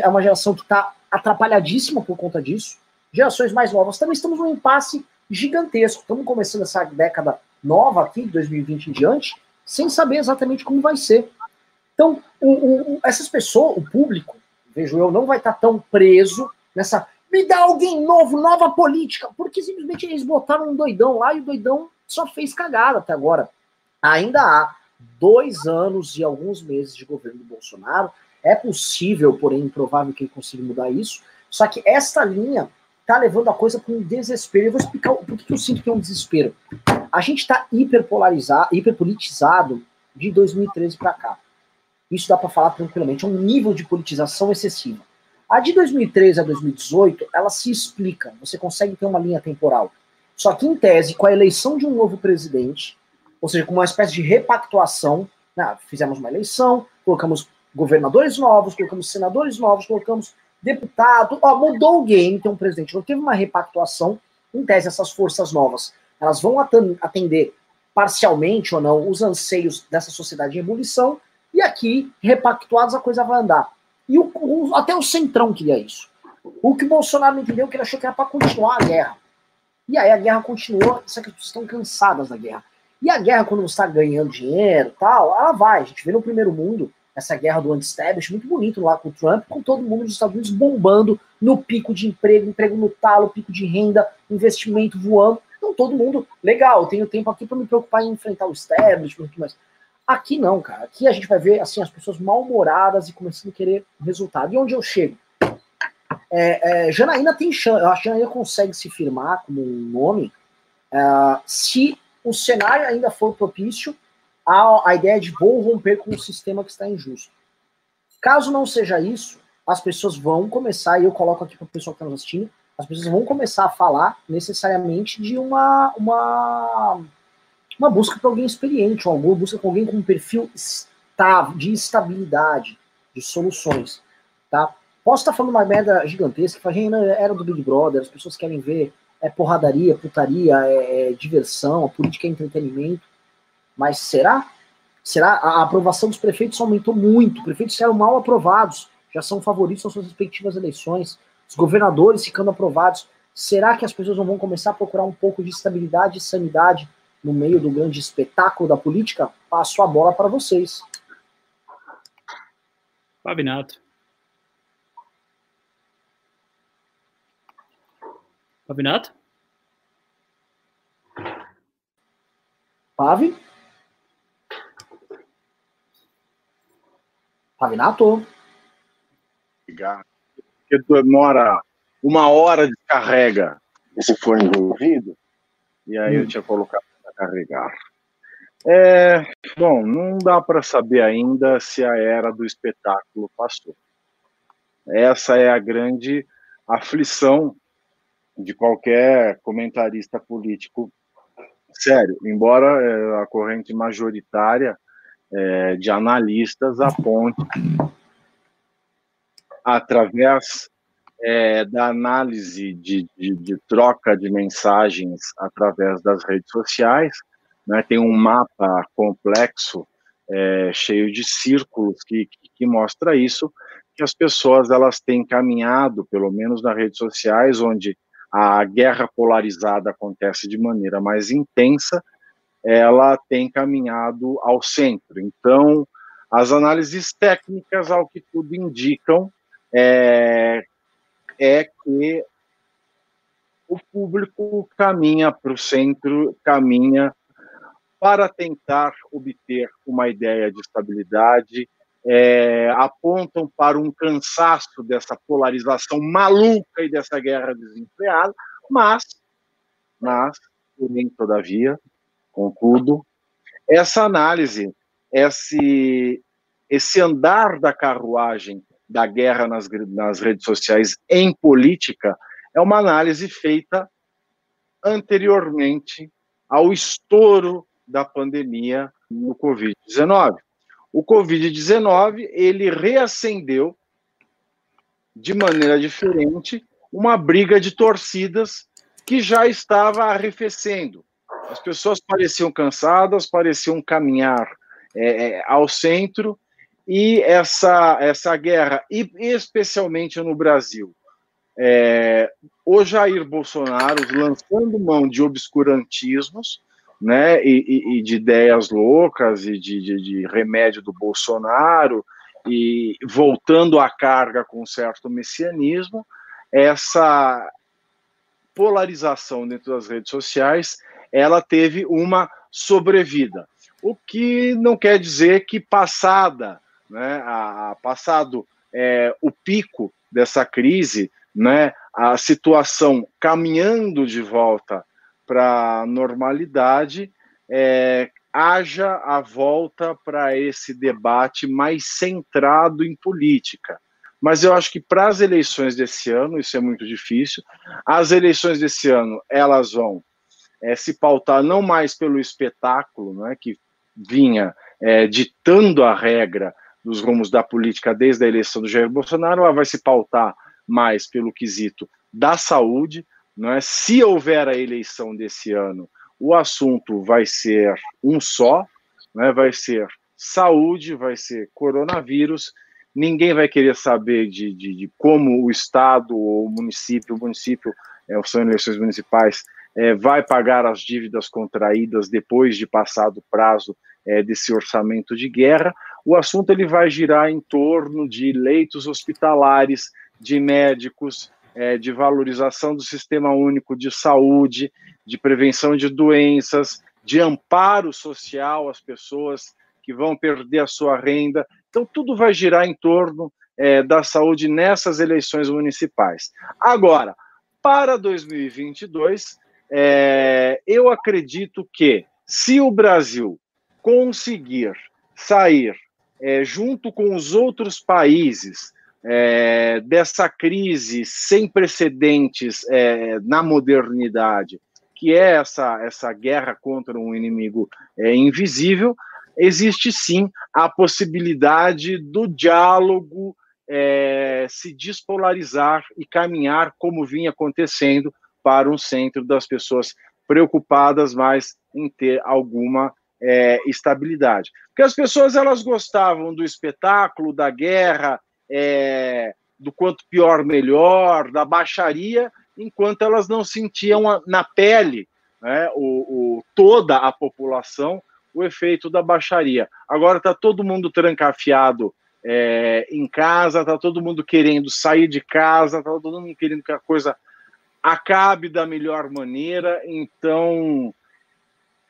É uma geração que está atrapalhadíssima por conta disso. Gerações mais novas também estamos num impasse gigantesco. Estamos começando essa década nova aqui, de 2020 em diante, sem saber exatamente como vai ser. Então, o, o, essas pessoas, o público, vejo eu, não vai estar tão preso nessa. Me dá alguém novo, nova política, porque simplesmente eles botaram um doidão lá e o doidão só fez cagada até agora. Ainda há dois anos e alguns meses de governo do Bolsonaro. É possível, porém improvável que ele consiga mudar isso. Só que esta linha tá levando a coisa para um desespero. Eu vou explicar por que eu sinto que é um desespero. A gente está hiperpolarizado, hiperpolitizado de 2013 para cá. Isso dá para falar tranquilamente. É um nível de politização excessiva. A de 2013 a 2018, ela se explica. Você consegue ter uma linha temporal. Só que, em tese, com a eleição de um novo presidente, ou seja, com uma espécie de repactuação, né, fizemos uma eleição, colocamos governadores novos, colocamos senadores novos, colocamos deputado, ó, mudou o game, tem um presidente, não teve uma repactuação, em tese, essas forças novas, elas vão atender parcialmente ou não os anseios dessa sociedade em ebulição, e aqui, repactuados, a coisa vai andar. E o, o, até o Centrão queria isso. O que o Bolsonaro não entendeu, que ele achou que era para continuar a guerra. E aí a guerra continuou, só que as pessoas estão cansadas da guerra. E a guerra, quando você está ganhando dinheiro tal, ela vai. A gente vê no primeiro mundo essa guerra do anti-establishment, muito bonito lá com o Trump, com todo mundo dos Estados Unidos bombando no pico de emprego, emprego no talo, pico de renda, investimento voando. Então todo mundo, legal, tenho tempo aqui para me preocupar em enfrentar o establishment, mas aqui não, cara. Aqui a gente vai ver assim as pessoas mal-humoradas e começando a querer resultado. E onde eu chego? É, é, Janaína tem chance, eu acho que Janaína consegue se firmar como um nome uh, se o cenário ainda for propício a, a ideia de vou romper com o sistema que está injusto. Caso não seja isso, as pessoas vão começar, e eu coloco aqui para o pessoal que está nos assistindo, as pessoas vão começar a falar necessariamente de uma, uma, uma busca para alguém experiente, uma busca com alguém com um perfil estável, de estabilidade, de soluções. Tá? Posso estar tá falando uma merda gigantesca, a era do Big Brother, as pessoas querem ver é porradaria, putaria, é, é diversão, a política é entretenimento. Mas será? Será? A aprovação dos prefeitos aumentou muito. Prefeitos eram mal aprovados, já são favoritos nas suas respectivas eleições. Os governadores ficando aprovados. Será que as pessoas não vão começar a procurar um pouco de estabilidade e sanidade no meio do grande espetáculo da política? Passo a bola para vocês. Fabinato. Fabinato? Pave? Pavinato. Ligar. Porque demora uma hora de carrega esse fone envolvido. E aí hum. eu tinha colocado para carregar. É, bom, não dá para saber ainda se a era do espetáculo passou. Essa é a grande aflição de qualquer comentarista político sério. Embora é, a corrente majoritária é, de analistas aponte, através é, da análise de, de, de, troca de mensagens através das redes sociais, né, tem um mapa complexo, é, cheio de círculos que, que mostra isso, que as pessoas elas têm caminhado, pelo menos nas redes sociais, onde a guerra polarizada acontece de maneira mais intensa, ela tem caminhado ao centro. Então, as análises técnicas, ao que tudo indicam, é, é que o público caminha para o centro, caminha para tentar obter uma ideia de estabilidade, é, apontam para um cansaço dessa polarização maluca e dessa guerra desenfreada, mas, mas, porém, todavia, Contudo, essa análise, esse, esse andar da carruagem da guerra nas, nas redes sociais em política é uma análise feita anteriormente ao estouro da pandemia no Covid-19. O Covid-19 ele reacendeu de maneira diferente uma briga de torcidas que já estava arrefecendo. As pessoas pareciam cansadas, pareciam caminhar é, é, ao centro, e essa, essa guerra, e especialmente no Brasil, é, o Jair Bolsonaro lançando mão de obscurantismos, né, e, e de ideias loucas e de, de, de, remédio do Bolsonaro, e voltando à carga com certo messianismo, essa polarização dentro das redes sociais ela teve uma sobrevida. o que não quer dizer que passada, né, a, passado é, o pico dessa crise, né, a situação caminhando de volta para a normalidade, é, haja a volta para esse debate mais centrado em política. Mas eu acho que para as eleições desse ano, isso é muito difícil. As eleições desse ano, elas vão é, se pautar não mais pelo espetáculo, né, que vinha é, ditando a regra dos rumos da política desde a eleição do Jair Bolsonaro, ela vai se pautar mais pelo quesito da saúde. Não é? Se houver a eleição desse ano, o assunto vai ser um só, né? vai ser saúde, vai ser coronavírus. Ninguém vai querer saber de, de, de como o Estado ou o município, o município, é, são eleições municipais, é, vai pagar as dívidas contraídas depois de passado o prazo é, desse orçamento de guerra. O assunto ele vai girar em torno de leitos hospitalares, de médicos, é, de valorização do sistema único de saúde, de prevenção de doenças, de amparo social às pessoas que vão perder a sua renda. Então, tudo vai girar em torno é, da saúde nessas eleições municipais. Agora, para 2022, é, eu acredito que se o Brasil conseguir sair é, junto com os outros países é, dessa crise sem precedentes é, na modernidade, que é essa, essa guerra contra um inimigo é, invisível, existe sim a possibilidade do diálogo é, se despolarizar e caminhar como vinha acontecendo para um centro das pessoas preocupadas mais em ter alguma é, estabilidade. Porque as pessoas elas gostavam do espetáculo, da guerra, é, do quanto pior melhor, da baixaria, enquanto elas não sentiam na pele né, o, o, toda a população o efeito da baixaria. Agora está todo mundo trancafiado é, em casa, está todo mundo querendo sair de casa, está todo mundo querendo que a coisa acabe da melhor maneira. Então,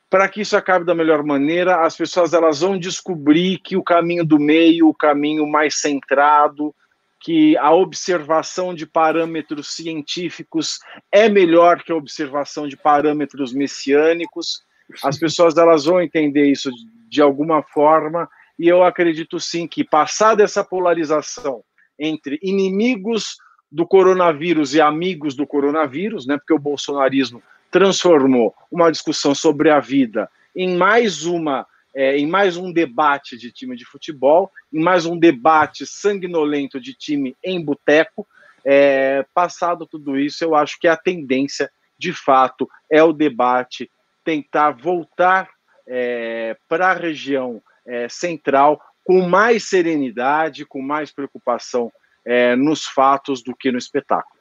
para que isso acabe da melhor maneira, as pessoas elas vão descobrir que o caminho do meio, o caminho mais centrado, que a observação de parâmetros científicos é melhor que a observação de parâmetros messiânicos. As pessoas elas vão entender isso de alguma forma e eu acredito sim que passar dessa polarização entre inimigos do coronavírus e amigos do coronavírus, né? Porque o bolsonarismo transformou uma discussão sobre a vida em mais uma é, em mais um debate de time de futebol, em mais um debate sanguinolento de time em boteco. É, passado tudo isso, eu acho que a tendência, de fato, é o debate tentar voltar é, para a região é, central com mais serenidade, com mais preocupação é, nos fatos do que no espetáculo.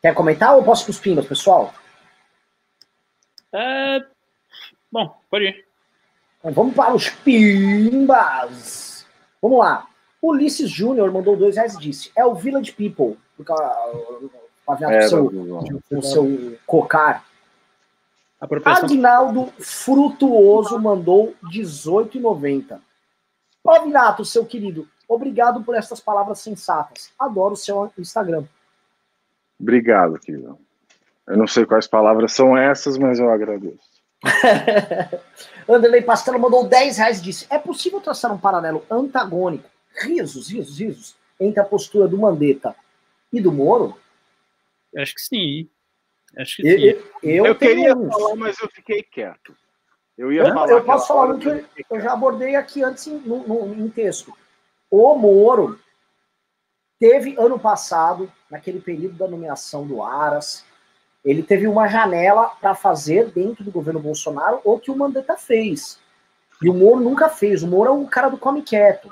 Quer comentar ou posso ir para os pimbas, pessoal? É... Bom, pode ir. Então, vamos para os pimbas. Vamos lá. Ulisses Júnior mandou dois reais e disse: É o Village People. Para é, seu, o seu cocar. Agnaldo Frutuoso mandou 18,90. Ó, Vinato, seu querido, obrigado por essas palavras sensatas. Adoro o seu Instagram. Obrigado, querido. Eu não sei quais palavras são essas, mas eu agradeço. Anderley Pastelo mandou 10 reais e disse: É possível traçar um paralelo antagônico, risos, risos, risos, entre a postura do Mandetta e do Moro? Acho que sim. Acho que sim. Eu, eu, eu queria uns. falar, mas eu fiquei quieto. Eu ia eu, falar. Eu posso falar um que eu, eu, já abordei aqui antes em, no, no, em texto. O Moro teve ano passado, naquele período da nomeação do Aras, ele teve uma janela para fazer dentro do governo Bolsonaro o que o Mandetta fez. E o Moro nunca fez. O Moro é um cara do come quieto.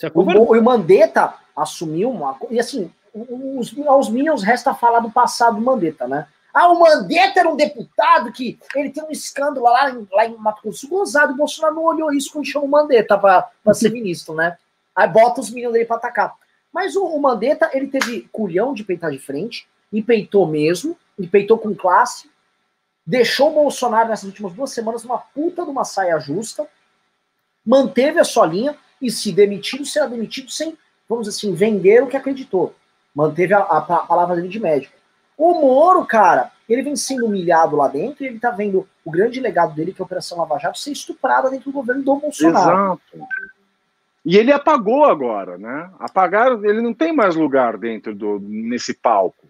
É o, o, Mandetta assumiu uma. E assim, os, aos Minions resta falar do passado do Mandetta, né? Ah, o Mandetta era um deputado que ele tem um escândalo lá, em, lá em Mato Grosso. Gozado, o Bolsonaro não olhou isso quando chamou o Mandetta para ser ministro, né? Aí bota os Minions dele para atacar. Mas o, o Mandetta, ele teve culhão de peitar de frente, e peitou mesmo, e peitou com classe, deixou o Bolsonaro nessas últimas duas semanas uma puta de uma saia justa, manteve a sua linha e se demitido, será demitido sem, vamos dizer assim, vender o que acreditou. Manteve a, a, a palavra dele de médico. O Moro, cara, ele vem sendo humilhado lá dentro e ele tá vendo o grande legado dele, que é a Operação Lava Jato, ser estuprada dentro do governo do Bolsonaro. Exato. E ele apagou agora, né? Apagaram, ele não tem mais lugar dentro do nesse palco.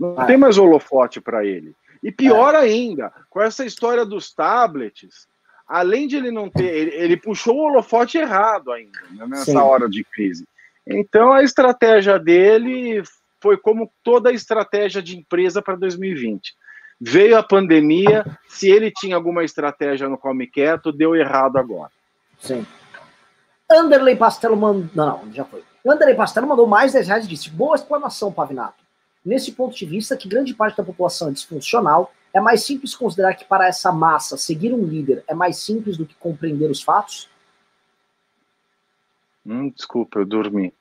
Não é. tem mais holofote para ele. E pior é. ainda, com essa história dos tablets, além de ele não ter, ele, ele puxou o holofote errado ainda, né, nessa Sim. hora de crise. Então a estratégia dele foi como toda a estratégia de empresa para 2020. Veio a pandemia, se ele tinha alguma estratégia no Come Quieto, deu errado agora. Sim. Anderley Pastelo mandou. Não, já foi. Anderley Pastelo mandou mais 10 reais e disse: Boa exclamação, Pavinato. Nesse ponto de vista, que grande parte da população é disfuncional, é mais simples considerar que para essa massa seguir um líder é mais simples do que compreender os fatos? Hum, desculpa, eu dormi.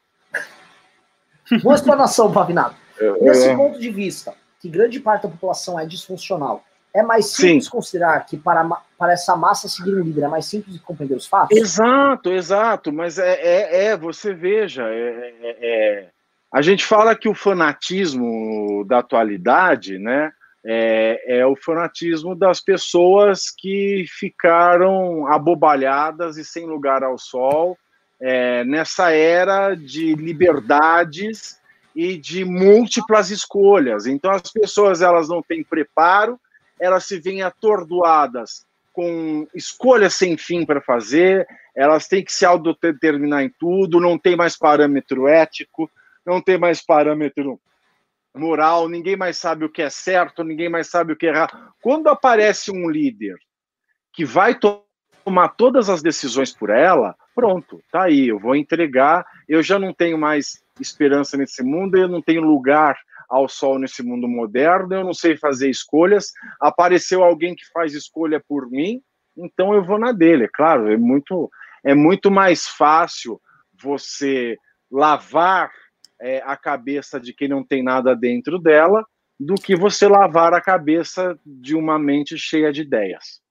Boa explanação, Pavinato. Nesse ponto de vista, que grande parte da população é disfuncional, é mais simples Sim. considerar que para, para essa massa seguir um líder é mais simples de compreender os fatos? Exato, exato. Mas é, é, é você veja, é, é, é, a gente fala que o fanatismo da atualidade, né, é, é o fanatismo das pessoas que ficaram abobalhadas e sem lugar ao sol é, nessa era de liberdades e de múltiplas escolhas. Então as pessoas elas não têm preparo elas se veem atordoadas com escolhas sem fim para fazer, elas têm que se autodeterminar em tudo, não tem mais parâmetro ético, não tem mais parâmetro moral, ninguém mais sabe o que é certo, ninguém mais sabe o que é errado. Quando aparece um líder que vai tomar todas as decisões por ela, pronto, tá aí, eu vou entregar, eu já não tenho mais esperança nesse mundo, eu não tenho lugar ao sol nesse mundo moderno, eu não sei fazer escolhas, apareceu alguém que faz escolha por mim, então eu vou na dele. É claro, é muito, é muito mais fácil você lavar é, a cabeça de quem não tem nada dentro dela do que você lavar a cabeça de uma mente cheia de ideias.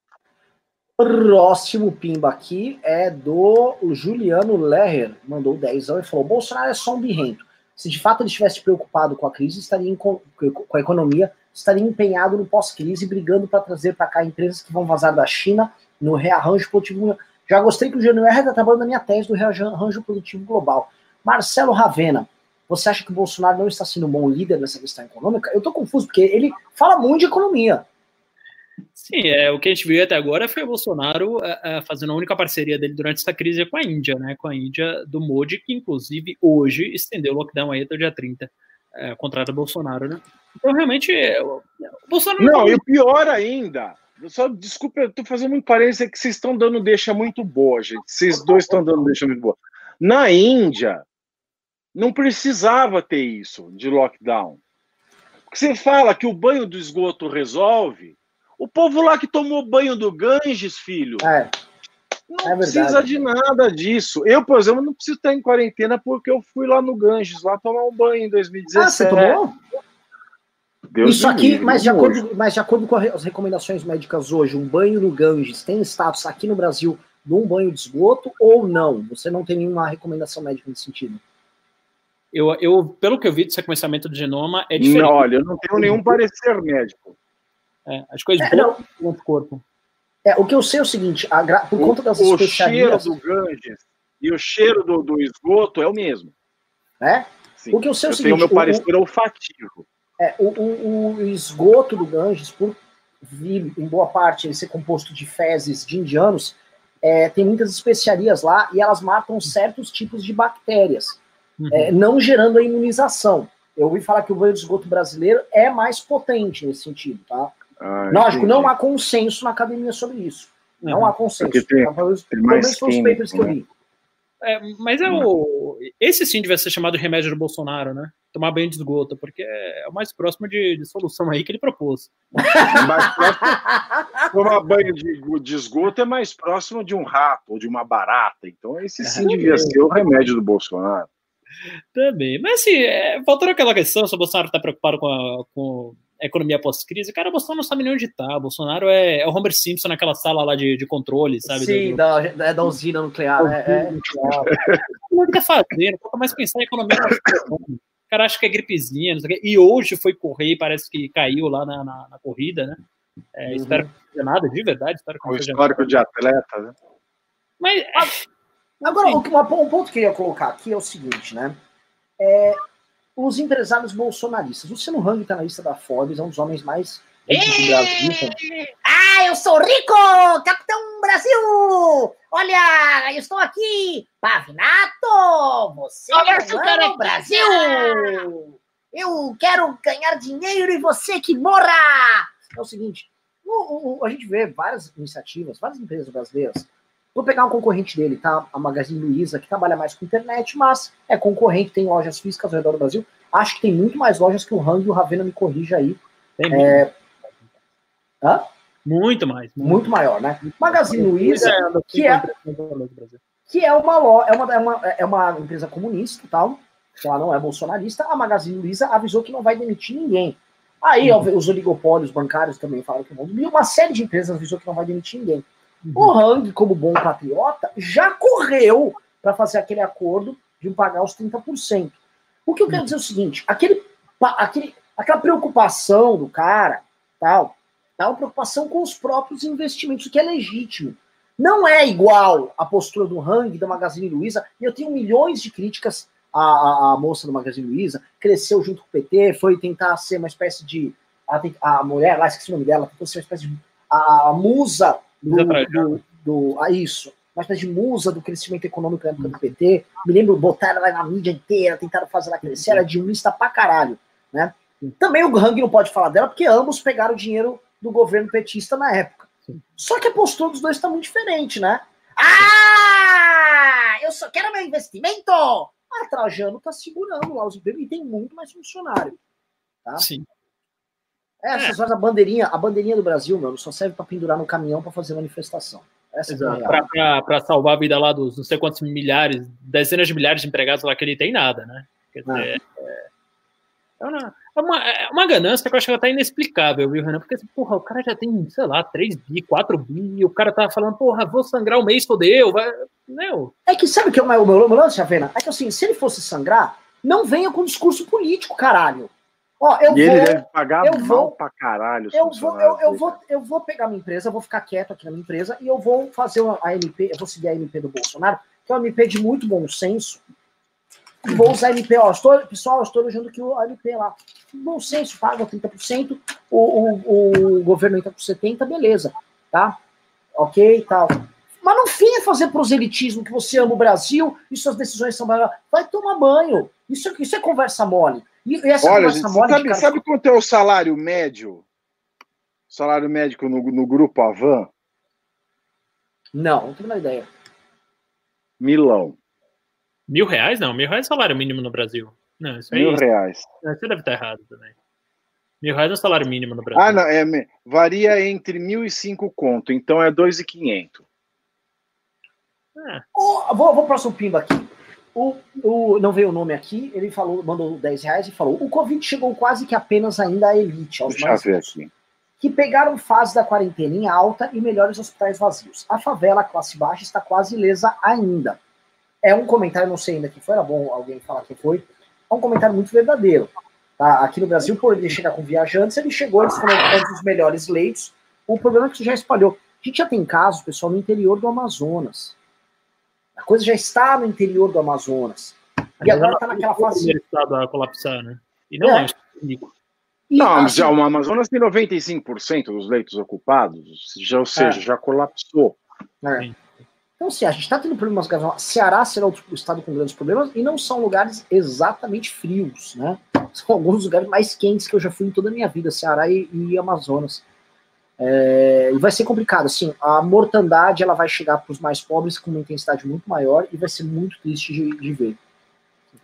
Próximo pimba aqui é do Juliano Lerrer, mandou 10 e falou: Bolsonaro é só um birrento. Se de fato ele estivesse preocupado com a crise, estaria com a economia, estaria empenhado no pós-crise, brigando para trazer para cá empresas que vão vazar da China no rearranjo produtivo. Já gostei que o GNR está trabalhando na minha tese do rearranjo produtivo global. Marcelo Ravena, você acha que o Bolsonaro não está sendo um bom líder nessa questão econômica? Eu estou confuso, porque ele fala muito de economia. Sim, é, o que a gente viu até agora foi o Bolsonaro é, é, fazendo a única parceria dele durante essa crise com a Índia, né? Com a Índia do Modi, que inclusive hoje estendeu o lockdown aí até o dia 30, é, contra Bolsonaro, né? Então, realmente, é, o Bolsonaro. Não, não e o pior ainda, só desculpa, eu tô fazendo muito parência que vocês estão dando deixa muito boa, gente. Vocês dois estão dando deixa muito boa. Na Índia, não precisava ter isso de lockdown. Porque você fala que o banho do esgoto resolve o povo lá que tomou banho do Ganges, filho. É. Não é precisa de nada disso. Eu, por exemplo, não preciso estar em quarentena porque eu fui lá no Ganges, lá tomar um banho em 2017. Ah, você tomou? Deus Isso aqui, livre, mas, de acordo, mas de acordo com as recomendações médicas hoje, um banho no Ganges tem status aqui no Brasil de um banho de esgoto ou não? Você não tem nenhuma recomendação médica nesse sentido? Eu, eu, pelo que eu vi do sequenciamento do genoma, é diferente. Não, olha, eu não tenho nenhum parecer médico. É, as coisas é, boas no outro corpo. É, o que eu sei é o seguinte, gra... por o, conta das o especiarias... cheiro do Ganges e o cheiro do, do esgoto é o mesmo. É? Sim. O que eu sei é o eu seguinte... Tenho o meu parecer olfativo. É, o, o, o, esgoto do Ganges, por vir, em boa parte, ele ser composto de fezes de indianos, é, tem muitas especiarias lá e elas matam certos tipos de bactérias, uhum. é, não gerando a imunização. Eu ouvi falar que o banho de esgoto brasileiro é mais potente nesse sentido, tá? Ah, Lógico, não há consenso na academia sobre isso. Não, não há consenso. Tem, tem mais são os papers que eu li. É, mas é o. Esse sim deve ser chamado de remédio do Bolsonaro, né? Tomar banho de esgoto, porque é o mais próximo de, de solução aí que ele propôs. mais próximo, tomar banho de, de, esgoto é mais próximo de um rato ou de uma barata. Então, esse sim é, devia ser o remédio do Bolsonaro. Também. Mas assim, é, voltando àquela questão, se o Bolsonaro está preocupado com, a, com economia pós-crise. Cara, o Bolsonaro não sabe nem onde tá. O Bolsonaro é, é o Homer Simpson naquela sala lá de, de controle, sabe? Sim, do, da, é da usina nuclear. É, é, o que tá fazendo? Falta mais pensar em economia O cara acha que é gripezinha, não sei o quê. E hoje foi correr parece que caiu lá na, na, na corrida, né? É, uhum. Espero que não seja nada, de verdade. Espero que o histórico de atleta, né? Mas. Agora, um ponto que eu ia colocar aqui é o seguinte, né? É, os empresários bolsonaristas. O Luciano Hang está na lista da Forbes, é um dos homens mais ricos do Brasil. Ah, eu sou rico! Capitão Brasil! Olha, eu estou aqui! Pavinato! Você Olha é o Brasil! Eu quero ganhar dinheiro e você que morra! É o seguinte, o, o, a gente vê várias iniciativas, várias empresas brasileiras Vou pegar um concorrente dele, tá? A Magazine Luiza, que trabalha mais com internet, mas é concorrente, tem lojas físicas ao redor do Brasil. Acho que tem muito mais lojas que o Hang e o Ravena me corrija aí. Tem é... Hã? Muito mais. Muito, muito maior, né? Magazine Luiza, que é, que é uma, lo... é, uma, é, uma, é uma empresa comunista tal, que ela não é bolsonarista, a Magazine Luiza avisou que não vai demitir ninguém. Aí uhum. os oligopólios bancários também falaram que vão demitir, uma série de empresas avisou que não vai demitir ninguém. Uhum. O Hang, como bom patriota, já correu para fazer aquele acordo de pagar os 30%. O que eu quero uhum. dizer é o seguinte: aquele, aquele, aquela preocupação do cara, tal, é uma preocupação com os próprios investimentos, o que é legítimo. Não é igual a postura do Hang, da Magazine Luiza, e eu tenho milhões de críticas à, à, moça do Magazine Luiza, cresceu junto com o PT, foi tentar ser uma espécie de. A, a mulher lá, esqueci o nome dela, tentou ser uma espécie de. A, a musa do, do, do, a isso, uma espécie de musa do crescimento econômico na época do PT. Me lembro, botaram ela na mídia inteira, tentaram fazer ela crescer, era de lista pra caralho, né? Também o Hang não pode falar dela, porque ambos pegaram o dinheiro do governo petista na época. Só que a postura dos dois está muito diferente, né? Ah! Eu só quero meu investimento! A Trajano está segurando lá os empregos e tem muito mais funcionário. Tá? Sim. É, essas horas a bandeirinha, a bandeirinha do Brasil, meu, só serve para pendurar no caminhão para fazer manifestação. Essa é para salvar a vida lá dos não sei quantos milhares, dezenas de milhares de empregados lá que ele tem nada, né? Quer dizer, ah. é, é, uma, é, uma, é uma ganância que eu acho que até inexplicável, viu, Renan? Porque, assim, porra, o cara já tem, sei lá, 3 bi, 4 bi, e o cara tá falando, porra, vou sangrar o mês todo eu, vai. Meu. É que sabe o que é o meu, meu lance, Javena? É que assim, se ele fosse sangrar, não venha com discurso político, caralho. Ó, eu e vou, ele deve pagar eu mal vou, pra caralho. Eu vou, eu, eu, vou, eu vou pegar minha empresa, vou ficar quieto aqui na minha empresa e eu vou fazer a MP, eu vou seguir a MP do Bolsonaro, que é uma MP de muito bom senso. E vou usar a MP, ó, estou, pessoal, eu estou elogiando que o MP lá. Bom senso, paga 30%, o, o, o governo entra com 70%, beleza, tá? Ok, tal. Mas não venha fazer proselitismo que você ama o Brasil e suas decisões são maiores. Vai tomar banho. Isso, isso é conversa mole. E essa Olha, gente, sabe, cara... sabe quanto é o salário médio? Salário médico no, no grupo Avan? Não, não tenho uma ideia. Milão. Mil reais? Não, mil reais é salário mínimo no Brasil. Não, isso aí, Mil reais. Você deve estar errado também. Mil reais é o salário mínimo no Brasil. Ah, não, é, varia entre mil e cinco conto, então é dois e quinhento. É. Oh, vou, vou para o pimba aqui. O, o, não veio o nome aqui, ele falou, mandou 10 reais e falou: o Covid chegou quase que apenas ainda à elite, aos Deixa mais ver aqui. que pegaram fase da quarentena em alta e melhores hospitais vazios. A favela, a classe baixa, está quase ilesa ainda. É um comentário, não sei ainda que foi, era bom alguém falar que foi. É um comentário muito verdadeiro. Tá? Aqui no Brasil, por ele chegar com viajantes, ele chegou, eles foram um dos melhores leitos. O problema é que isso já espalhou. A gente já tem casos, pessoal, no interior do Amazonas a coisa já está no interior do Amazonas. E agora está naquela fase. O estado a colapsar, né? E não é, é único. Não, assim, já o Amazonas tem 95% dos leitos ocupados, já, ou seja, é. já colapsou. É. Então, se assim, a gente está tendo problemas graves. Ceará será outro estado com grandes problemas e não são lugares exatamente frios, né? São alguns lugares mais quentes que eu já fui em toda a minha vida, Ceará e, e Amazonas. É, e vai ser complicado, assim, a mortandade ela vai chegar para os mais pobres com uma intensidade muito maior e vai ser muito triste de, de ver.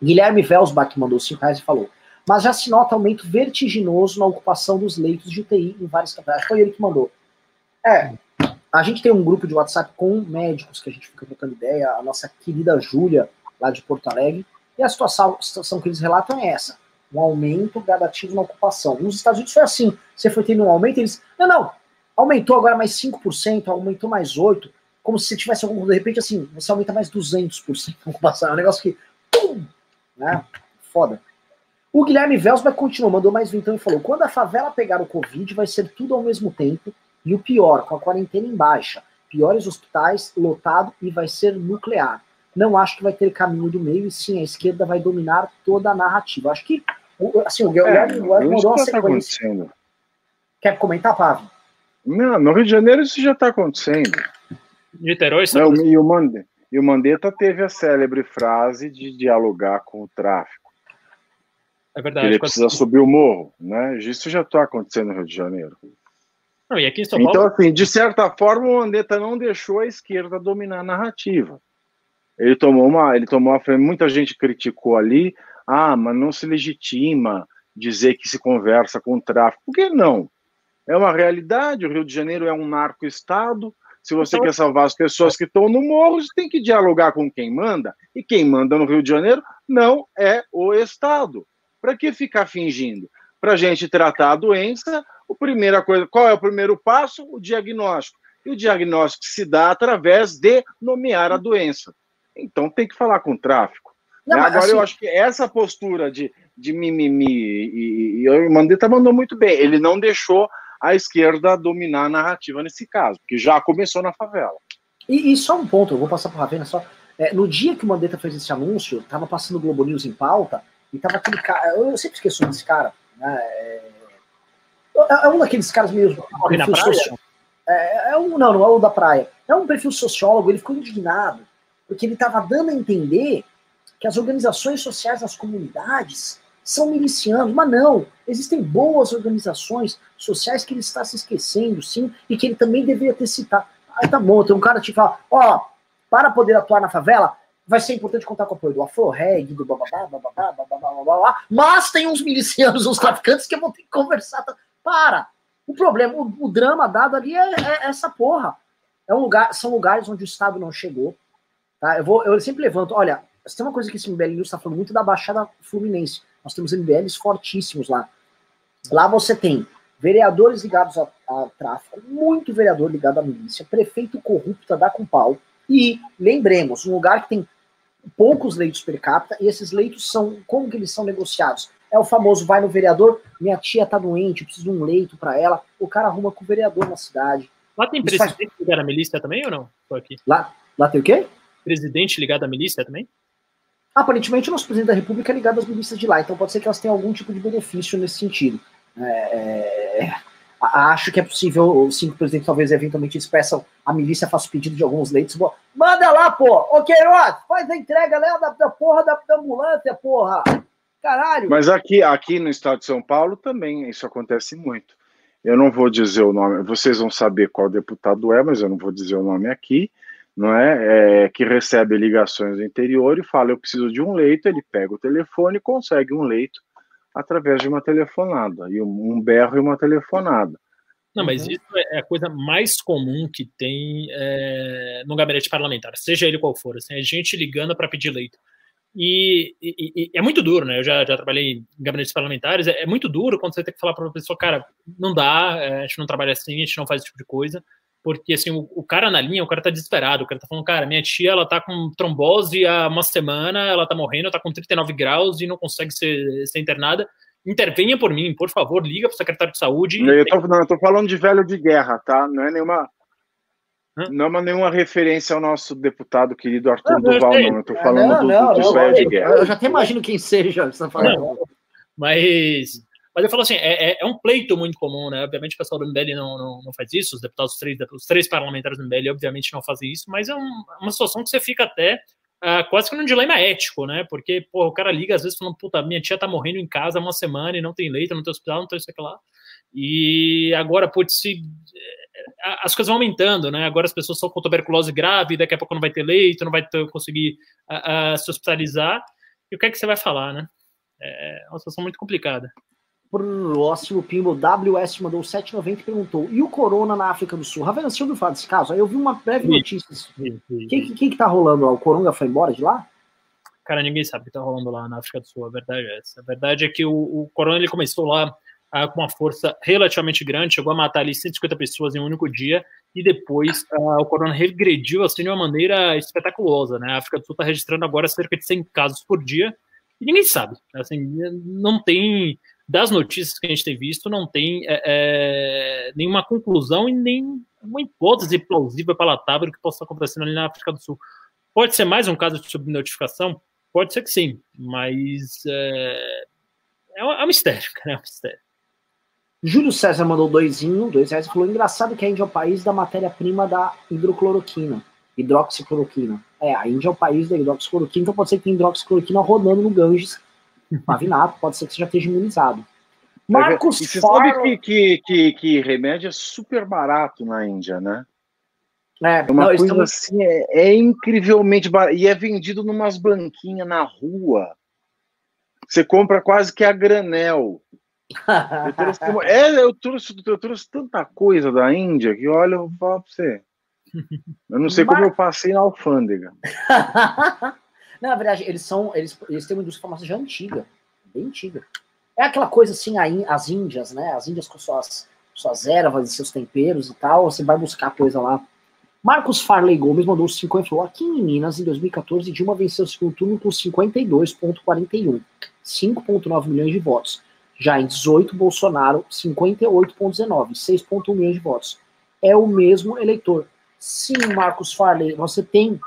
Guilherme Velsbach mandou 5 reais e falou, mas já se nota aumento vertiginoso na ocupação dos leitos de UTI em várias capitais. Foi ele que mandou. É, a gente tem um grupo de WhatsApp com médicos que a gente fica trocando ideia, a nossa querida Júlia, lá de Porto Alegre, e a situação, a situação que eles relatam é essa. Um aumento gradativo na ocupação. Nos Estados Unidos foi assim. Você foi tendo um aumento, eles. Não, não, aumentou agora mais 5%, aumentou mais 8%, como se tivesse algum. De repente, assim, você aumenta mais 200% na ocupação. É um negócio que. Pum, né? Foda. O Guilherme Velsberg continuou, mandou mais vintão e falou: quando a favela pegar o Covid, vai ser tudo ao mesmo tempo. E o pior, com a quarentena em baixa, piores hospitais, lotado e vai ser nuclear. Não acho que vai ter caminho do meio, e sim, a esquerda vai dominar toda a narrativa. Acho que assim, o Guilherme é, mandou uma sequência. Tá Quer comentar, Pavio? Não, no Rio de Janeiro isso já está acontecendo. Niterói, Não, e, o Mandetta, e o Mandetta teve a célebre frase de dialogar com o tráfico. É verdade. Ele precisa subir o morro, né? Isso já está acontecendo no Rio de Janeiro. Não, e aqui em São Paulo... Então, assim, de certa forma, o Mandetta não deixou a esquerda dominar a narrativa. Ele tomou uma, ele tomou uma, muita gente criticou ali, ah, mas não se legitima dizer que se conversa com o tráfico. Por que não? É uma realidade, o Rio de Janeiro é um narco-estado. Se você então, quer salvar as pessoas que estão no morro, você tem que dialogar com quem manda. E quem manda no Rio de Janeiro não é o Estado. Para que ficar fingindo? Para a gente tratar a doença, a primeira coisa, qual é o primeiro passo? O diagnóstico. E o diagnóstico se dá através de nomear a doença. Então tem que falar com o tráfico. Não, Agora assim... eu acho que essa postura de, de mimimi, e, e, e o Mandetta mandou muito bem, ele não deixou a esquerda dominar a narrativa nesse caso, que já começou na favela. E, e só um ponto, eu vou passar para Ravena só. É, no dia que o Mandetta fez esse anúncio, tava passando o Globo News em pauta, e tava aquele cara, eu, sempre esqueço desse cara, né? É, é, é um daqueles caras meio. É, é, um, não, não é o da praia. É um perfil sociólogo, ele ficou indignado, porque ele estava dando a entender que as organizações sociais das comunidades são milicianos, mas não. Existem boas organizações sociais que ele está se esquecendo, sim, e que ele também deveria ter citado. Aí tá bom, tem um cara que fala, ó, para poder atuar na favela, vai ser importante contar com o apoio do Afro-Reg, do bababá, bababá, bababá, bababá, mas tem uns milicianos, uns traficantes que vão ter que conversar. Para! O problema, o, o drama dado ali é, é, essa porra. É um lugar, são lugares onde o Estado não chegou. Tá? Eu, vou, eu sempre levanto, olha, tem uma coisa que esse MBL News está falando muito da Baixada Fluminense. Nós temos MBLs fortíssimos lá. Lá você tem vereadores ligados a, a tráfico, muito vereador ligado à milícia, prefeito corrupto dá com pau. E, lembremos, um lugar que tem poucos leitos per capita, e esses leitos são, como que eles são negociados? É o famoso, vai no vereador, minha tia tá doente, eu preciso de um leito para ela, o cara arruma com o vereador na cidade. Lá tem Isso presidente faz... ligado à milícia também ou não? aqui. Lá, lá tem o quê? Presidente ligado à milícia também? Aparentemente, o nosso presidente da República é ligado às milícias de lá, então pode ser que elas tenham algum tipo de benefício nesse sentido. É, é, acho que é possível, sim, que o presidente talvez eventualmente peçam, a milícia faça o pedido de alguns leitos. Manda lá, pô! Ô Queiroz, faz a entrega lá da, da porra da, da ambulância, porra! Caralho! Mas aqui, aqui no estado de São Paulo também isso acontece muito. Eu não vou dizer o nome, vocês vão saber qual deputado é, mas eu não vou dizer o nome aqui não é? é? que recebe ligações do interior e fala eu preciso de um leito, ele pega o telefone e consegue um leito através de uma telefonada, e um berro e uma telefonada. Não, mas uhum. isso é a coisa mais comum que tem é, no gabinete parlamentar, seja ele qual for. Assim, é gente ligando para pedir leito. E, e, e, é muito duro, né? Eu já, já trabalhei em gabinetes parlamentares. É, é muito duro quando você tem que falar para uma pessoa, cara, não dá, é, a gente não trabalha assim, a gente não faz esse tipo de coisa porque assim, o, o, cara na linha, o cara tá desesperado, o cara tá falando, cara, minha tia, ela tá com trombose há uma semana, ela tá morrendo, tá com 39 graus e não consegue ser, ser internada, intervenha por mim, por favor, liga pro secretário de saúde. Eu tô, não, eu tô falando de velho de guerra, tá? Não é nenhuma... Hã? Não é nenhuma referência ao nosso deputado querido Arthur não, Duval, não. Eu tô falando não, do, não, dos velhos de guerra. Eu já até imagino quem seja. Você tá falando. mas mas eu falo assim, é, é, é, um pleito muito comum, né? Obviamente o pessoal do MBL não, não, não faz isso, os deputados, os três, os três parlamentares do MBL, obviamente, não fazem isso, mas é um, uma situação que você fica até uh, quase que num dilema ético, né? Porque, pô, o cara liga às vezes falando, puta, minha tia tá morrendo em casa há uma semana e não tem leito, não tem hospital, não tem isso aqui lá. E agora, putz, se eh, as coisas vão aumentando, né? Agora as pessoas estão com tuberculose grave, daqui a pouco não vai ter leito, não vai ter, conseguir uh, uh, se hospitalizar. E o que é que você vai falar, né? É uma situação muito complicada. Próximo Pimbo, WS mandou 7,90 e perguntou: e o Corona na África do Sul? Ravena, você ouviu falar desse caso? Aí eu vi uma breve notícia. Quem, quem que tá rolando lá? O Coronga foi embora de lá? Cara, ninguém sabe o que está rolando lá na África do Sul, a verdade é essa. A verdade é que o, o corona ele começou lá ah, com uma força relativamente grande, chegou a matar ali 150 pessoas em um único dia, e depois ah, o corona regrediu assim de uma maneira espetaculosa. Né? A África do Sul está registrando agora cerca de 100 casos por dia, e ninguém sabe. Assim, não tem, das notícias que a gente tem visto, não tem é, é, nenhuma conclusão e nem uma hipótese plausível, palatável do que possa estar acontecendo ali na África do Sul. Pode ser mais um caso de subnotificação? Pode ser que sim, mas é, é, um, é mistério, cara, é um mistério. Júlio César mandou doisinho, dois reais, e falou: engraçado que a Índia é o país da matéria-prima da hidrocloroquina, hidroxicloroquina. É, a Índia é o país da hidroxicloroquina, então pode ser que tenha hidroxicloroquina rodando no Ganges, pavinato, pode ser que você já esteja imunizado. Marcos e você sabe que, que, que, que, remédio é super barato na Índia, né? É, é uma não, coisa estamos... assim, é, é, incrivelmente barato. E é vendido numas banquinhas na rua. Você compra quase que a granel. Eu trouxe, é, eu trouxe, eu trouxe tanta coisa da Índia que, olha, eu vou falar pra você. Eu não sei Mar... como eu passei na alfândega. não, na verdade, eles são. Eles, eles têm uma indústria farmacêutica antiga, bem antiga. É aquela coisa assim, as Índias, né? As Índias com suas, suas ervas e seus temperos e tal, você vai buscar coisa lá. Marcos Farley Gomes mandou 50 e falou: aqui em Minas, em 2014, Dilma venceu o segundo turno com 52,41, 5,9 milhões de votos. Já em 18, Bolsonaro, 58,19, 6,1 milhões de votos. É o mesmo eleitor. Sim, Marcos Farley, você tem.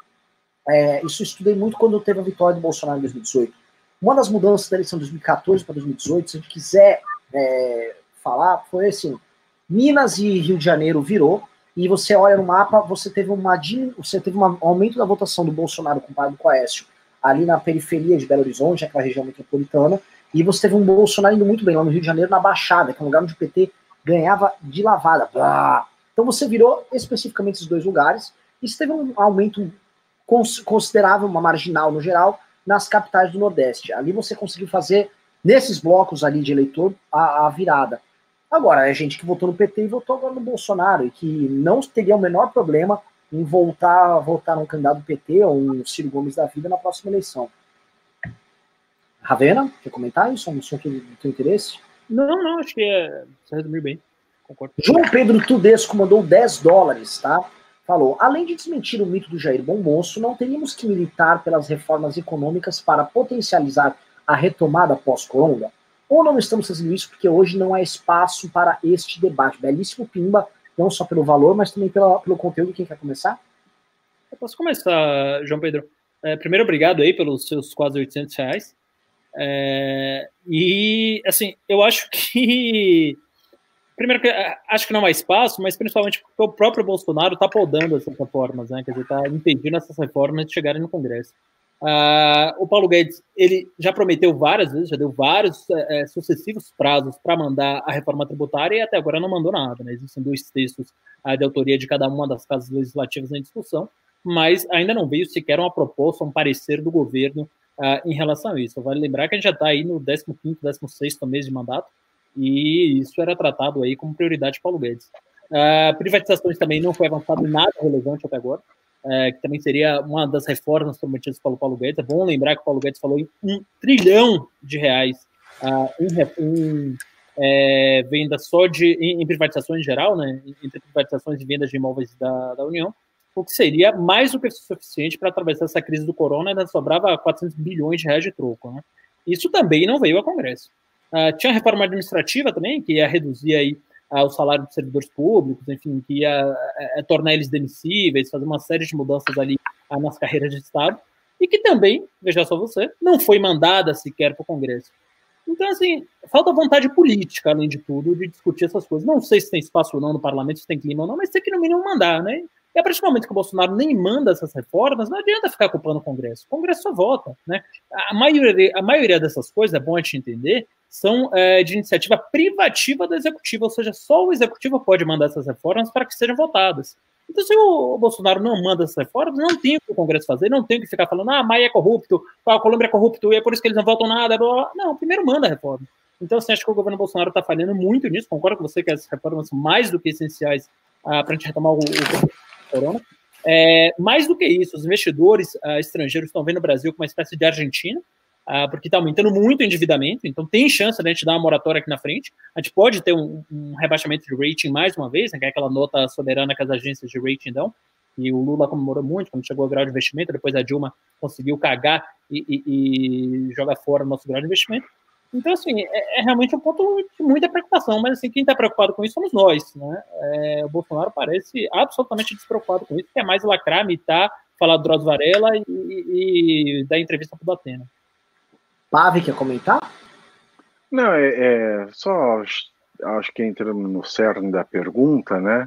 É, isso eu estudei muito quando teve a vitória do Bolsonaro em 2018. Uma das mudanças da eleição de 2014 para 2018, se a gente quiser é, falar, foi assim: Minas e Rio de Janeiro virou, e você olha no mapa, você teve, uma, você teve um aumento da votação do Bolsonaro comparado com o Aécio ali na periferia de Belo Horizonte, aquela região metropolitana, e você teve um Bolsonaro indo muito bem lá no Rio de Janeiro, na Baixada, que é um lugar onde o PT ganhava de lavada. Então você virou especificamente esses dois lugares, e você teve um aumento considerável, uma marginal no geral, nas capitais do Nordeste. Ali você conseguiu fazer, nesses blocos ali de eleitor, a, a virada. Agora, é gente que votou no PT e votou agora no Bolsonaro, e que não teria o menor problema em voltar a votar num candidato do PT ou um Ciro Gomes da vida na próxima eleição. Ravena, quer comentar isso? É um assunto do teu interesse? Não, não, acho que é. Você resumiu bem. Concordo. João Pedro Tudesco mandou 10 dólares, tá? Falou: além de desmentir o mito do Jair Bombosso, não teríamos que militar pelas reformas econômicas para potencializar a retomada pós-corona? Ou não estamos fazendo isso porque hoje não há espaço para este debate? Belíssimo Pimba, não só pelo valor, mas também pela, pelo conteúdo. Quem quer começar? Eu posso começar, João Pedro. É, primeiro, obrigado aí pelos seus quase 800 reais. É, e, assim, eu acho que. Primeiro, que é, acho que não há espaço, mas principalmente porque o próprio Bolsonaro está podando essas reformas, né? Quer dizer, está impedindo essas reformas de chegarem no Congresso. Uh, o Paulo Guedes ele já prometeu várias vezes, já deu vários é, sucessivos prazos para mandar a reforma tributária e até agora não mandou nada. Né? Existem dois textos uh, de autoria de cada uma das casas legislativas em discussão, mas ainda não veio sequer uma proposta, um parecer do governo uh, em relação a isso. Vale lembrar que a gente já está aí no 15º, 16 mês de mandato e isso era tratado aí como prioridade de Paulo Guedes. privatizações também não foi avançado nada relevante até agora é, que também seria uma das reformas prometidas pelo Paulo Guedes. É bom lembrar que o Paulo Guedes falou em um trilhão de reais uh, em, em é, venda só de em, em, privatizações em geral, né, entre privatizações e vendas de imóveis da, da União, o que seria mais do que suficiente para atravessar essa crise do corona, ainda sobrava 400 bilhões de reais de troco. Né? Isso também não veio ao Congresso. Uh, tinha a reforma administrativa também, que ia reduzir aí ao salário dos servidores públicos, enfim, que ia é, é, tornar eles demissíveis, fazer uma série de mudanças ali ah, nas carreiras de Estado, e que também, veja só você, não foi mandada sequer para o Congresso. Então, assim, falta vontade política, além de tudo, de discutir essas coisas. Não sei se tem espaço ou não no parlamento, se tem clima ou não, mas tem que, no mínimo, mandar, né? E a partir do momento que o Bolsonaro nem manda essas reformas, não adianta ficar culpando o Congresso. O Congresso só vota, né? A maioria, a maioria dessas coisas, é bom a gente entender, são é, de iniciativa privativa do executivo, ou seja, só o executivo pode mandar essas reformas para que sejam votadas. Então, se o Bolsonaro não manda essas reformas, não tem o que o Congresso fazer, não tem o que ficar falando, ah, Maia é corrupto, a Colômbia é corrupto, e é por isso que eles não votam nada. Blá, blá. Não, primeiro manda a reforma. Então, assim, acho que o governo Bolsonaro está falhando muito nisso, concordo com você que as reformas são mais do que essenciais ah, para a gente retomar o, o corona. É, mais do que isso, os investidores uh, estrangeiros estão vendo o Brasil como uma espécie de Argentina, uh, porque está aumentando muito o endividamento, então tem chance de a gente dar uma moratória aqui na frente. A gente pode ter um, um rebaixamento de rating mais uma vez, né, que é aquela nota soberana que as agências de rating dão, e o Lula comemorou muito quando chegou ao grau de investimento, depois a Dilma conseguiu cagar e, e, e jogar fora o nosso grau de investimento. Então, assim, é, é, realmente um ponto de muita preocupação, mas assim, quem está preocupado com isso somos nós, né? É, o Bolsonaro parece absolutamente despreocupado com isso, quer mais lacrar, mitar, falar do Droz Varela e, e, e dar entrevista para o Datena. Pave, quer comentar? Não, é, é, só acho que entrando no cerne da pergunta, né?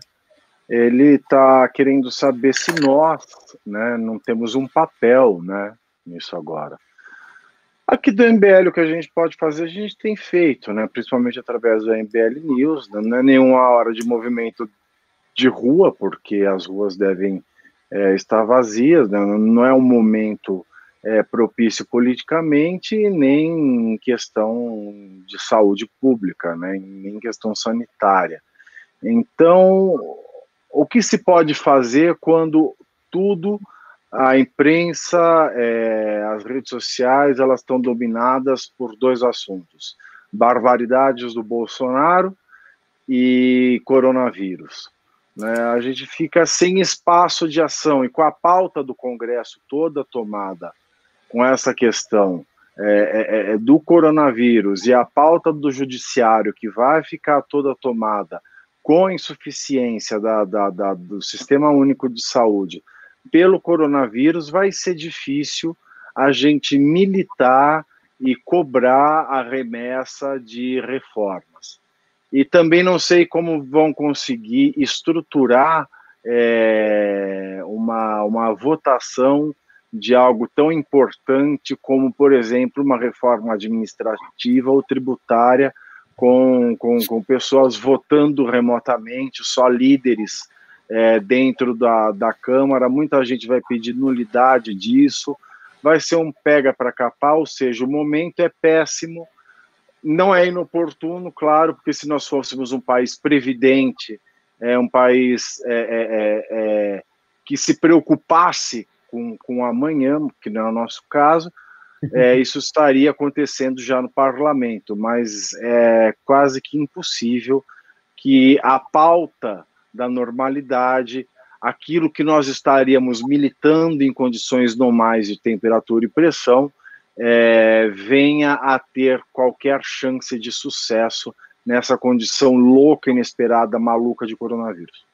Ele está querendo saber se nós, né, não temos um papel, né, nisso agora. Aqui do MBL, o que a gente pode fazer, a gente tem feito, né? principalmente através do MBL News. Né? Não é nenhuma hora de movimento de rua, porque as ruas devem é, estar vazias, né? não é um momento é, propício politicamente, nem em questão de saúde pública, né? nem em questão sanitária. Então, o que se pode fazer quando tudo a imprensa, é, as redes sociais, elas estão dominadas por dois assuntos: barbaridades do Bolsonaro e coronavírus. Né? A gente fica sem espaço de ação e com a pauta do Congresso toda tomada com essa questão é, é, é do coronavírus e a pauta do judiciário que vai ficar toda tomada com insuficiência da, da, da, do Sistema Único de Saúde pelo coronavírus, vai ser difícil a gente militar e cobrar a remessa de reformas. E também não sei como vão conseguir estruturar é, uma, uma votação de algo tão importante como, por exemplo, uma reforma administrativa ou tributária, com, com, com pessoas votando remotamente, só líderes é, dentro da, da Câmara, muita gente vai pedir nulidade disso, vai ser um pega para capar, ou seja, o momento é péssimo, não é inoportuno, claro, porque se nós fôssemos um país previdente, é um país é, é, é, é que se preocupasse com, com amanhã, que não é o nosso caso, é, isso estaria acontecendo já no parlamento, mas é quase que impossível que a pauta da normalidade, aquilo que nós estaríamos militando em condições normais de temperatura e pressão, é, venha a ter qualquer chance de sucesso nessa condição louca, inesperada, maluca de coronavírus.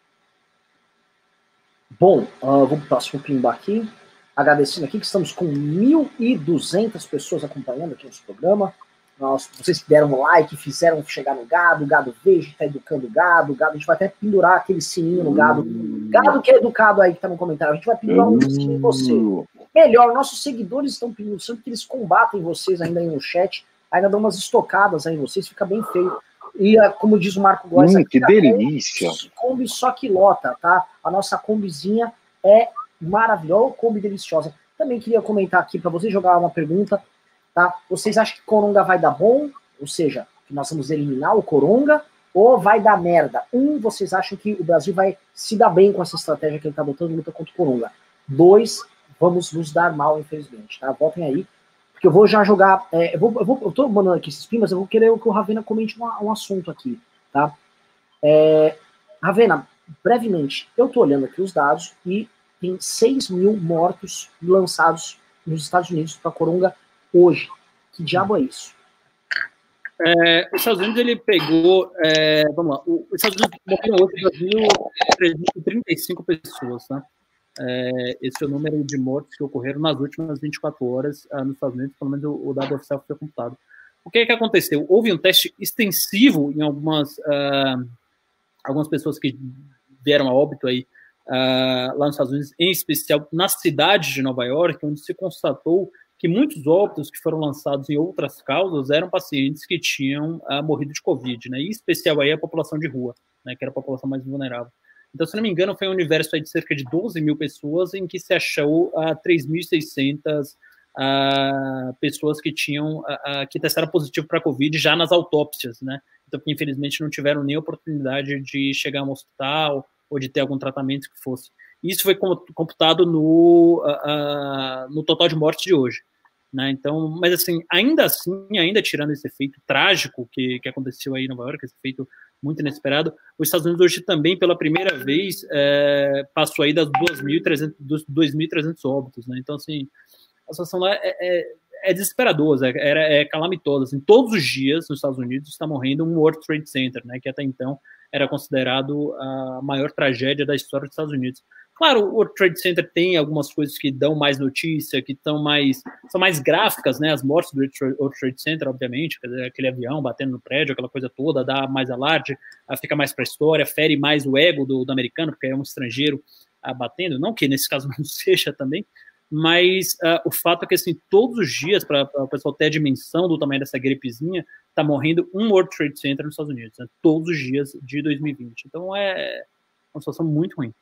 Bom, uh, vamos para o próximo pimba aqui. Agradecendo aqui que estamos com 1.200 pessoas acompanhando aqui nosso programa. Nós, vocês que deram like, fizeram chegar no gado, o gado veja, está educando o gado, o gado, a gente vai até pendurar aquele sininho no gado. Gado que é educado aí, que tá no comentário, a gente vai pendurar um sininho em você. Melhor, nossos seguidores estão pedindo sempre que eles combatem vocês ainda aí no chat, ainda dão umas estocadas aí em vocês, fica bem feio. E como diz o Marco Góes, hum, que delícia! Kombi só que lota, tá? A nossa combizinha é maravilhosa, Kombi deliciosa. Também queria comentar aqui para você jogar uma pergunta Tá? Vocês acham que Coronga vai dar bom? Ou seja, que nós vamos eliminar o Coronga? Ou vai dar merda? Um, vocês acham que o Brasil vai se dar bem com essa estratégia que ele está adotando de luta contra o Coronga? Dois, vamos nos dar mal, infelizmente. Tá? Votem aí. Porque eu vou já jogar. É, eu, vou, eu, vou, eu tô mandando aqui esses primas, eu vou querer que o Ravena comente um, um assunto aqui. Tá? É, Ravena, brevemente, eu tô olhando aqui os dados e tem 6 mil mortos lançados nos Estados Unidos para Coronga hoje. Que diabo é isso? É, os Estados Unidos ele pegou, é, vamos lá, os Estados Unidos morreram hoje 2.335 pessoas, né? É, esse é o número de mortes que ocorreram nas últimas 24 horas uh, nos Estados Unidos, pelo menos o, o dado oficial foi computado. O que é que aconteceu? Houve um teste extensivo em algumas, uh, algumas pessoas que vieram a óbito aí uh, lá nos Estados Unidos, em especial na cidade de Nova York, onde se constatou que muitos óbitos que foram lançados em outras causas eram pacientes que tinham ah, morrido de Covid, né? Em especial aí a população de rua, né? Que era a população mais vulnerável. Então, se não me engano, foi um universo de cerca de 12 mil pessoas em que se achou ah, 3.600 ah, pessoas que tinham ah, que testaram positivo para Covid já nas autópsias, né? Então, que infelizmente não tiveram nem oportunidade de chegar a um hospital ou de ter algum tratamento que fosse. Isso foi computado no, uh, uh, no total de mortes de hoje. Né? Então, mas assim, ainda assim, ainda tirando esse efeito trágico que, que aconteceu aí em Nova York, esse efeito muito inesperado, os Estados Unidos hoje também, pela primeira vez, é, passou aí das 2.300, dos 2.300 óbitos, né? Então, assim, a situação lá é, é, é desesperadora, é, é calamitosa. Assim, todos os dias nos Estados Unidos está morrendo um World Trade Center, né? Que até então era considerado a maior tragédia da história dos Estados Unidos. Claro, o World Trade Center tem algumas coisas que dão mais notícia, que estão mais são mais gráficas, né? As mortes do World Trade Center, obviamente, aquele avião batendo no prédio, aquela coisa toda, dá mais alarde, fica mais para a história, fere mais o ego do, do, americano, porque é um estrangeiro uh, batendo. Não que nesse caso não seja também, mas uh, o fato é que assim todos os dias para o pessoal ter a dimensão do tamanho dessa gripezinha, está morrendo um World Trade Center nos Estados Unidos, né? todos os dias de 2020. Então é uma situação muito ruim.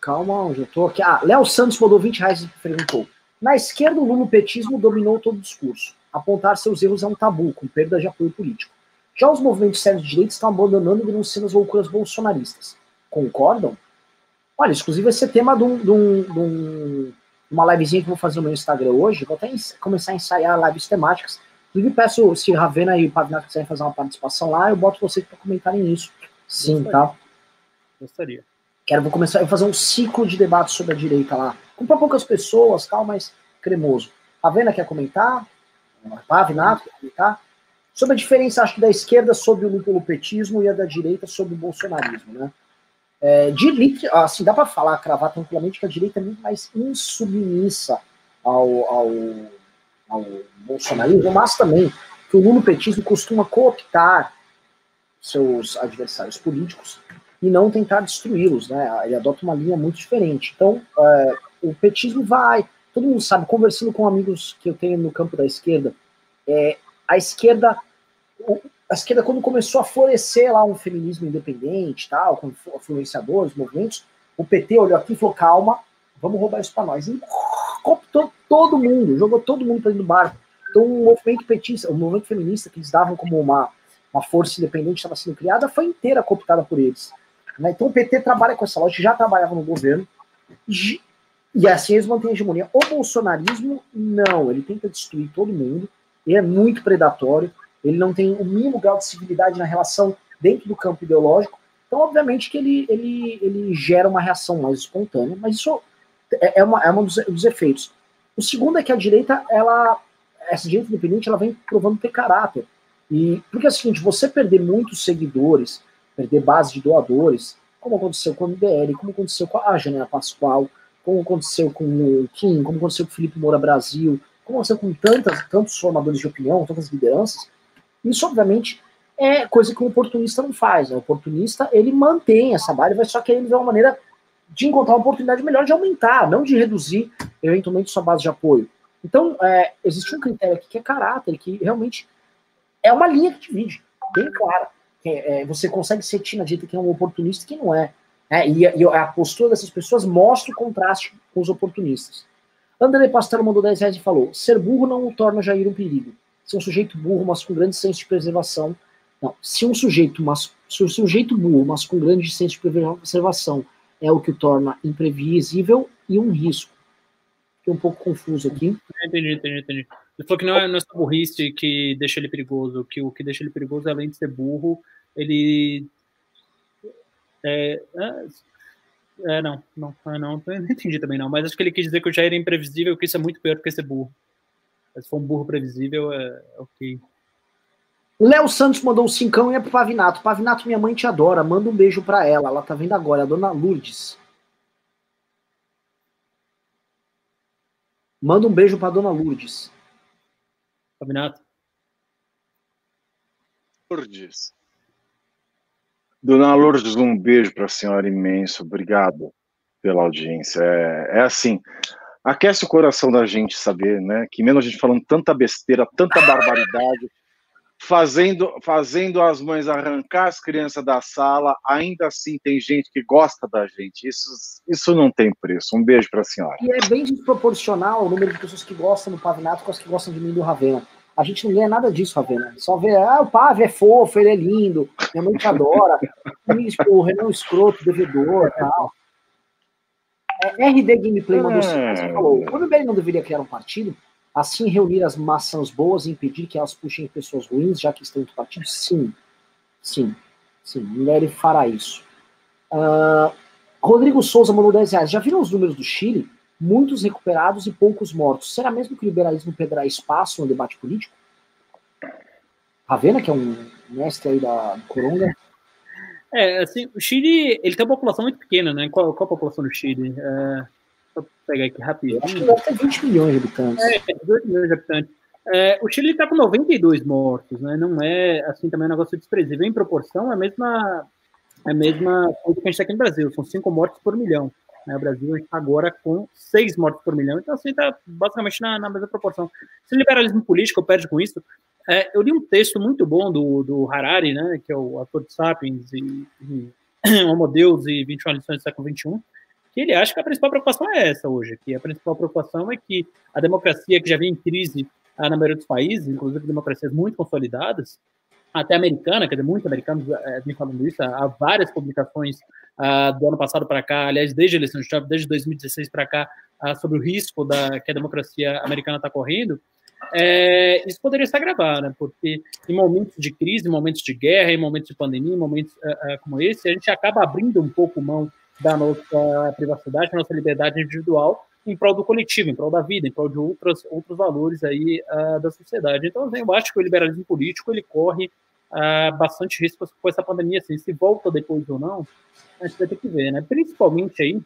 Calma, já tô aqui. Ah, Léo Santos mandou 20 reais e perguntou. Na esquerda, o lulopetismo dominou todo o discurso. Apontar seus erros é um tabu, com perda de apoio político. Já os movimentos sérios de direita estão abandonando e denunciando as loucuras bolsonaristas. Concordam? Olha, inclusive esse tema de, um, de, um, de um, uma livezinha que eu vou fazer no meu Instagram hoje. Vou até começar a ensaiar lives temáticas Inclusive, peço, se Ravena e o Pavinato quiserem fazer uma participação lá, eu boto vocês para comentarem isso. Sim, Gostaria. tá? Gostaria. Quero vou começar a fazer um ciclo de debate sobre a direita lá. Com poucas pessoas, tal, mas cremoso. Ravena quer comentar? Pavinato quer comentar? Sobre a diferença, acho que da esquerda sobre o lupetismo e a da direita sobre o bolsonarismo, né? É, de, assim, dá para falar, cravar tranquilamente que a direita é muito mais insubmissa ao, ao ao bolsonarismo, mas também que o lulopetismo costuma cooptar seus adversários políticos e não tentar destruí-los, né? Ele adota uma linha muito diferente. Então, é, o petismo vai, todo mundo sabe, conversando com amigos que eu tenho no campo da esquerda, é, a esquerda, a esquerda quando começou a florescer lá um feminismo independente, tal, com influenciadores, movimentos, o PT olhou aqui e falou, calma, vamos roubar isso para nós. E cooptou todo mundo, jogou todo mundo para dentro do barco. Então, o movimento petista, o movimento feminista que eles davam como uma, uma força independente estava sendo criada, foi inteira cooptada por eles. Né? Então, o PT trabalha com essa lógica, já trabalhava no governo, e, assim eles mantêm a hegemonia. O bolsonarismo, não, ele tenta destruir todo mundo, ele é muito predatório, ele não tem o mínimo grau de civilidade na relação dentro do campo ideológico, então, obviamente, que ele, ele, ele gera uma reação mais espontânea, mas isso é, é, uma, é um dos, dos, efeitos. O segundo é que a direita, ela, essa direita independente, ela vem provando ter caráter. E, porque é o seguinte, você perder muitos seguidores, perder base de doadores, como aconteceu com o MBL, como aconteceu com a Janela Pascoal, como aconteceu com o Kim, como aconteceu com o Felipe Moura Brasil, como aconteceu com tantas, tantos formadores de opinião, tantas lideranças, isso obviamente é coisa que o oportunista não faz. O oportunista, ele mantém essa base, vai só querer de uma maneira de encontrar uma oportunidade melhor de aumentar, não de reduzir eventualmente sua base de apoio. Então, é, existe um critério aqui que é caráter, que realmente é uma linha que divide, bem clara. É, é, você consegue sentir na direita que é um oportunista e que não é. é e, a, e, a, postura dessas pessoas mostra o contraste com os oportunistas. André Pastel mandou 10 reais e falou: ser burro não o torna Jair um perigo. Ser um sujeito burro, mas com grande senso de preservação. Não, se um sujeito, mas, se um sujeito burro, mas com grande senso de preservação, é o que o torna imprevisível e um risco. Fiquei um pouco confuso aqui. Entendi, entendi, entendi. Ele falou que não é, não é burrice que deixa ele perigoso, que o que deixa ele perigoso, além de ser burro, ele. É, é, é não, não, é, não, não entendi também não, mas acho que ele quis dizer que o Jair é imprevisível, que isso é muito pior do que ser burro. Se for um burro previsível, é, é ok. Léo Santos mandou um cincão e é pro Pavinato. Pavinato, minha mãe te adora. Manda um beijo pra ela. Ela tá vendo agora, a dona Lourdes. Manda um beijo pra dona Lourdes. Pavinato. Lourdes. Dona Lourdes, um beijo pra senhora imenso. Obrigado pela audiência. É, é assim, aquece o coração da gente saber, né? Que mesmo a gente falando tanta besteira, tanta barbaridade fazendo, fazendo as mães arrancar as crianças da sala, ainda assim tem gente que gosta da gente. Isso, isso não tem preço. Um beijo para a senhora. E é bem desproporcional o número de pessoas que gostam do Pavinato com as que gostam de mim do Ravena. A gente não ganha nada disso, Ravena. Só vê, ah, o Pave é fofo, ele é lindo, minha mãe te adora. o Renan escroto, devedor e tal. É, RD Gameplay mandou é... falou: o MBL não deveria criar um partido, assim reunir as maçãs boas e impedir que elas puxem pessoas ruins, já que estão em partido? Sim. Sim. Sim. MBL fará isso. Uh, Rodrigo Souza mandou 10 reais. Já viram os números do Chile? Muitos recuperados e poucos mortos. Será mesmo que o liberalismo perderá espaço no debate político? Ravena, que é um mestre aí da Coronga. É, assim, o Chile, ele tem uma população muito pequena, né? Qual, qual a população do Chile? É, pegar aqui rapidinho. Acho que deve ter 20 milhões de habitantes. É, 18 milhões de habitantes. É, o Chile está com 92 mortos, né? Não é, assim, também um negócio desprezível. Em proporção, é a mesma, é a mesma coisa que a gente tem aqui no Brasil. São 5 mortos por milhão. Né? O Brasil está agora com 6 mortos por milhão. Então, assim, está basicamente na, na mesma proporção. Se o liberalismo político perde com isso, é, eu li um texto muito bom do, do Harari, né, que é o ator de Sapiens e, e Homo Deus e 21 lições do século XXI, que ele acha que a principal preocupação é essa hoje, que a principal preocupação é que a democracia que já vem em crise ah, na maioria dos países, inclusive democracias muito consolidadas, até americana, quer dizer, muitos americanos é, vêm falando isso, há várias publicações ah, do ano passado para cá, aliás, desde a eleição de Trump, desde 2016 para cá, ah, sobre o risco da, que a democracia americana está correndo, é, isso poderia se agravar, né? Porque em momentos de crise, em momentos de guerra, em momentos de pandemia, em momentos uh, uh, como esse, a gente acaba abrindo um pouco mão da nossa privacidade, da nossa liberdade individual em prol do coletivo, em prol da vida, em prol de outros, outros valores aí uh, da sociedade. Então, eu acho que o liberalismo político ele corre bastante risco com essa pandemia, assim, se volta depois ou não, a gente vai ter que ver, né? Principalmente aí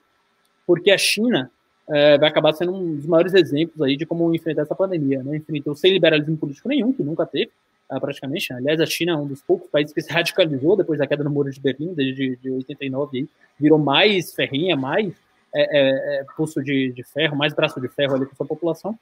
porque a China é, vai acabar sendo um dos maiores exemplos aí de como enfrentar essa pandemia, né? Enfrentou sem liberalismo político nenhum, que nunca teve, uh, praticamente. Aliás, a China é um dos poucos países que se radicalizou depois da queda do Muro de Berlim, desde de 89, aí, virou mais ferrinha, mais é, é, é, pulso de, de, ferro, mais braço de ferro ali com sua população.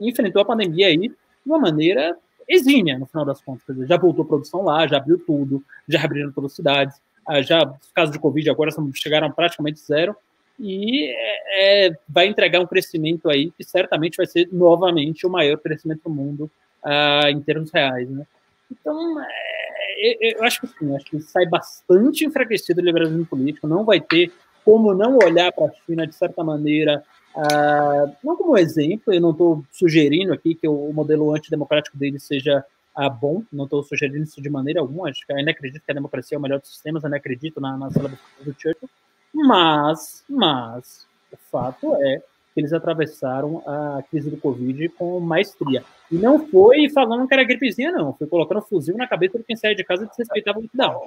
E enfrentou a pandemia aí de uma maneira exímia, no final das contas. Dizer, já voltou a produção lá, já abriu tudo, já abriram todas as cidades, uh, já os casos de Covid agora chegaram praticamente zero e é, é, vai entregar um crescimento aí que certamente vai ser novamente o maior crescimento do mundo uh, em termos reais, né? Então, é, eu acho que sim, acho que sai bastante enfraquecido o liberalismo político, não vai ter como não olhar para a China de certa maneira, uh, não como exemplo, eu não estou sugerindo aqui que o modelo antidemocrático dele seja uh, bom, não estou sugerindo isso de maneira alguma, acho que ainda acredito que a democracia é o melhor dos sistemas, ainda acredito na, na célula do Churchill, mas, mas, o fato é que eles atravessaram a crise do Covid com maestria. E não foi falando que era gripezinha, não. Foi colocando fuzil na cabeça de quem saia de casa e desrespeitava o não.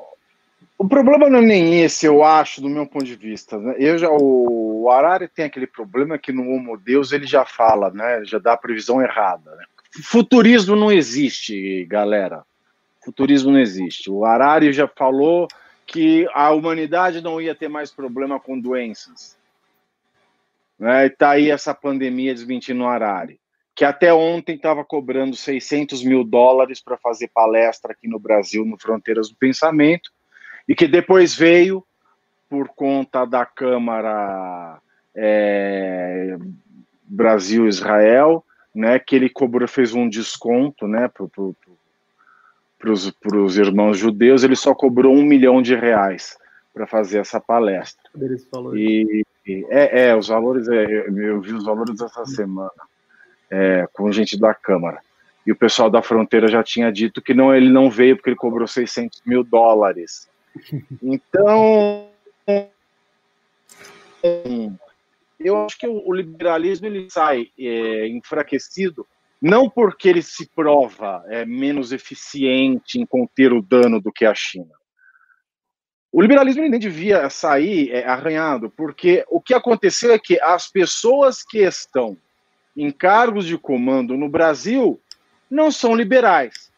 O problema não é nem esse, eu acho, do meu ponto de vista. Né? Eu já, o, o Arari tem aquele problema que no Homo Deus ele já fala, né? Já dá a previsão errada. Né? Futurismo não existe, galera. Futurismo não existe. O Arari já falou que a humanidade não ia ter mais problema com doenças. Né? E tá aí essa pandemia desmentindo o Arari, que até ontem estava cobrando 600 mil dólares para fazer palestra aqui no Brasil, no Fronteiras do Pensamento, e que depois veio, por conta da Câmara é, Brasil-Israel, né, que ele cobrou, fez um desconto né, para para os irmãos judeus, ele só cobrou um milhão de reais para fazer essa palestra. E, é, é, os valores, é, eu vi os valores essa semana é, com gente da Câmara. E o pessoal da fronteira já tinha dito que não, ele não veio porque ele cobrou 600 mil dólares. Então, eu acho que o liberalismo ele sai é, enfraquecido não porque ele se prova é, menos eficiente em conter o dano do que a China. O liberalismo nem devia sair é, arranhado, porque o que aconteceu é que as pessoas que estão em cargos de comando no Brasil não são liberais.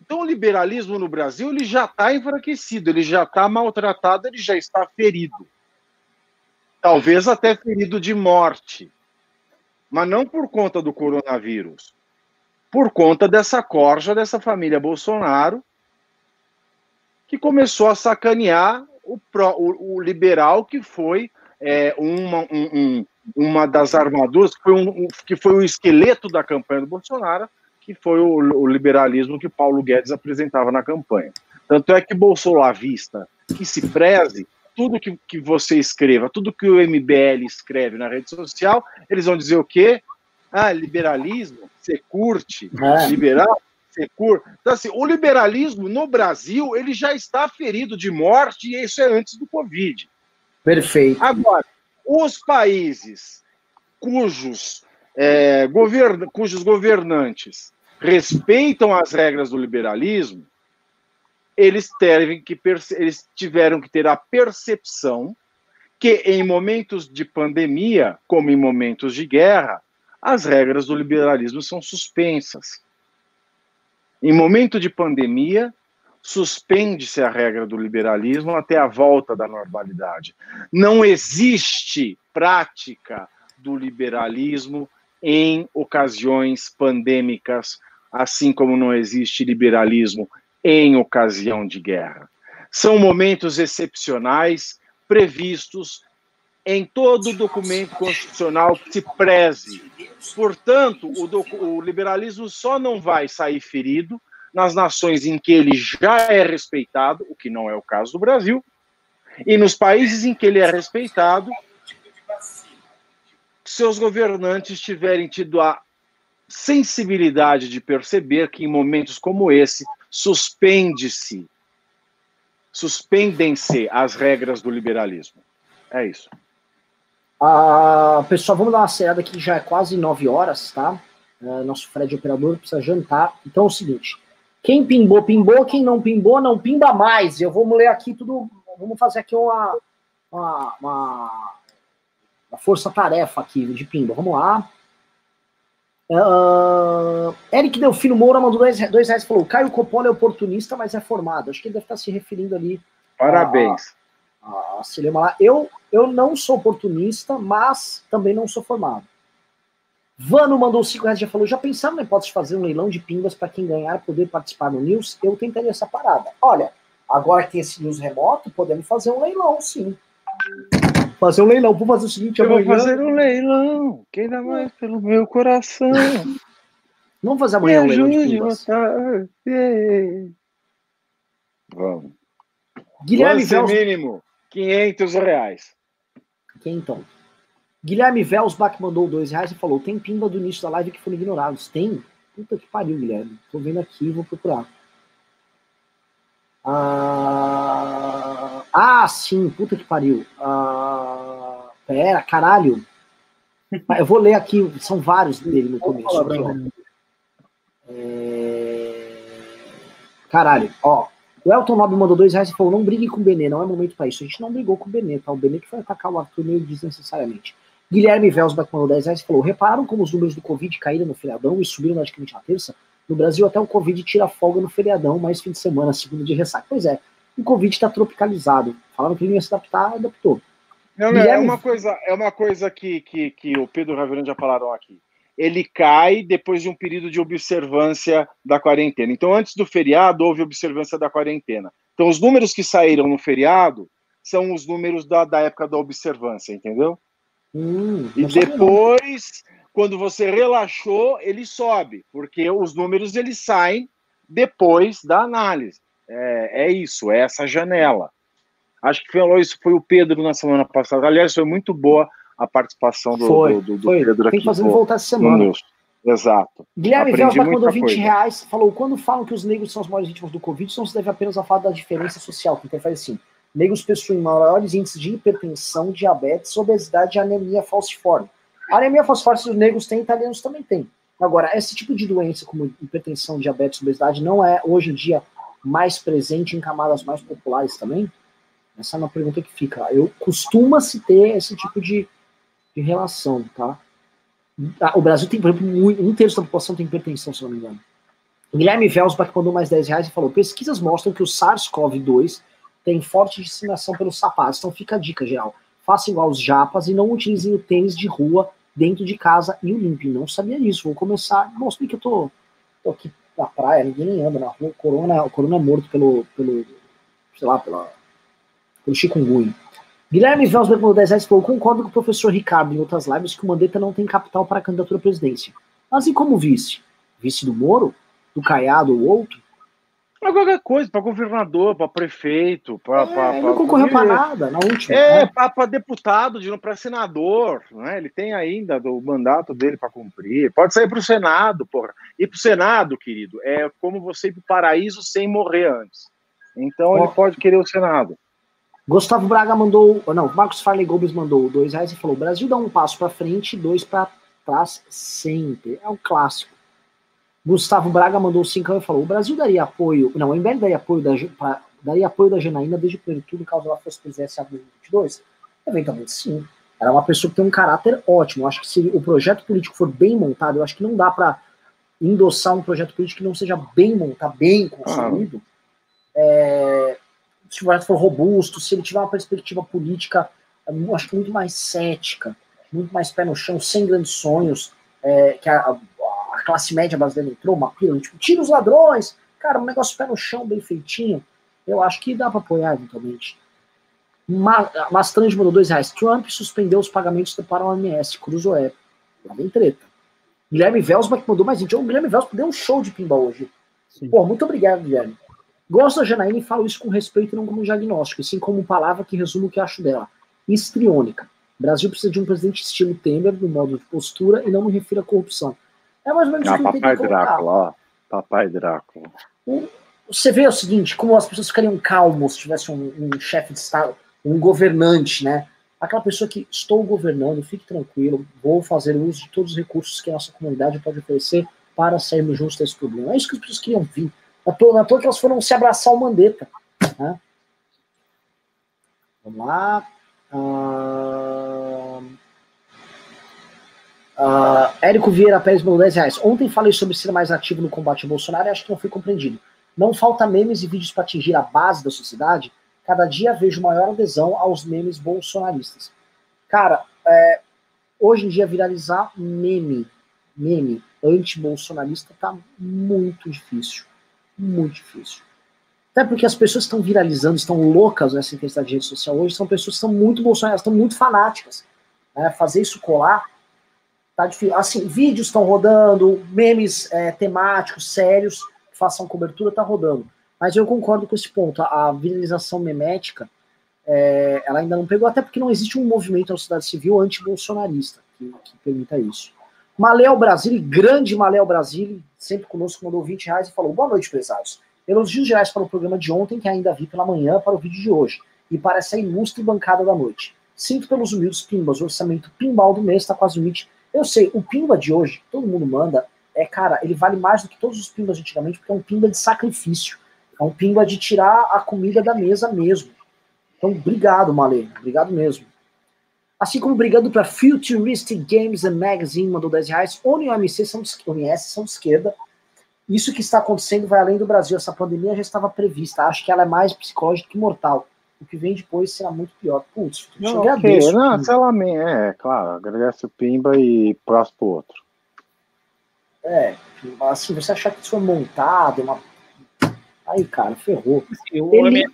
Então, o liberalismo no Brasil ele já está enfraquecido, ele já está maltratado, ele já está ferido. Talvez até ferido de morte mas não por conta do coronavírus, por conta dessa corja dessa família Bolsonaro, que começou a sacanear o, o, o liberal que foi é, uma, um, um, uma das armaduras, que foi, um, que foi o esqueleto da campanha do Bolsonaro, que foi o, o liberalismo que Paulo Guedes apresentava na campanha. Tanto é que Bolsolavista, que se preze, tudo que, que você escreva, tudo que o MBL escreve na rede social, eles vão dizer o quê? Ah, liberalismo, você curte, é. liberal, curte. Então, assim, o liberalismo no Brasil, ele já está ferido de morte, e isso é antes do Covid. Perfeito. Agora, os países cujos, é, govern, cujos governantes respeitam as regras do liberalismo, eles, terem que, eles tiveram que ter a percepção que em momentos de pandemia, como em momentos de guerra, as regras do liberalismo são suspensas. Em momento de pandemia, suspende-se a regra do liberalismo até a volta da normalidade. Não existe prática do liberalismo em ocasiões pandêmicas, assim como não existe liberalismo em ocasião de guerra. São momentos excepcionais previstos em todo documento constitucional que se preze. Portanto, o, o, liberalismo só não vai sair ferido nas nações em que ele já é respeitado, o que não é o caso do Brasil, e nos países em que ele é respeitado, seus governantes tiverem tido a sensibilidade de perceber que em momentos como esse suspende-se, suspendem-se as regras do liberalismo. É isso. Ah, pessoal, vamos dar uma acelerada aqui, já é quase 9 horas, tá? É, nosso Fred operador precisa jantar. Então é o seguinte: quem pimbou, pimbou, quem não pimbou, não pimba mais. Eu vou ler aqui tudo, vamos fazer aqui uma, uma, uma, uma força-tarefa aqui de pimba. Vamos lá. Uh, Eric Delfino Moura mandou dois, dois reais e falou: Caio Coppola é oportunista, mas é formado. Acho que ele deve estar se referindo ali. Parabéns. A, a Cinema lá. Eu, eu não sou oportunista, mas também não sou formado. Vano mandou cinco reais e já falou: já pensaram na hipótese de fazer um leilão de pingas para quem ganhar poder participar no News? Eu tentaria essa parada. Olha, agora que tem esse News remoto, podemos fazer um leilão, sim fazer um leilão. Vou fazer o seguinte, eu amanhã... vou fazer um leilão. Quem dá mais pelo meu coração? Vamos fazer amanhã um leilão de Vamos. Guilherme Vels... mínimo 500 reais. Quem então? Guilherme Velsbach mandou dois reais e falou: tem pimba do início da live que foram ignorados. Tem? Puta que pariu, Guilherme. Tô vendo aqui, vou procurar. Ah, ah, sim, puta que pariu. Ah, pera, caralho. Eu vou ler aqui, são vários dele no começo. É... Caralho, ó. O Elton Nobre mandou dois reais e falou: não brigue com o Benê, não é momento para isso. A gente não brigou com o Benê, tá? O Benê que foi atacar o Arthur meio desnecessariamente. Guilherme Velsbach mandou 10 reais e falou: repararam como os números do Covid caíram no feriadão e subiram praticamente na terça? No Brasil, até o Covid tira folga no feriadão, mais fim de semana, segunda de ressaca. Pois é, o Covid está tropicalizado. Falaram que ele ia se adaptar, adaptou. Não, não, é uma coisa, é uma coisa que, que, que o Pedro Ravirão já falaram aqui. Ele cai depois de um período de observância da quarentena. Então, antes do feriado, houve observância da quarentena. Então, os números que saíram no feriado são os números da, da época da observância, entendeu? Hum, e depois, quando você relaxou, ele sobe, porque os números eles saem depois da análise. É, é isso, é essa janela. Acho que falou isso foi o Pedro na semana passada. Aliás, foi muito boa a participação do, foi, do, do, foi. Pedro aqui. Tem que fazer voltar essa semana. Exato. Guilherme Velsba mandou 20 coisa. reais, falou: quando falam que os negros são os maiores vítimas do Covid, não se deve apenas ao fato da diferença social, que interfere assim. Negros possuem maiores índices de hipertensão, diabetes, obesidade e anemia falciforme. A anemia falciforme, os negros têm, italianos também têm. Agora, esse tipo de doença, como hipertensão, diabetes, obesidade, não é hoje em dia mais presente em camadas mais populares também? Essa é uma pergunta que fica. Eu costuma-se ter esse tipo de, de relação, tá? Ah, o Brasil tem, por exemplo, um terço da população tem hipertensão, se não me engano. Guilherme Velsbach mandou mais 10 reais e falou: pesquisas mostram que o SARS-CoV-2 tem forte disseminação pelos sapatos. Então fica a dica, geral. Faça igual os japas e não utilizem o tênis de rua dentro de casa e o limpe. Não sabia disso. Vou começar. Mostra que eu tô, tô aqui na praia, ninguém anda na rua. Corona, o corona é morto pelo, pelo sei lá, pela, pelo chikungunya. Guilherme Velsberg mandou 10 reais falou: concordo com o professor Ricardo em outras lives que o Mandetta não tem capital para a candidatura à presidência. Mas e como vice? Vice do Moro? Do Caiado ou outro? Pra qualquer coisa, para governador, para prefeito, para. É, não concorreu para nada na última. É, né? para deputado, de para senador, né? Ele tem ainda o mandato dele para cumprir. Pode sair para o Senado, porra. Ir para o Senado, querido, é como você ir para o paraíso sem morrer antes. Então ele pode querer o Senado. Gustavo Braga mandou. Não, Marcos Farley Gomes mandou dois reais e falou: o Brasil dá um passo para frente, dois para trás sempre. É um clássico. Gustavo Braga mandou cinco e falou: o Brasil daria apoio. Não, o MBL daria apoio da, pra, daria apoio da Janaína desde o primeiro turno, caso ela fosse presidência em 2022? Eventualmente sim. Ela é uma pessoa que tem um caráter ótimo. Eu acho que se o projeto político for bem montado, eu acho que não dá para endossar um projeto político que não seja bem montado, bem construído. Ah. É, se o projeto for robusto, se ele tiver uma perspectiva política, eu acho que muito mais cética, muito mais pé no chão, sem grandes sonhos, é, que a, a, classe média brasileira entrou, uma pílula, tipo, tira os ladrões, cara, um negócio pé no chão, bem feitinho, eu acho que dá para apoiar eventualmente. Mastrange mandou dois reais. Trump suspendeu os pagamentos para o OMS, Cruzoé. Lá vem treta. Guilherme Velsbach mandou mais gente. O Guilherme Velsbach deu um show de pimba hoje. Sim. Pô, muito obrigado, Guilherme. Gosto da Janaína e falo isso com respeito e não como diagnóstico, assim como palavra que resume o que acho dela. Histriônica. O Brasil precisa de um presidente estilo Temer, no modo de postura, e não me refiro à corrupção. É mais ou menos ah, o que Papai eu Drácula, ó. Papai Drácula. Você vê o seguinte, como as pessoas ficariam calmas se tivesse um, um chefe de Estado, um governante, né? Aquela pessoa que estou governando, fique tranquilo, vou fazer uso de todos os recursos que a nossa comunidade pode oferecer para sairmos juntos desse problema. É isso que as pessoas queriam vir. Na toa, que elas foram se abraçar o Mandetta. Né? Vamos lá. Uh... Uh, Érico Vieira Pérez mandou 10 reais. Ontem falei sobre ser mais ativo no combate ao Bolsonaro e acho que não fui compreendido. Não falta memes e vídeos para atingir a base da sociedade? Cada dia vejo maior adesão aos memes bolsonaristas. Cara, é, hoje em dia viralizar meme, meme anti-bolsonarista tá muito difícil muito difícil. Até porque as pessoas que estão viralizando, estão loucas nessa intensidade de rede social hoje, são pessoas que estão muito bolsonaristas, estão muito fanáticas. Né? Fazer isso colar tá difícil. Assim, vídeos estão rodando, memes é, temáticos, sérios, façam cobertura, tá rodando. Mas eu concordo com esse ponto. A, a viralização memética, é, ela ainda não pegou, até porque não existe um movimento na sociedade civil anti-bolsonarista que, que permita isso. Maléo Brasil, grande Maléo Brasil, sempre conosco, mandou 20 reais e falou: Boa noite, empresários. Elogios gerais para o programa de ontem, que ainda vi pela manhã para o vídeo de hoje, e para essa ilustre bancada da noite. Sinto pelos humildes pimbas, o orçamento pimbal do mês está quase limite. Eu sei, o pimba de hoje, todo mundo manda, é, cara, ele vale mais do que todos os pimbas antigamente, porque é um pimba de sacrifício. É um pimba de tirar a comida da mesa mesmo. Então, obrigado, Malê. Obrigado mesmo. Assim como brigando para Futuristic Games and Magazine, mandou 10 reais. ONU e OMC são de, OMS são de esquerda. Isso que está acontecendo vai além do Brasil. Essa pandemia já estava prevista. Acho que ela é mais psicológica que mortal. O que vem depois será muito pior. Putz, não, agradeço. Okay. Não, sei lá, é, claro. Agradece o Pimba e próximo pro outro. É, assim, você achar que isso foi montado, uma... aí, cara, ferrou. Ele,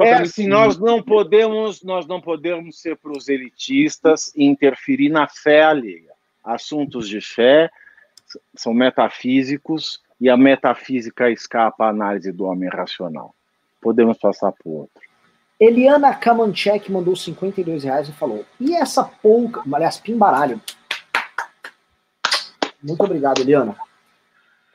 é assim, nós não podemos, nós não podemos ser proselitistas e interferir na fé alheia. Assuntos de fé são metafísicos e a metafísica escapa à análise do homem racional. Podemos passar para o outro. Eliana Kamanchek mandou 52 reais e falou: e essa pouca, aliás, pimbaralho. Muito obrigado, Eliana.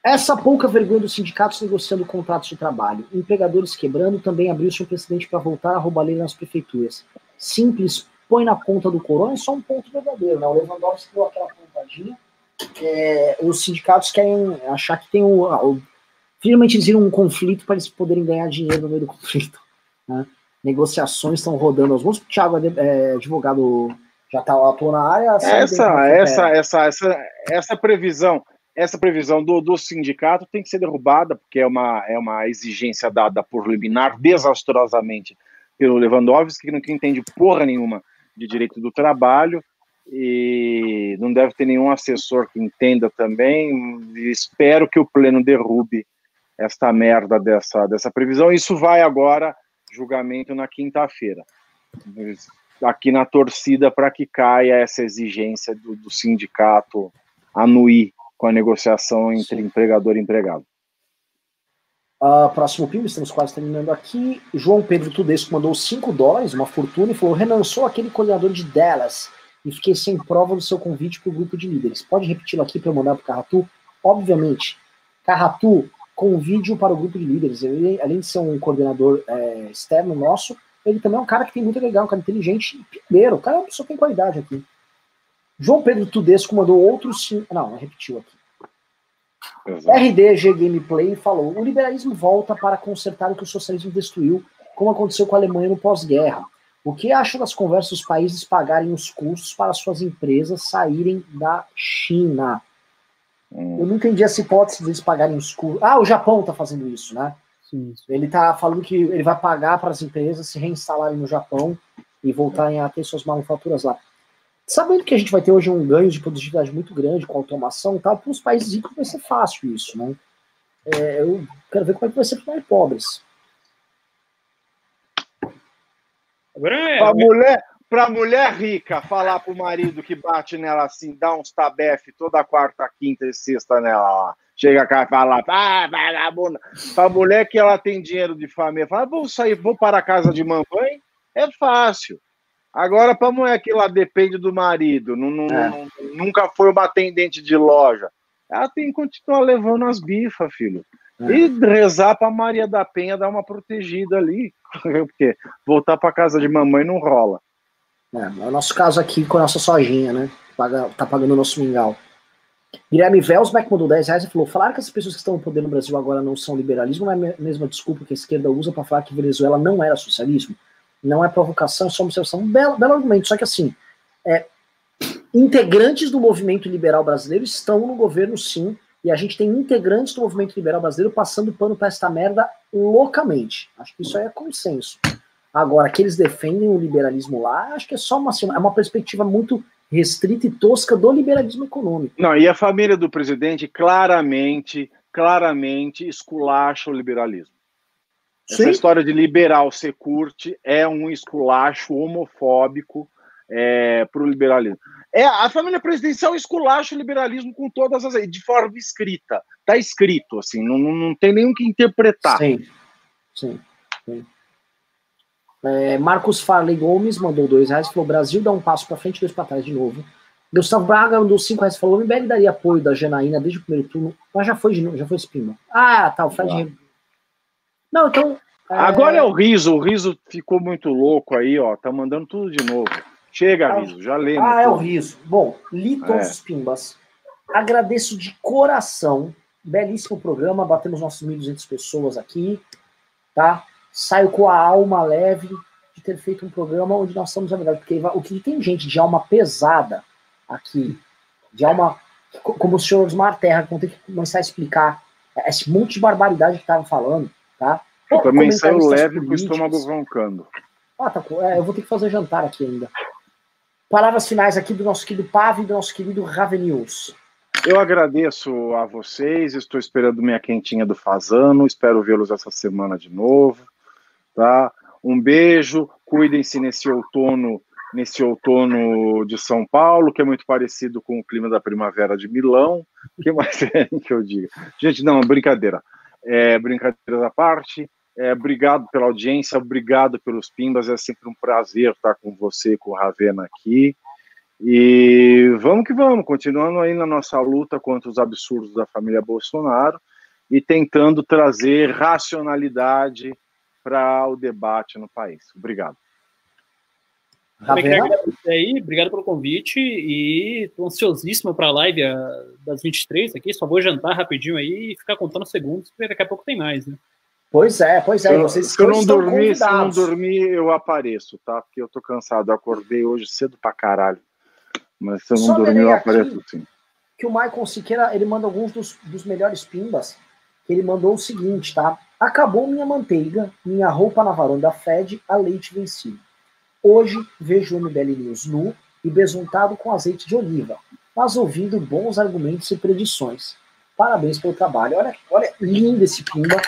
Essa pouca vergonha dos sindicatos negociando contratos de trabalho, empregadores quebrando, também abriu-se um precedente para voltar a roubalheira nas prefeituras. Simples, põe na conta do corona é só um ponto verdadeiro. Né? O Lewandowski deu aquela pontadinha. É, os sindicatos querem achar que tem o, o finalmente eles viram um conflito para eles poderem ganhar dinheiro no meio do conflito. Né? Negociações estão rodando aos montes. O Thiago é, é advogado, já está atuando na área. Essa, essa, essa, essa, essa previsão essa previsão do, do sindicato tem que ser derrubada, porque é uma, é uma exigência dada por liminar desastrosamente pelo Lewandowski, que não entende porra nenhuma de direito do trabalho, e não deve ter nenhum assessor que entenda também. Espero que o Pleno derrube esta merda dessa, dessa previsão. Isso vai agora, julgamento na quinta-feira. Aqui na torcida para que caia essa exigência do, do sindicato anuir com a negociação entre empregador e empregado. Uh, próximo filme, estamos quase terminando aqui. João Pedro Tudesco mandou 5 dólares, uma fortuna, e falou: Renan, sou aquele coordenador de Dallas e fiquei sem prova do seu convite para o grupo de líderes. Pode repeti-lo aqui para eu mandar para o Carratu? Obviamente. Carratu, convide-o para o grupo de líderes. Ele, além de ser um coordenador é, externo nosso, ele também é um cara que tem muito legal, um cara inteligente. Primeiro, o cara só tem qualidade aqui. João Pedro Tudesco mandou outros. Não, repetiu aqui. Exato. RDG Gameplay falou: o liberalismo volta para consertar o que o socialismo destruiu, como aconteceu com a Alemanha no pós-guerra. O que acha das conversas dos países pagarem os custos para suas empresas saírem da China? Hum. Eu não entendi essa hipótese deles pagarem os custos. Ah, o Japão está fazendo isso, né? Sim. Ele está falando que ele vai pagar para as empresas se reinstalarem no Japão e voltarem a ter suas manufaturas lá. Sabendo que a gente vai ter hoje um ganho de produtividade muito grande com automação e tal, para os países ricos vai ser fácil isso, né? É, eu quero ver como é que vai ser para os mais pobres. Agora é... Pra mulher, pra mulher rica falar pro marido que bate nela assim, dá uns tabef toda quarta, quinta e sexta nela lá. Chega cá e fala, ah, vagabunda. Pra mulher que ela tem dinheiro de família, fala, vou sair, vou para a casa de mamãe, é fácil. Agora, para a mulher que ela depende do marido, não, não, é. não, nunca foi uma atendente de loja, ela tem que continuar levando as bifas, filho. É. E rezar para Maria da Penha dar uma protegida ali. Porque voltar para casa de mamãe não rola. É, é o nosso caso aqui com a nossa sojinha, né? Paga, tá pagando o nosso mingau. Guilherme Velsbeck mandou 10 reais e falou: falar que as pessoas que estão no poder no Brasil agora não são liberalismo não é a mesma desculpa que a esquerda usa para falar que Venezuela não era socialismo não é provocação, é só observação. Um belo, belo argumento, só que assim, é, integrantes do movimento liberal brasileiro estão no governo sim, e a gente tem integrantes do movimento liberal brasileiro passando pano para esta merda loucamente. Acho que isso aí é consenso. Agora, que eles defendem o liberalismo lá, acho que é só uma, assim, é uma perspectiva muito restrita e tosca do liberalismo econômico. Não, e a família do presidente claramente, claramente esculacha o liberalismo. Essa Sim. história de liberal ser curte é um esculacho homofóbico é, para o liberalismo. É, a família presidencial esculacha o liberalismo com todas as de forma escrita. Está escrito, assim, não, não tem nenhum que interpretar. Sim, sim. sim. É, Marcos Farley Gomes mandou dois reais, falou: Brasil dá um passo para frente, dois para trás de novo. Gustavo Braga mandou cinco reais, falou: o MBL daria apoio da Janaína desde o primeiro turno, mas já foi, já foi espima. Ah, tá, o Fred não, então. Agora é... é o riso, o riso ficou muito louco aí, ó. Tá mandando tudo de novo. Chega, ah, riso, já lembro. Ah, é o riso. Bom, li todos é. os pimbas. Agradeço de coração. Belíssimo programa. Batemos nossos 1.200 pessoas aqui. Tá? Saio com a alma leve de ter feito um programa onde nós estamos a verdade. Porque o que tem gente de alma pesada aqui, de alma. Como o senhor Osmar Terra, que vão ter que começar a explicar esse monte de barbaridade que estavam falando Tá? Eu também saio leve com o estômago roncando. Ah, tá, é, eu vou ter que fazer jantar aqui ainda. Palavras finais aqui do nosso querido Pave e do nosso querido Ravenius. Eu agradeço a vocês, estou esperando minha quentinha do Fazano, espero vê-los essa semana de novo, tá? Um beijo, cuidem-se nesse outono, nesse outono de São Paulo, que é muito parecido com o clima da primavera de Milão. O que mais é que eu diga? Gente, não, brincadeira. É, brincadeiras à parte, é, obrigado pela audiência, obrigado pelos pimbas, é sempre um prazer estar com você, com o Ravena aqui. E vamos que vamos, continuando aí na nossa luta contra os absurdos da família Bolsonaro e tentando trazer racionalidade para o debate no país. Obrigado. Obrigado aí, obrigado pelo convite e estou ansiosíssimo para a live das 23 aqui. Só vou jantar rapidinho aí e ficar contando segundos, porque daqui a pouco tem mais, né? Pois é, pois é. Eu, vocês se eu não dormir, se não dormir, eu apareço, tá? Porque eu tô cansado. Eu acordei hoje cedo pra caralho. Mas se eu não Só dormir, eu apareço sim. Que o Michael Siqueira, ele manda alguns dos, dos melhores pimbas. Ele mandou o seguinte, tá? Acabou minha manteiga, minha roupa na varanda fede, a leite vencido. Hoje vejo o MBL News nu e besuntado com azeite de oliva, mas ouvindo bons argumentos e predições. Parabéns pelo trabalho. Olha, olha lindo esse pimba.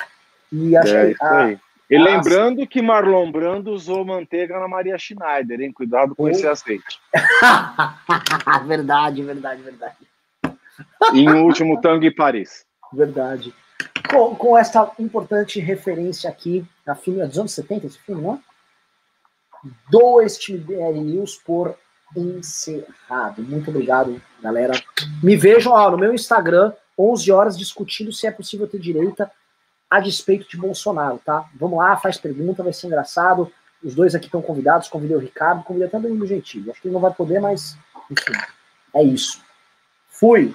E acho é, que, a, e lembrando que Marlon Brando usou manteiga na Maria Schneider, hein? Cuidado com esse azeite. verdade, verdade, verdade. em O Último Tango em Paris. Verdade. Com, com essa importante referência aqui, a filme é dos anos 70, esse filme, não é? Dou este BR News por encerrado. Muito obrigado, galera. Me vejam ó, no meu Instagram, 11 horas, discutindo se é possível ter direita a despeito de Bolsonaro, tá? Vamos lá, faz pergunta, vai ser engraçado. Os dois aqui estão convidados, convidei o Ricardo, convidei até o Danilo. Acho que ele não vai poder, mas, enfim, é isso. Fui!